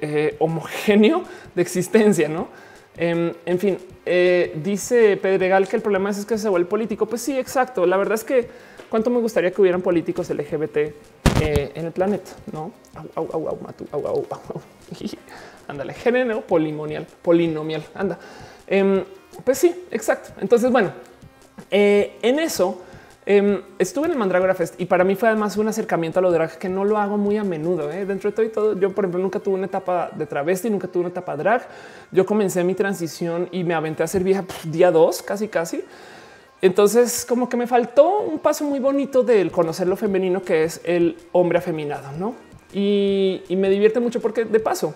eh, homogéneo de existencia. No, em, en fin, eh, dice Pedregal que el problema es, que se vuelve político. Pues sí, exacto. La verdad es que cuánto me gustaría que hubieran políticos LGBT en el planeta, no? Au, au. Ándale, género polimonial, polinomial. Anda. Em, pues sí, exacto. Entonces, bueno, eh, en eso em, estuve en el Mandragora Fest y para mí fue además un acercamiento a lo drag que no lo hago muy a menudo. ¿eh? Dentro de todo y todo, yo, por ejemplo, nunca tuve una etapa de travesti, nunca tuve una etapa drag. Yo comencé mi transición y me aventé a ser vieja día dos, casi, casi. Entonces, como que me faltó un paso muy bonito del conocer lo femenino que es el hombre afeminado, no? Y, me divierte mucho porque de paso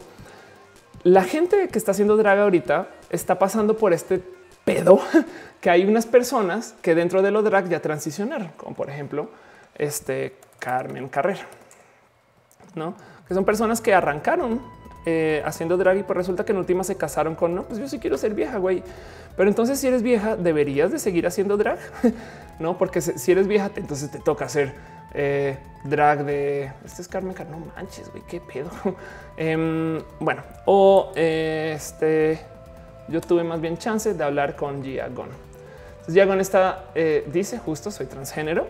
la gente que está haciendo drag ahorita está pasando por este pedo que hay unas personas que dentro de lo drag ya transicionaron, como por ejemplo este Carmen Carrera, no que son personas que arrancaron eh, haciendo drag y pues resulta que en última se casaron con no, pues yo sí quiero ser vieja, güey. Pero entonces, si eres vieja, deberías de seguir haciendo drag, no? Porque si eres vieja, entonces te toca hacer eh, drag de este es Carmen Carrera. No manches, güey, qué pedo. Em, bueno, o este yo tuve más bien chance de hablar con Gia Gon. Gia Gon está, eh, dice justo soy transgénero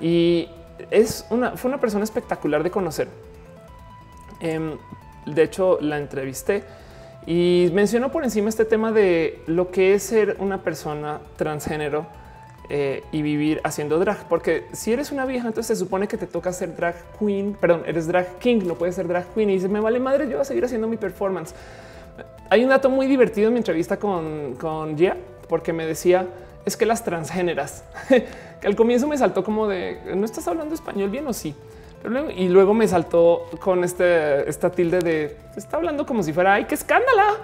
y es una, fue una persona espectacular de conocer. Em, de hecho, la entrevisté y mencionó por encima este tema de lo que es ser una persona transgénero eh, y vivir haciendo drag, porque si eres una vieja, entonces se supone que te toca ser drag queen, perdón, eres drag king, no puedes ser drag queen y dices, me vale madre, yo voy a seguir haciendo mi performance. Hay un dato muy divertido en mi entrevista con, con Gia, porque me decía, es que las transgéneras, que al comienzo me saltó como de, ¿no estás hablando español bien o sí? Y luego me saltó con este, esta tilde de, está hablando como si fuera, ay, qué escándala.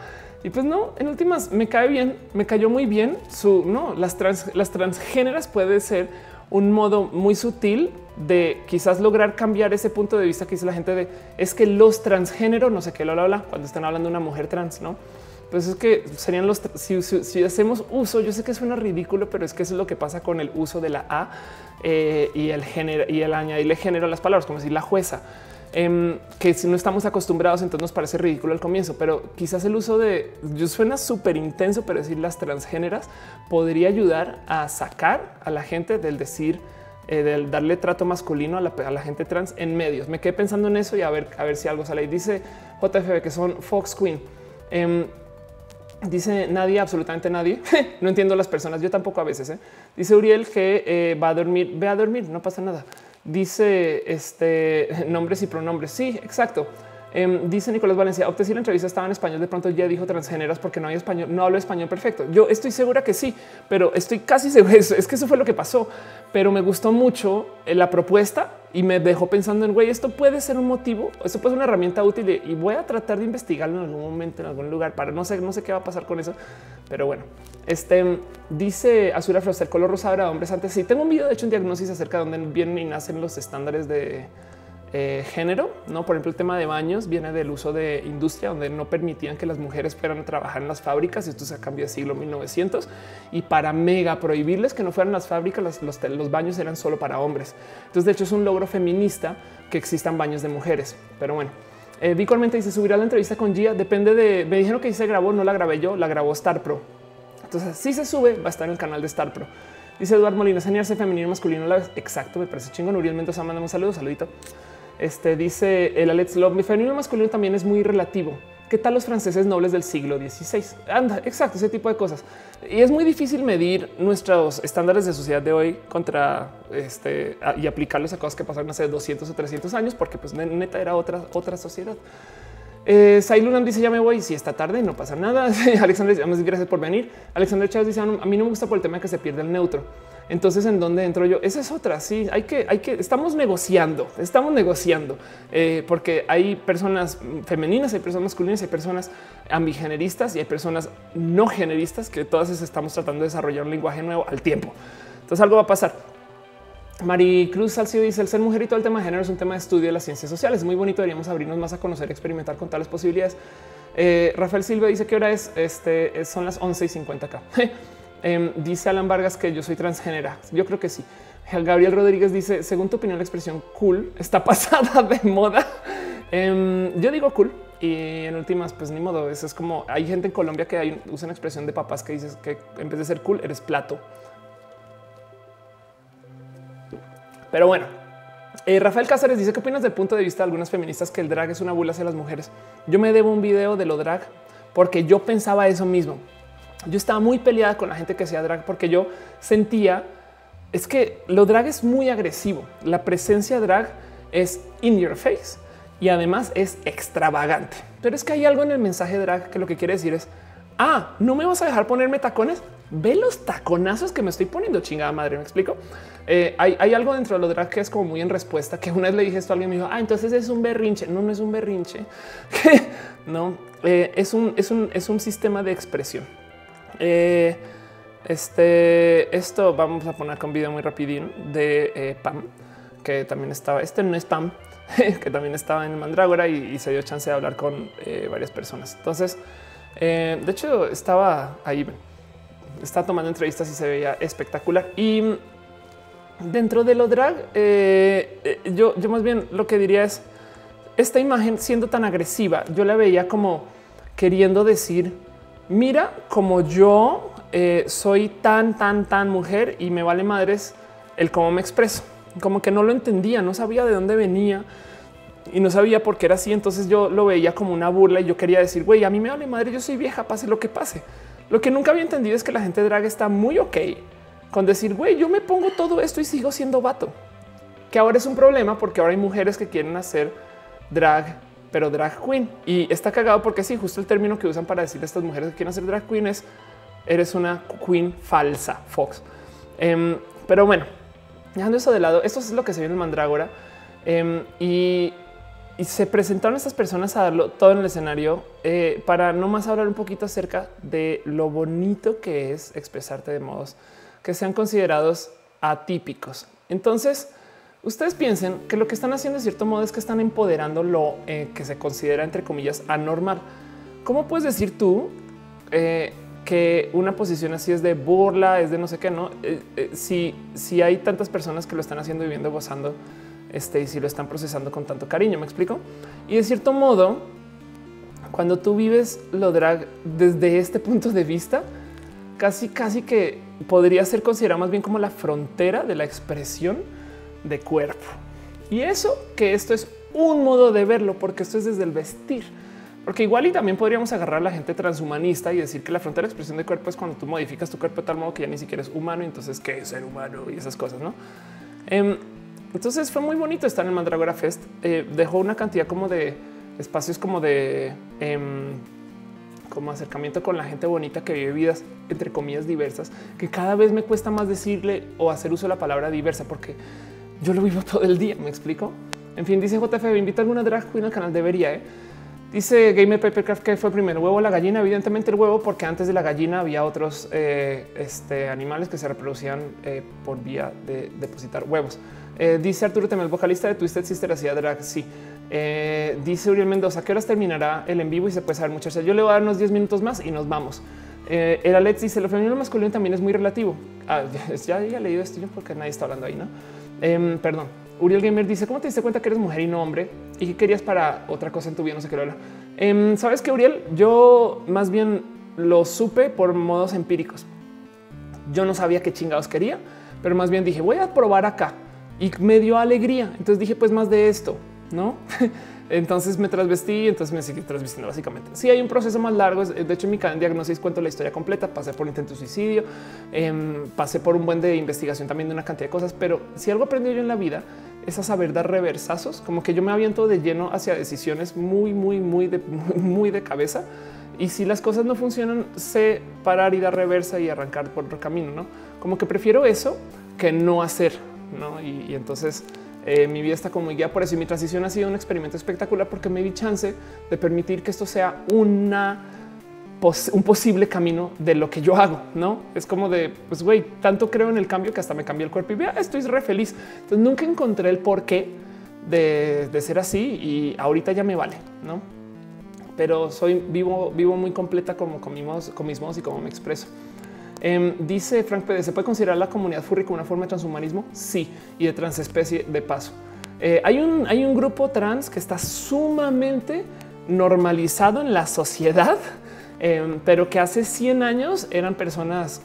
Y pues no, en últimas me cae bien, me cayó muy bien su no, las, trans, las transgéneras puede ser un modo muy sutil de quizás lograr cambiar ese punto de vista que dice la gente de es que los transgéneros, no sé qué, lo habla cuando están hablando de una mujer trans, no? Pues es que serían los si, hacemos uso. Yo sé que suena ridículo, pero es que eso es lo que pasa con el uso de la A eh, y el género y el añadirle género a las palabras, como decir la jueza. Em, que si no estamos acostumbrados, entonces nos parece ridículo al comienzo, pero quizás el uso de yo suena súper intenso, pero decir las transgéneras podría ayudar a sacar a la gente del decir, eh, del darle trato masculino a la, gente trans en medios. Me quedé pensando en eso y a ver, a ver si algo sale. Y dice JFB que son Fox Queen. Dice nadie, absolutamente nadie. no entiendo las personas. Yo tampoco a veces. ¿eh? Dice Uriel que eh, va a dormir, ve a dormir, no pasa nada. Dice este nombres y pronombres. Sí, exacto. Em, dice Nicolás Valencia, opté si la entrevista estaba en español, de pronto ya dijo transgéneras porque no hay español, no hablo español perfecto. Yo estoy segura que sí, pero estoy casi seguro, es que eso fue lo que pasó, pero me gustó mucho eh, la propuesta y me dejó pensando en, güey, esto puede ser un motivo, esto puede ser una herramienta útil y voy a tratar de investigarlo en algún momento, en algún lugar, para no sé, no sé qué va a pasar con eso, pero bueno. Este dice Azura Frost, el color rosado era hombres antes. Sí, tengo un video de hecho, un diagnóstico acerca de dónde vienen y nacen los estándares de eh, género. No, por ejemplo, el tema de baños viene del uso de industria donde no permitían que las mujeres fueran a trabajar en las fábricas. Esto se cambió de siglo 1900 y para mega prohibirles que no fueran las fábricas, los, baños eran solo para hombres. Entonces, de hecho, es un logro feminista que existan baños de mujeres. Pero bueno, eh, dice subirá la entrevista con Gia. Depende de me dijeron que se grabó, no la grabé yo, la grabó Star Pro. Entonces, si se sube, va a estar en el canal de Star Pro. Dice Eduardo Molina, enseñarse femenino masculino. La Exacto, me parece chingón. Uriel Mendoza, manda un saludo, saludito. Este dice el Alex Love. Mi femenino masculino también es muy relativo. ¿Qué tal los franceses nobles del siglo XVI? Anda, exacto, ese tipo de cosas. Y es muy difícil medir nuestros estándares de sociedad de hoy contra este y aplicarlos a cosas que pasaron hace 200 o 300 años, porque pues neta era otra, otra sociedad. Eh, Sailunam dice ya me voy. Si está tarde, no pasa nada. Alexander, gracias por venir. Alexander Chávez dice a mí no me gusta por el tema que se pierde el neutro. Entonces, ¿en dónde entro yo? Esa es otra. Sí, hay que, hay que, estamos negociando, estamos negociando, eh, porque hay personas femeninas, hay personas masculinas, hay personas ambigeneristas y hay personas no generistas que todas estamos tratando de desarrollar un lenguaje nuevo al tiempo. Entonces, algo va a pasar. Maricruz Salcio dice el ser mujer y todo el tema de género es un tema de estudio de las ciencias sociales. muy bonito. Deberíamos abrirnos más a conocer, experimentar con tales posibilidades. Eh, Rafael Silva dice que hora es este son las 11 y 50 acá. Em, dice Alan Vargas que yo soy transgénera. Yo creo que sí. Gabriel Rodríguez dice, según tu opinión, la expresión cool está pasada de moda. Em, yo digo cool y en últimas, pues ni modo. Es como hay gente en Colombia que usa una expresión de papás que dices que en vez de ser cool, eres plato. Pero bueno, eh, Rafael Cáceres dice qué opinas del punto de vista de algunas feministas que el drag es una bula hacia las mujeres. Yo me debo un video de lo drag porque yo pensaba eso mismo. Yo estaba muy peleada con la gente que hacía drag porque yo sentía es que lo drag es muy agresivo. La presencia drag es in your face y además es extravagante. Pero es que hay algo en el mensaje drag que lo que quiere decir es ah, no me vas a dejar ponerme tacones. Ve los taconazos que me estoy poniendo. Chingada madre. Me explico. Eh, hay, algo dentro de lo drag que es como muy en respuesta. Que una vez le dije esto a alguien, me dijo, ah, entonces es un berrinche. No, no es un berrinche. no eh, es un, es un, es un sistema de expresión. Eh, este, esto vamos a poner con video muy rapidín de eh, Pam, que también estaba. Este no es Pam, que también estaba en Mandrágora y, se dio chance de hablar con eh, varias personas. Entonces, de hecho, estaba ahí, estaba tomando entrevistas y se veía espectacular. Y dentro de lo drag, yo, yo más bien lo que diría es esta imagen siendo tan agresiva, yo la veía como queriendo decir mira como yo eh, soy tan, tan, tan mujer y me vale madres el cómo me expreso. Como que no lo entendía, no sabía de dónde venía y no sabía por qué era así. Entonces yo lo veía como una burla y yo quería decir, güey, a mí me vale madre, yo soy vieja, pase lo que pase. Lo que nunca había entendido es que la gente drag está muy ok con decir, güey, yo me pongo todo esto y sigo siendo vato. Que ahora es un problema porque ahora hay mujeres que quieren hacer drag, pero drag queen. Y está cagado porque sí, justo el término que usan para decir a estas mujeres que quieren hacer drag queen es eres una queen falsa, Fox. Em, pero bueno, dejando eso de lado, esto es lo que se ve en el Mandrágora. Em, y, se presentaron estas personas a darlo todo en el escenario eh, para no más hablar un poquito acerca de lo bonito que es expresarte de modos que sean considerados atípicos. Entonces, ustedes piensen que lo que están haciendo de cierto modo es que están empoderando lo eh, que se considera entre comillas anormal. ¿Cómo puedes decir tú eh, que una posición así es de burla, es de no sé qué, no? Eh, si, si hay tantas personas que lo están haciendo, viviendo, gozando, este, y si lo están procesando con tanto cariño, me explico. Y de cierto modo, cuando tú vives lo drag desde este punto de vista, casi, casi que podría ser considerado más bien como la frontera de la expresión de cuerpo. Y eso que esto es un modo de verlo, porque esto es desde el vestir. Porque igual y también podríamos agarrar a la gente transhumanista y decir que la frontera de expresión de cuerpo es cuando tú modificas tu cuerpo de tal modo que ya ni siquiera es humano. Entonces, ¿qué es ser humano? Y esas cosas, ¿no? Em, entonces fue muy bonito estar en el Mandragora Fest. Eh, dejó una cantidad como de espacios como de em, como acercamiento con la gente bonita que vive vidas entre comillas diversas, que cada vez me cuesta más decirle o hacer uso de la palabra diversa porque yo lo vivo todo el día. Me explico. En fin, dice JF, invita a alguna drag queen al canal. Debería, ¿eh? Dice Gamer Papercraft que fue primero huevo la gallina. Evidentemente el huevo, porque antes de la gallina había otros eh, este, animales que se reproducían eh, por vía de depositar huevos. Eh, dice Arturo Temel, vocalista de Twisted Sister, hacía drag. Sí. dice Uriel Mendoza, ¿qué horas terminará el en vivo? Y se puede saber muchachas. Yo le voy a dar unos 10 minutos más y nos vamos. el Alex dice, lo femenino masculino también es muy relativo. Ah, ya, ya, he leído esto porque nadie está hablando ahí, ¿no? Em, perdón. Uriel Gamer dice, ¿cómo te diste cuenta que eres mujer y no hombre? ¿Y qué querías para otra cosa en tu vida? No sé qué lo eh, Sabes que Uriel, yo más bien lo supe por modos empíricos. Yo no sabía qué chingados quería, pero más bien dije, voy a probar acá. Y me dio alegría. Entonces dije, pues más de esto, ¿no? Entonces me trasvestí, entonces me seguí trasvistiendo básicamente. Sí, hay un proceso más largo. De hecho, en mi canal diagnosis cuento la historia completa. Pasé por intento de suicidio, em, pasé por un buen de investigación también de una cantidad de cosas. Pero si algo aprendí yo en la vida es a saber dar reversazos, como que yo me aviento de lleno hacia decisiones muy, muy, muy de, de cabeza. Y si las cosas no funcionan, sé parar y dar reversa y arrancar por otro camino, no como que prefiero eso que no hacer. ¿no? Y entonces eh, mi vida está como guía por eso y mi transición ha sido un experimento espectacular porque me di chance de permitir que esto sea un posible camino de lo que yo hago, no es como de pues güey, tanto creo en el cambio que hasta me cambió el cuerpo y vea, estoy re feliz. Entonces nunca encontré el porqué de, de ser así y ahorita ya me vale, no? Pero soy vivo, vivo muy completa como con con mis modos y como me expreso. Em, dice Frank Pérez, ¿se puede considerar la comunidad furry como una forma de transhumanismo? Sí, y de transespecie de paso. Eh, hay, un, hay un grupo trans que está sumamente normalizado en la sociedad, em, pero que hace 100 años eran personas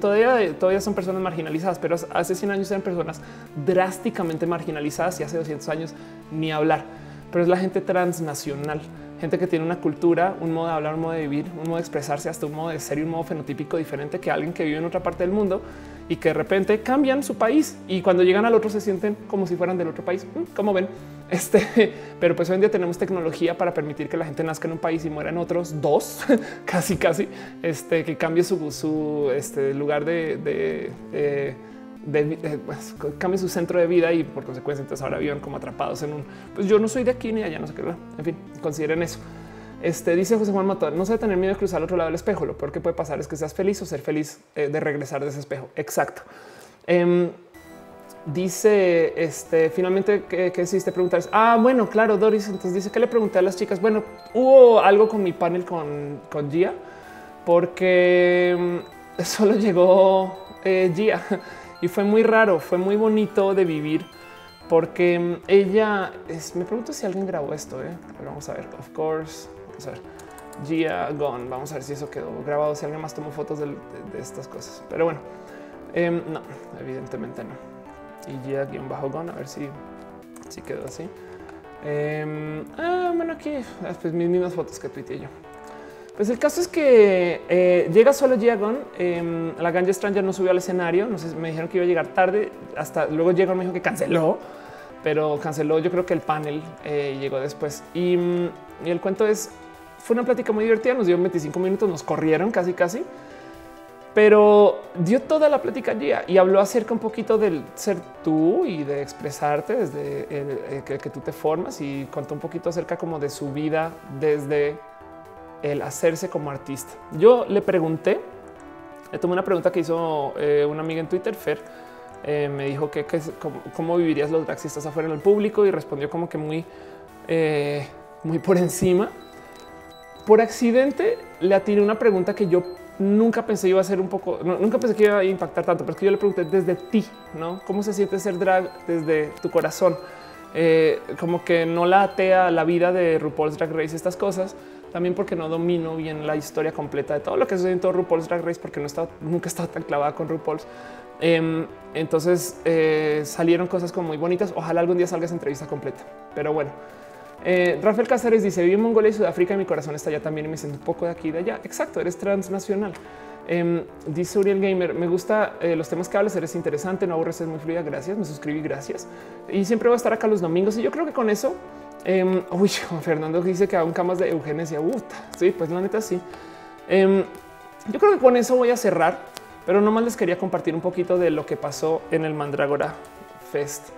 todavía, todavía son personas marginalizadas, pero hace 100 años eran personas drásticamente marginalizadas y hace 200 años ni hablar. Pero es la gente transnacional gente que tiene una cultura, un modo de hablar, un modo de vivir, un modo de expresarse, hasta un modo de ser y un modo fenotípico diferente que alguien que vive en otra parte del mundo y que de repente cambian su país y cuando llegan al otro se sienten como si fueran del otro país. Mm, como ven, este, pero pues hoy en día tenemos tecnología para permitir que la gente nazca en un país y muera en otros dos, casi, casi, este, que cambie su, su este, lugar de, eh, de, pues, cambie su centro de vida y por consecuencia entonces ahora viven como atrapados en un pues yo no soy de aquí ni allá, no sé qué. En fin, consideren eso. Este dice José Juan Matón, no se tener miedo de cruzar al otro lado del espejo. Lo peor que puede pasar es que seas feliz o ser feliz eh, de regresar de ese espejo. Exacto. Em, dice este finalmente que, que hiciste preguntar. Ah, bueno, claro, Doris. Entonces dice que le pregunté a las chicas. Bueno, hubo algo con mi panel con, con Gia porque mm, solo llegó eh, Gia y fue muy raro, fue muy bonito de vivir porque mm, ella me pregunto si alguien grabó esto. ¿eh? vamos a ver. Of course, vamos a ver. Gia Gone. Vamos a ver si eso quedó grabado. Si alguien más tomó fotos de, estas cosas, pero bueno, em, no, evidentemente no. Y Gia guion bajo Gone. A ver si, si quedó así. Em, ah, bueno, aquí pues mis mismas fotos que tuiteé yo. Pues el caso es que eh, llega solo Giagon. Eh, la Ganja Stranger no subió al escenario. No sé, me dijeron que iba a llegar tarde. Hasta luego Giagon me dijo que canceló, pero canceló. Yo creo que el panel eh, llegó después. Y, mm, y, el cuento es: fue una plática muy divertida. Nos dio 25 minutos, nos corrieron casi, casi, pero dio toda la plática allí y habló acerca un poquito del ser tú y de expresarte desde el, que, que tú te formas y contó un poquito acerca como de su vida desde el hacerse como artista. Yo le pregunté, le tomé una pregunta que hizo eh, una amiga en Twitter, Fer, eh, me dijo que, cómo, vivirías los estás afuera en el público y respondió como que muy, eh, muy por encima. Por accidente le atiné una pregunta que yo nunca pensé iba a ser un poco, nunca pensé que iba a impactar tanto, pero es que yo le pregunté desde ti, ¿no? ¿Cómo se siente ser drag desde tu corazón? como que no la atea la vida de RuPaul's Drag Race, estas cosas, también porque no domino bien la historia completa de todo lo que sucede en todo RuPaul's Drag Race, porque no estaba, nunca tan clavada con RuPaul's. Em, entonces eh, salieron cosas como muy bonitas. Ojalá algún día salga esa entrevista completa. Pero bueno, eh, Rafael Cáceres dice: Vivo en Mongolia y Sudáfrica y mi corazón está allá también y me siento un poco de aquí y de allá. Exacto, eres transnacional. Eh, dice Uriel Gamer, me gusta eh, los temas que hablas, eres interesante, no aburres, es muy fluida, gracias, me suscribí, gracias. Y siempre voy a estar acá los domingos y yo creo que con eso Um, uy, Fernando dice que aún camas de eugenesia. Uh, sí, pues la neta sí. Um, yo creo que con eso voy a cerrar, pero nomás les quería compartir un poquito de lo que pasó en el Mandragora Fest.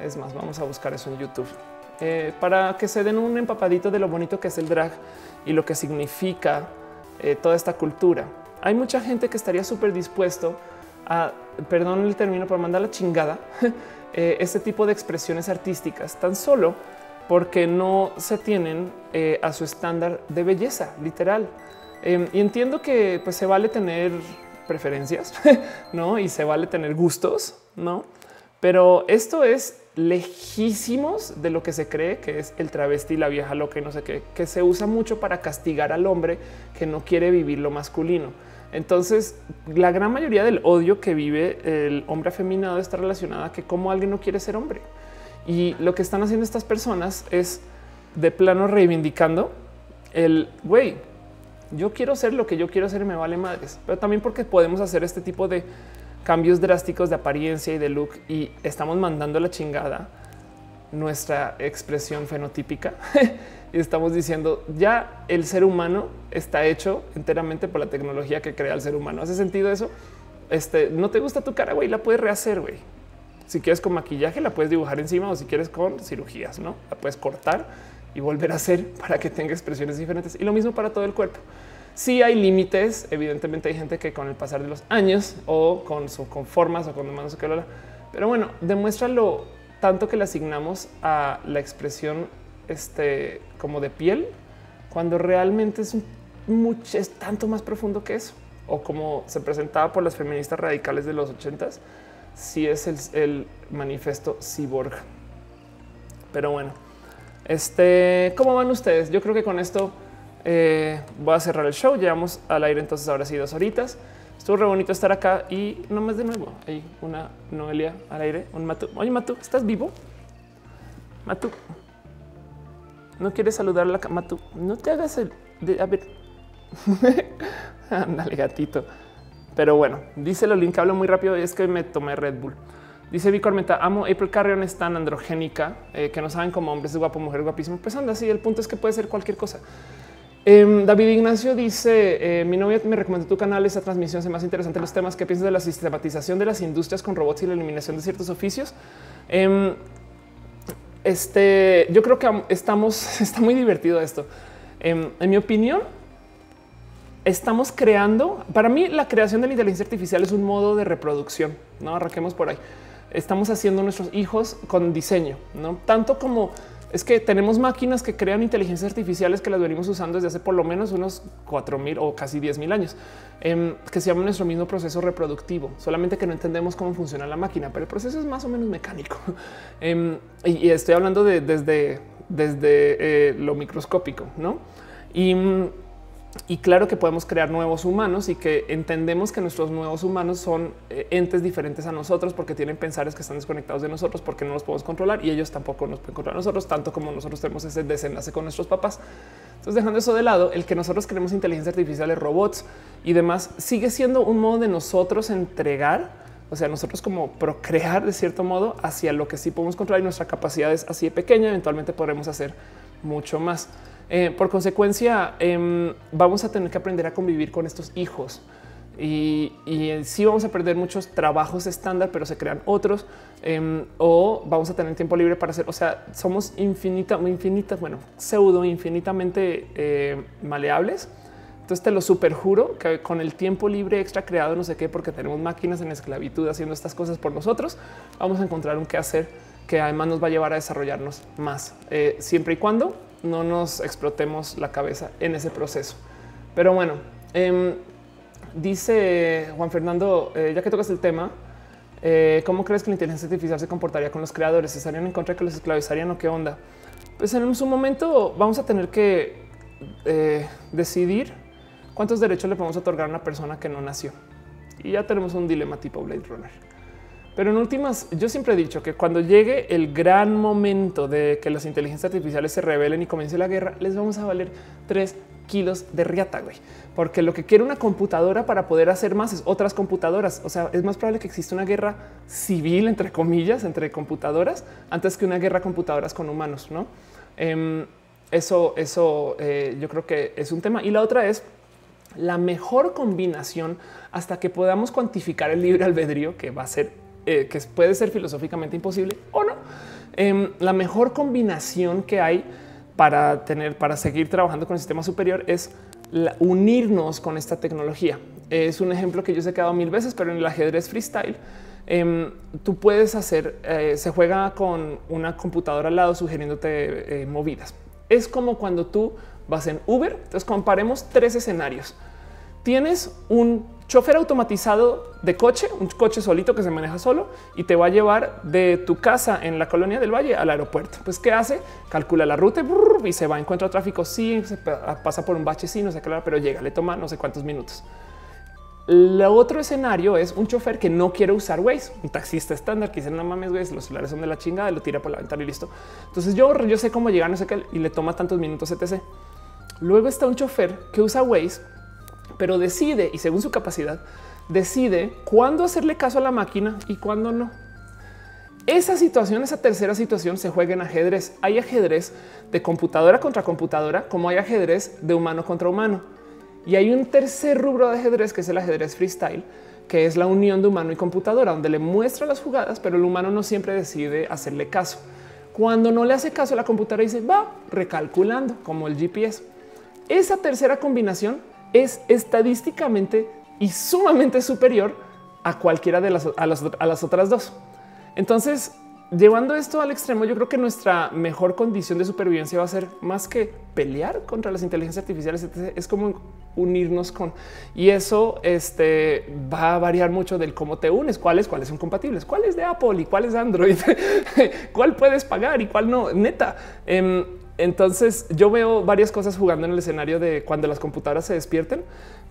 Es más, vamos a buscar eso en YouTube eh, para que se den un empapadito de lo bonito que es el drag y lo que significa eh, toda esta cultura. Hay mucha gente que estaría súper dispuesto a, perdón el término, por mandar la chingada, eh, este tipo de expresiones artísticas tan solo porque no se tienen eh, a su estándar de belleza, literal. Em, y entiendo que pues, se vale tener preferencias, ¿no? Y se vale tener gustos, ¿no? Pero esto es lejísimos de lo que se cree que es el travesti, la vieja loca y no sé qué, que se usa mucho para castigar al hombre que no quiere vivir lo masculino. Entonces, la gran mayoría del odio que vive el hombre afeminado está relacionada a que como alguien no quiere ser hombre. Y lo que están haciendo estas personas es de plano reivindicando el güey. Yo quiero ser lo que yo quiero hacer y me vale madres, pero también porque podemos hacer este tipo de cambios drásticos de apariencia y de look y estamos mandando la chingada nuestra expresión fenotípica y estamos diciendo ya el ser humano está hecho enteramente por la tecnología que crea el ser humano. ¿Hace sentido eso? Este no te gusta tu cara, güey, la puedes rehacer, güey. Si quieres con maquillaje, la puedes dibujar encima o si quieres con cirugías, no la puedes cortar y volver a hacer para que tenga expresiones diferentes. Y lo mismo para todo el cuerpo. Si hay límites, evidentemente hay gente que con el pasar de los años o con su con formas o con manos que lo pero bueno, demuestra lo tanto que le asignamos a la expresión este como de piel cuando realmente es mucho, es tanto más profundo que eso o como se presentaba por las feministas radicales de los ochentas si es el, manifiesto cyborg. Pero bueno, este, ¿cómo van ustedes? Yo creo que con esto eh, voy a cerrar el show. Llevamos al aire entonces ahora sí dos horitas. Estuvo re bonito estar acá y no más de nuevo. Hay una Noelia al aire, un Matu. Oye, Matu, ¿estás vivo? Matu, no quieres saludar a la Matu. No te hagas el de a ver. Ándale, gatito. Pero bueno, dice Lolín que hablo muy rápido y es que me tomé Red Bull. Dice Vic Meta, amo April Carrion es tan androgénica eh, que no saben cómo hombres es guapo, mujer guapísimo. Pues anda así. El punto es que puede ser cualquier cosa. Em, David Ignacio dice: eh, Mi novia me recomendó tu canal. Esa transmisión se más interesante los temas que piensas de la sistematización de las industrias con robots y la eliminación de ciertos oficios. Em, este yo creo que estamos, está muy divertido esto. Em, en mi opinión, estamos creando, para mí la creación de la inteligencia artificial es un modo de reproducción, no arranquemos por ahí. Estamos haciendo nuestros hijos con diseño, no tanto como es que tenemos máquinas que crean inteligencias artificiales que las venimos usando desde hace por lo menos unos cuatro mil o casi 10 mil años, em, que se llama nuestro mismo proceso reproductivo, solamente que no entendemos cómo funciona la máquina, pero el proceso es más o menos mecánico. Em, y, estoy hablando de desde, desde eh, lo microscópico, ¿no? Y y claro que podemos crear nuevos humanos y que entendemos que nuestros nuevos humanos son eh, entes diferentes a nosotros porque tienen pensares que están desconectados de nosotros porque no los podemos controlar y ellos tampoco nos pueden controlar a nosotros, tanto como nosotros tenemos ese desenlace con nuestros papás. Entonces, dejando eso de lado, el que nosotros creemos inteligencia artificial, robots y demás sigue siendo un modo de nosotros entregar, o sea, nosotros como procrear de cierto modo hacia lo que sí podemos controlar y nuestra capacidad es así de pequeña. Eventualmente podremos hacer mucho más. Eh, por consecuencia, em, vamos a tener que aprender a convivir con estos hijos y, y sí vamos a perder muchos trabajos estándar, pero se crean otros em, o vamos a tener tiempo libre para hacer. O sea, somos infinita, infinitas, bueno, pseudo infinitamente eh, maleables. Entonces te lo superjuro que con el tiempo libre extra creado, no sé qué, porque tenemos máquinas en esclavitud haciendo estas cosas por nosotros, vamos a encontrar un qué hacer que además nos va a llevar a desarrollarnos más, eh, siempre y cuando no nos explotemos la cabeza en ese proceso. Pero bueno, em, dice Juan Fernando, eh, ya que tocas el tema, eh, ¿cómo crees que la inteligencia artificial se comportaría con los creadores? ¿Estarían en contra de que los esclavizarían o qué onda? Pues en su momento vamos a tener que eh, decidir cuántos derechos le podemos otorgar a una persona que no nació. Y ya tenemos un dilema tipo Blade Runner. Pero en últimas, yo siempre he dicho que cuando llegue el gran momento de que las inteligencias artificiales se rebelen y comience la guerra, les vamos a valer tres kilos de riata, güey. Porque lo que quiere una computadora para poder hacer más es otras computadoras. O sea, es más probable que exista una guerra civil, entre comillas, entre computadoras, antes que una guerra computadoras con humanos, ¿no? Em, eso, eso eh, yo creo que es un tema. Y la otra es la mejor combinación hasta que podamos cuantificar el libre albedrío, que va a ser eh, que puede ser filosóficamente imposible o no. Em, la mejor combinación que hay para tener, para seguir trabajando con el sistema superior es unirnos con esta tecnología. Es un ejemplo que yo he quedado mil veces, pero en el ajedrez freestyle em, tú puedes hacer, eh, se juega con una computadora al lado sugiriéndote eh, movidas. Es como cuando tú vas en Uber. Entonces comparemos tres escenarios. Tienes un chofer automatizado de coche, un coche solito que se maneja solo y te va a llevar de tu casa en la colonia del Valle al aeropuerto. Pues qué hace? Calcula la ruta y se va, encuentra tráfico. Sí, se pasa por un bache, sí, no sé qué, pero llega, le toma no sé cuántos minutos. El otro escenario es un chofer que no quiere usar Waze, un taxista estándar que dice no mames, Waze, los celulares son de la chingada, lo tira por la ventana y listo. Entonces yo, yo sé cómo llegar, no sé qué, y le toma tantos minutos, etc. Luego está un chofer que usa Waze pero decide y según su capacidad decide cuándo hacerle caso a la máquina y cuándo no. Esa situación, esa tercera situación se juega en ajedrez. Hay ajedrez de computadora contra computadora, como hay ajedrez de humano contra humano. Y hay un tercer rubro de ajedrez que es el ajedrez freestyle, que es la unión de humano y computadora, donde le muestra las jugadas, pero el humano no siempre decide hacerle caso. Cuando no le hace caso, la computadora dice va recalculando como el GPS. Esa tercera combinación es estadísticamente y sumamente superior a cualquiera de las, a las, otras dos. Entonces, llevando esto al extremo, yo creo que nuestra mejor condición de supervivencia va a ser más que pelear contra las inteligencias artificiales, es como unirnos con y eso este, va a variar mucho del cómo te unes, cuáles, cuáles son compatibles, cuáles de Apple y cuáles de Android, cuál puedes pagar y cuál no. Neta, em, entonces yo veo varias cosas jugando en el escenario de cuando las computadoras se despierten,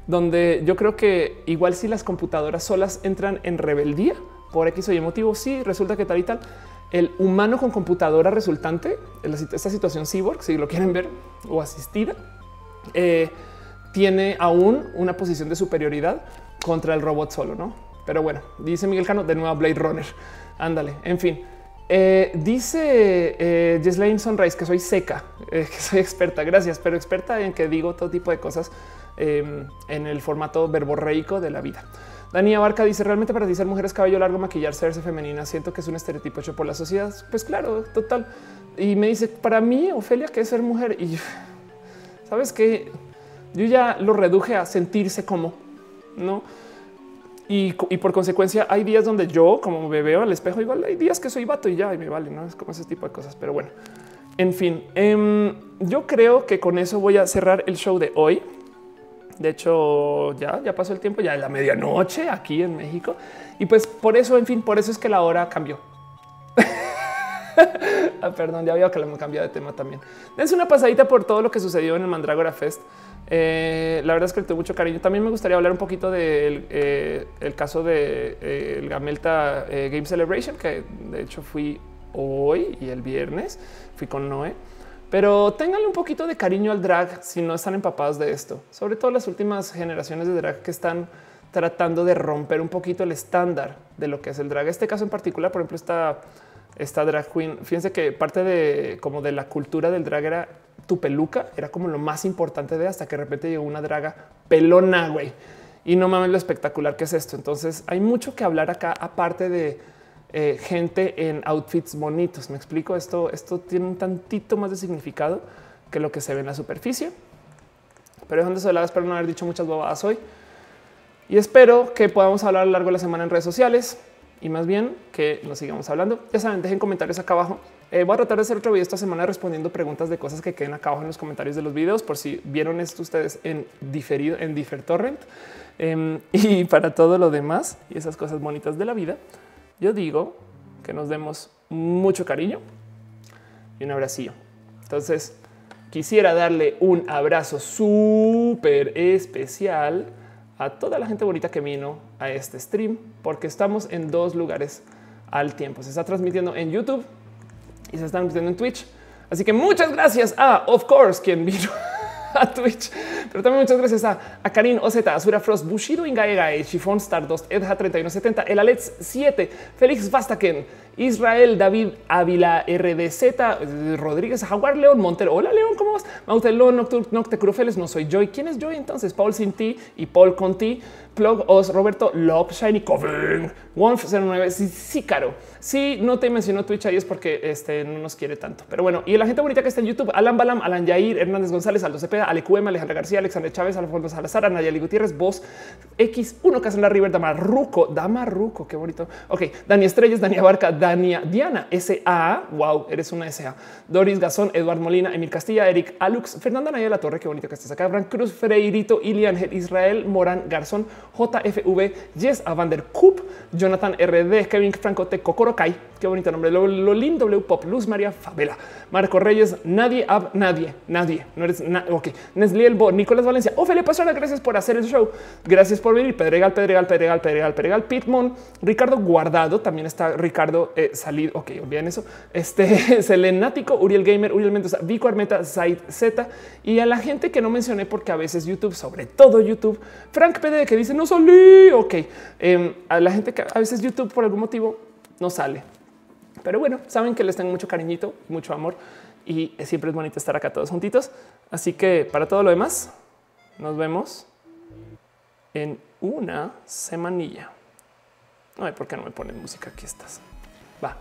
donde yo creo que igual si las computadoras solas entran en rebeldía por X o Y motivo, sí resulta que tal y tal, el humano con computadora resultante, esta situación cyborg, si lo quieren ver o asistida, eh, tiene aún una posición de superioridad contra el robot solo, ¿no? Pero bueno, dice Miguel Cano de nuevo Blade Runner. Ándale, en fin. Eh, dice eh, Sunrise que soy seca, eh, que soy experta. Gracias, pero experta en que digo todo tipo de cosas em, en el formato verborreico de la vida. Dani Barca dice realmente para ti ser mujeres cabello largo, maquillarse, verse femenina. Siento que es un estereotipo hecho por la sociedad. Pues claro, total. Y me dice para mí, Ofelia, que es ser mujer. Y sabes que yo ya lo reduje a sentirse como no y, por consecuencia hay días donde yo como me veo al espejo igual hay días que soy vato y ya y me vale, no es como ese tipo de cosas. Pero bueno, en fin, em, yo creo que con eso voy a cerrar el show de hoy. De hecho, ya, ya pasó el tiempo, ya es la medianoche aquí en México. Y pues por eso, en fin, por eso es que la hora cambió. ah, perdón, ya veo que le hemos cambiado de tema también. Dense una pasadita por todo lo que sucedió en el Mandragora Fest. Eh, la verdad es que le tengo mucho cariño. También me gustaría hablar un poquito del eh, caso de eh, el Gamelta Game Celebration, que de hecho fui hoy y el viernes fui con Noé. Pero ténganle un poquito de cariño al drag si no están empapados de esto, sobre todo las últimas generaciones de drag que están tratando de romper un poquito el estándar de lo que es el drag. Este caso en particular, por ejemplo, esta, esta drag queen, fíjense que parte de como de la cultura del drag era tu peluca, era como lo más importante de hasta que de repente llegó una draga pelona, güey. Y no mames lo espectacular que es esto. Entonces hay mucho que hablar acá, aparte de eh, gente en outfits bonitos. Me explico esto. Esto tiene un tantito más de significado que lo que se ve en la superficie. Pero dejando eso de lado, espero no haber dicho muchas bobadas hoy y espero que podamos hablar a lo largo de la semana en redes sociales y más bien que nos sigamos hablando. Ya saben, dejen comentarios acá abajo. Eh, voy a tratar de hacer otro video esta semana respondiendo preguntas de cosas que queden acá abajo en los comentarios de los videos por si vieron esto ustedes en diferido en Difertorrent. Eh, y para todo lo demás y esas cosas bonitas de la vida, yo digo que nos demos mucho cariño y un abracillo. Entonces, quisiera darle un abrazo súper especial a toda la gente bonita que vino a este stream, porque estamos en dos lugares al tiempo. Se está transmitiendo en YouTube y se está transmitiendo en Twitch. Así que muchas gracias a Of Course, quien vino a Twitch, pero también muchas gracias a, a Karin Ozeta, Azura Frost, Bushido Ingaegae, Chiffon Star 2, Edja 3170, El Alex 7, Félix Vastaken, Israel, David Ávila, RDZ, Rodríguez, Jaguar, León, Montero. Hola, León, ¿cómo vas? Mautelón, Nocte Crufeles, no soy Joy. ¿Quién es Joy entonces? Paul Sinti y Paul Conti. Plug Os, Roberto Lop, Shiny Coven, Wonf 09, sí, caro. Sí, no te mencionó Twitch ahí es porque este no nos quiere tanto. Pero bueno, y la gente bonita que está en YouTube, Alan Balam, Alan Yair, Hernández González, Aldo Cepeda, AleQM, Alejandra García, Alexander Chávez, Alfonso Salazar, Nayeli Gutiérrez, Voz X1, Casandra River, Damarruco, Damarruco, qué bonito. Ok, Dani Estrellas, Dani Abarca, Dania, Diana, SA, wow, eres una SA. Doris Gazón, Eduardo Molina, Emil Castilla, Eric Alux, Fernanda Naya La Torre, qué bonito que estés acá, Cruz, Freirito, Ilian, Israel, Morán, Garzón, JFV, Jess Avander Coop, Jonathan RD, Kevin Franco Te Cocorokai, qué bonito nombre, Lolin W Pop, Luz María Favela, Marco Reyes, Nadie Ab, Nadie, Nadie, no eres nada. Ok, Nesli Elbo, Nicolás Valencia, Ophelia Pastrana, gracias por hacer el show, gracias por venir, Pedregal, Pedregal, Pedregal, Pedregal, Pedregal, Pitmon, Ricardo Guardado, también está Ricardo eh, Salido, ok, olviden eso, este Selenático, Uriel Gamer, Uriel Mendoza, Vico Armeta, Zaid Z. Y a la gente que no mencioné porque a veces YouTube, sobre todo YouTube, Frank PD que dice no salí, ok, em, a la gente que a veces YouTube por algún motivo no sale. Pero bueno, saben que les tengo mucho cariñito, mucho amor y siempre es bonito estar acá todos juntitos. Así que para todo lo demás, nos vemos en una semanilla. Hay por qué no me ponen música. Aquí estás. Va.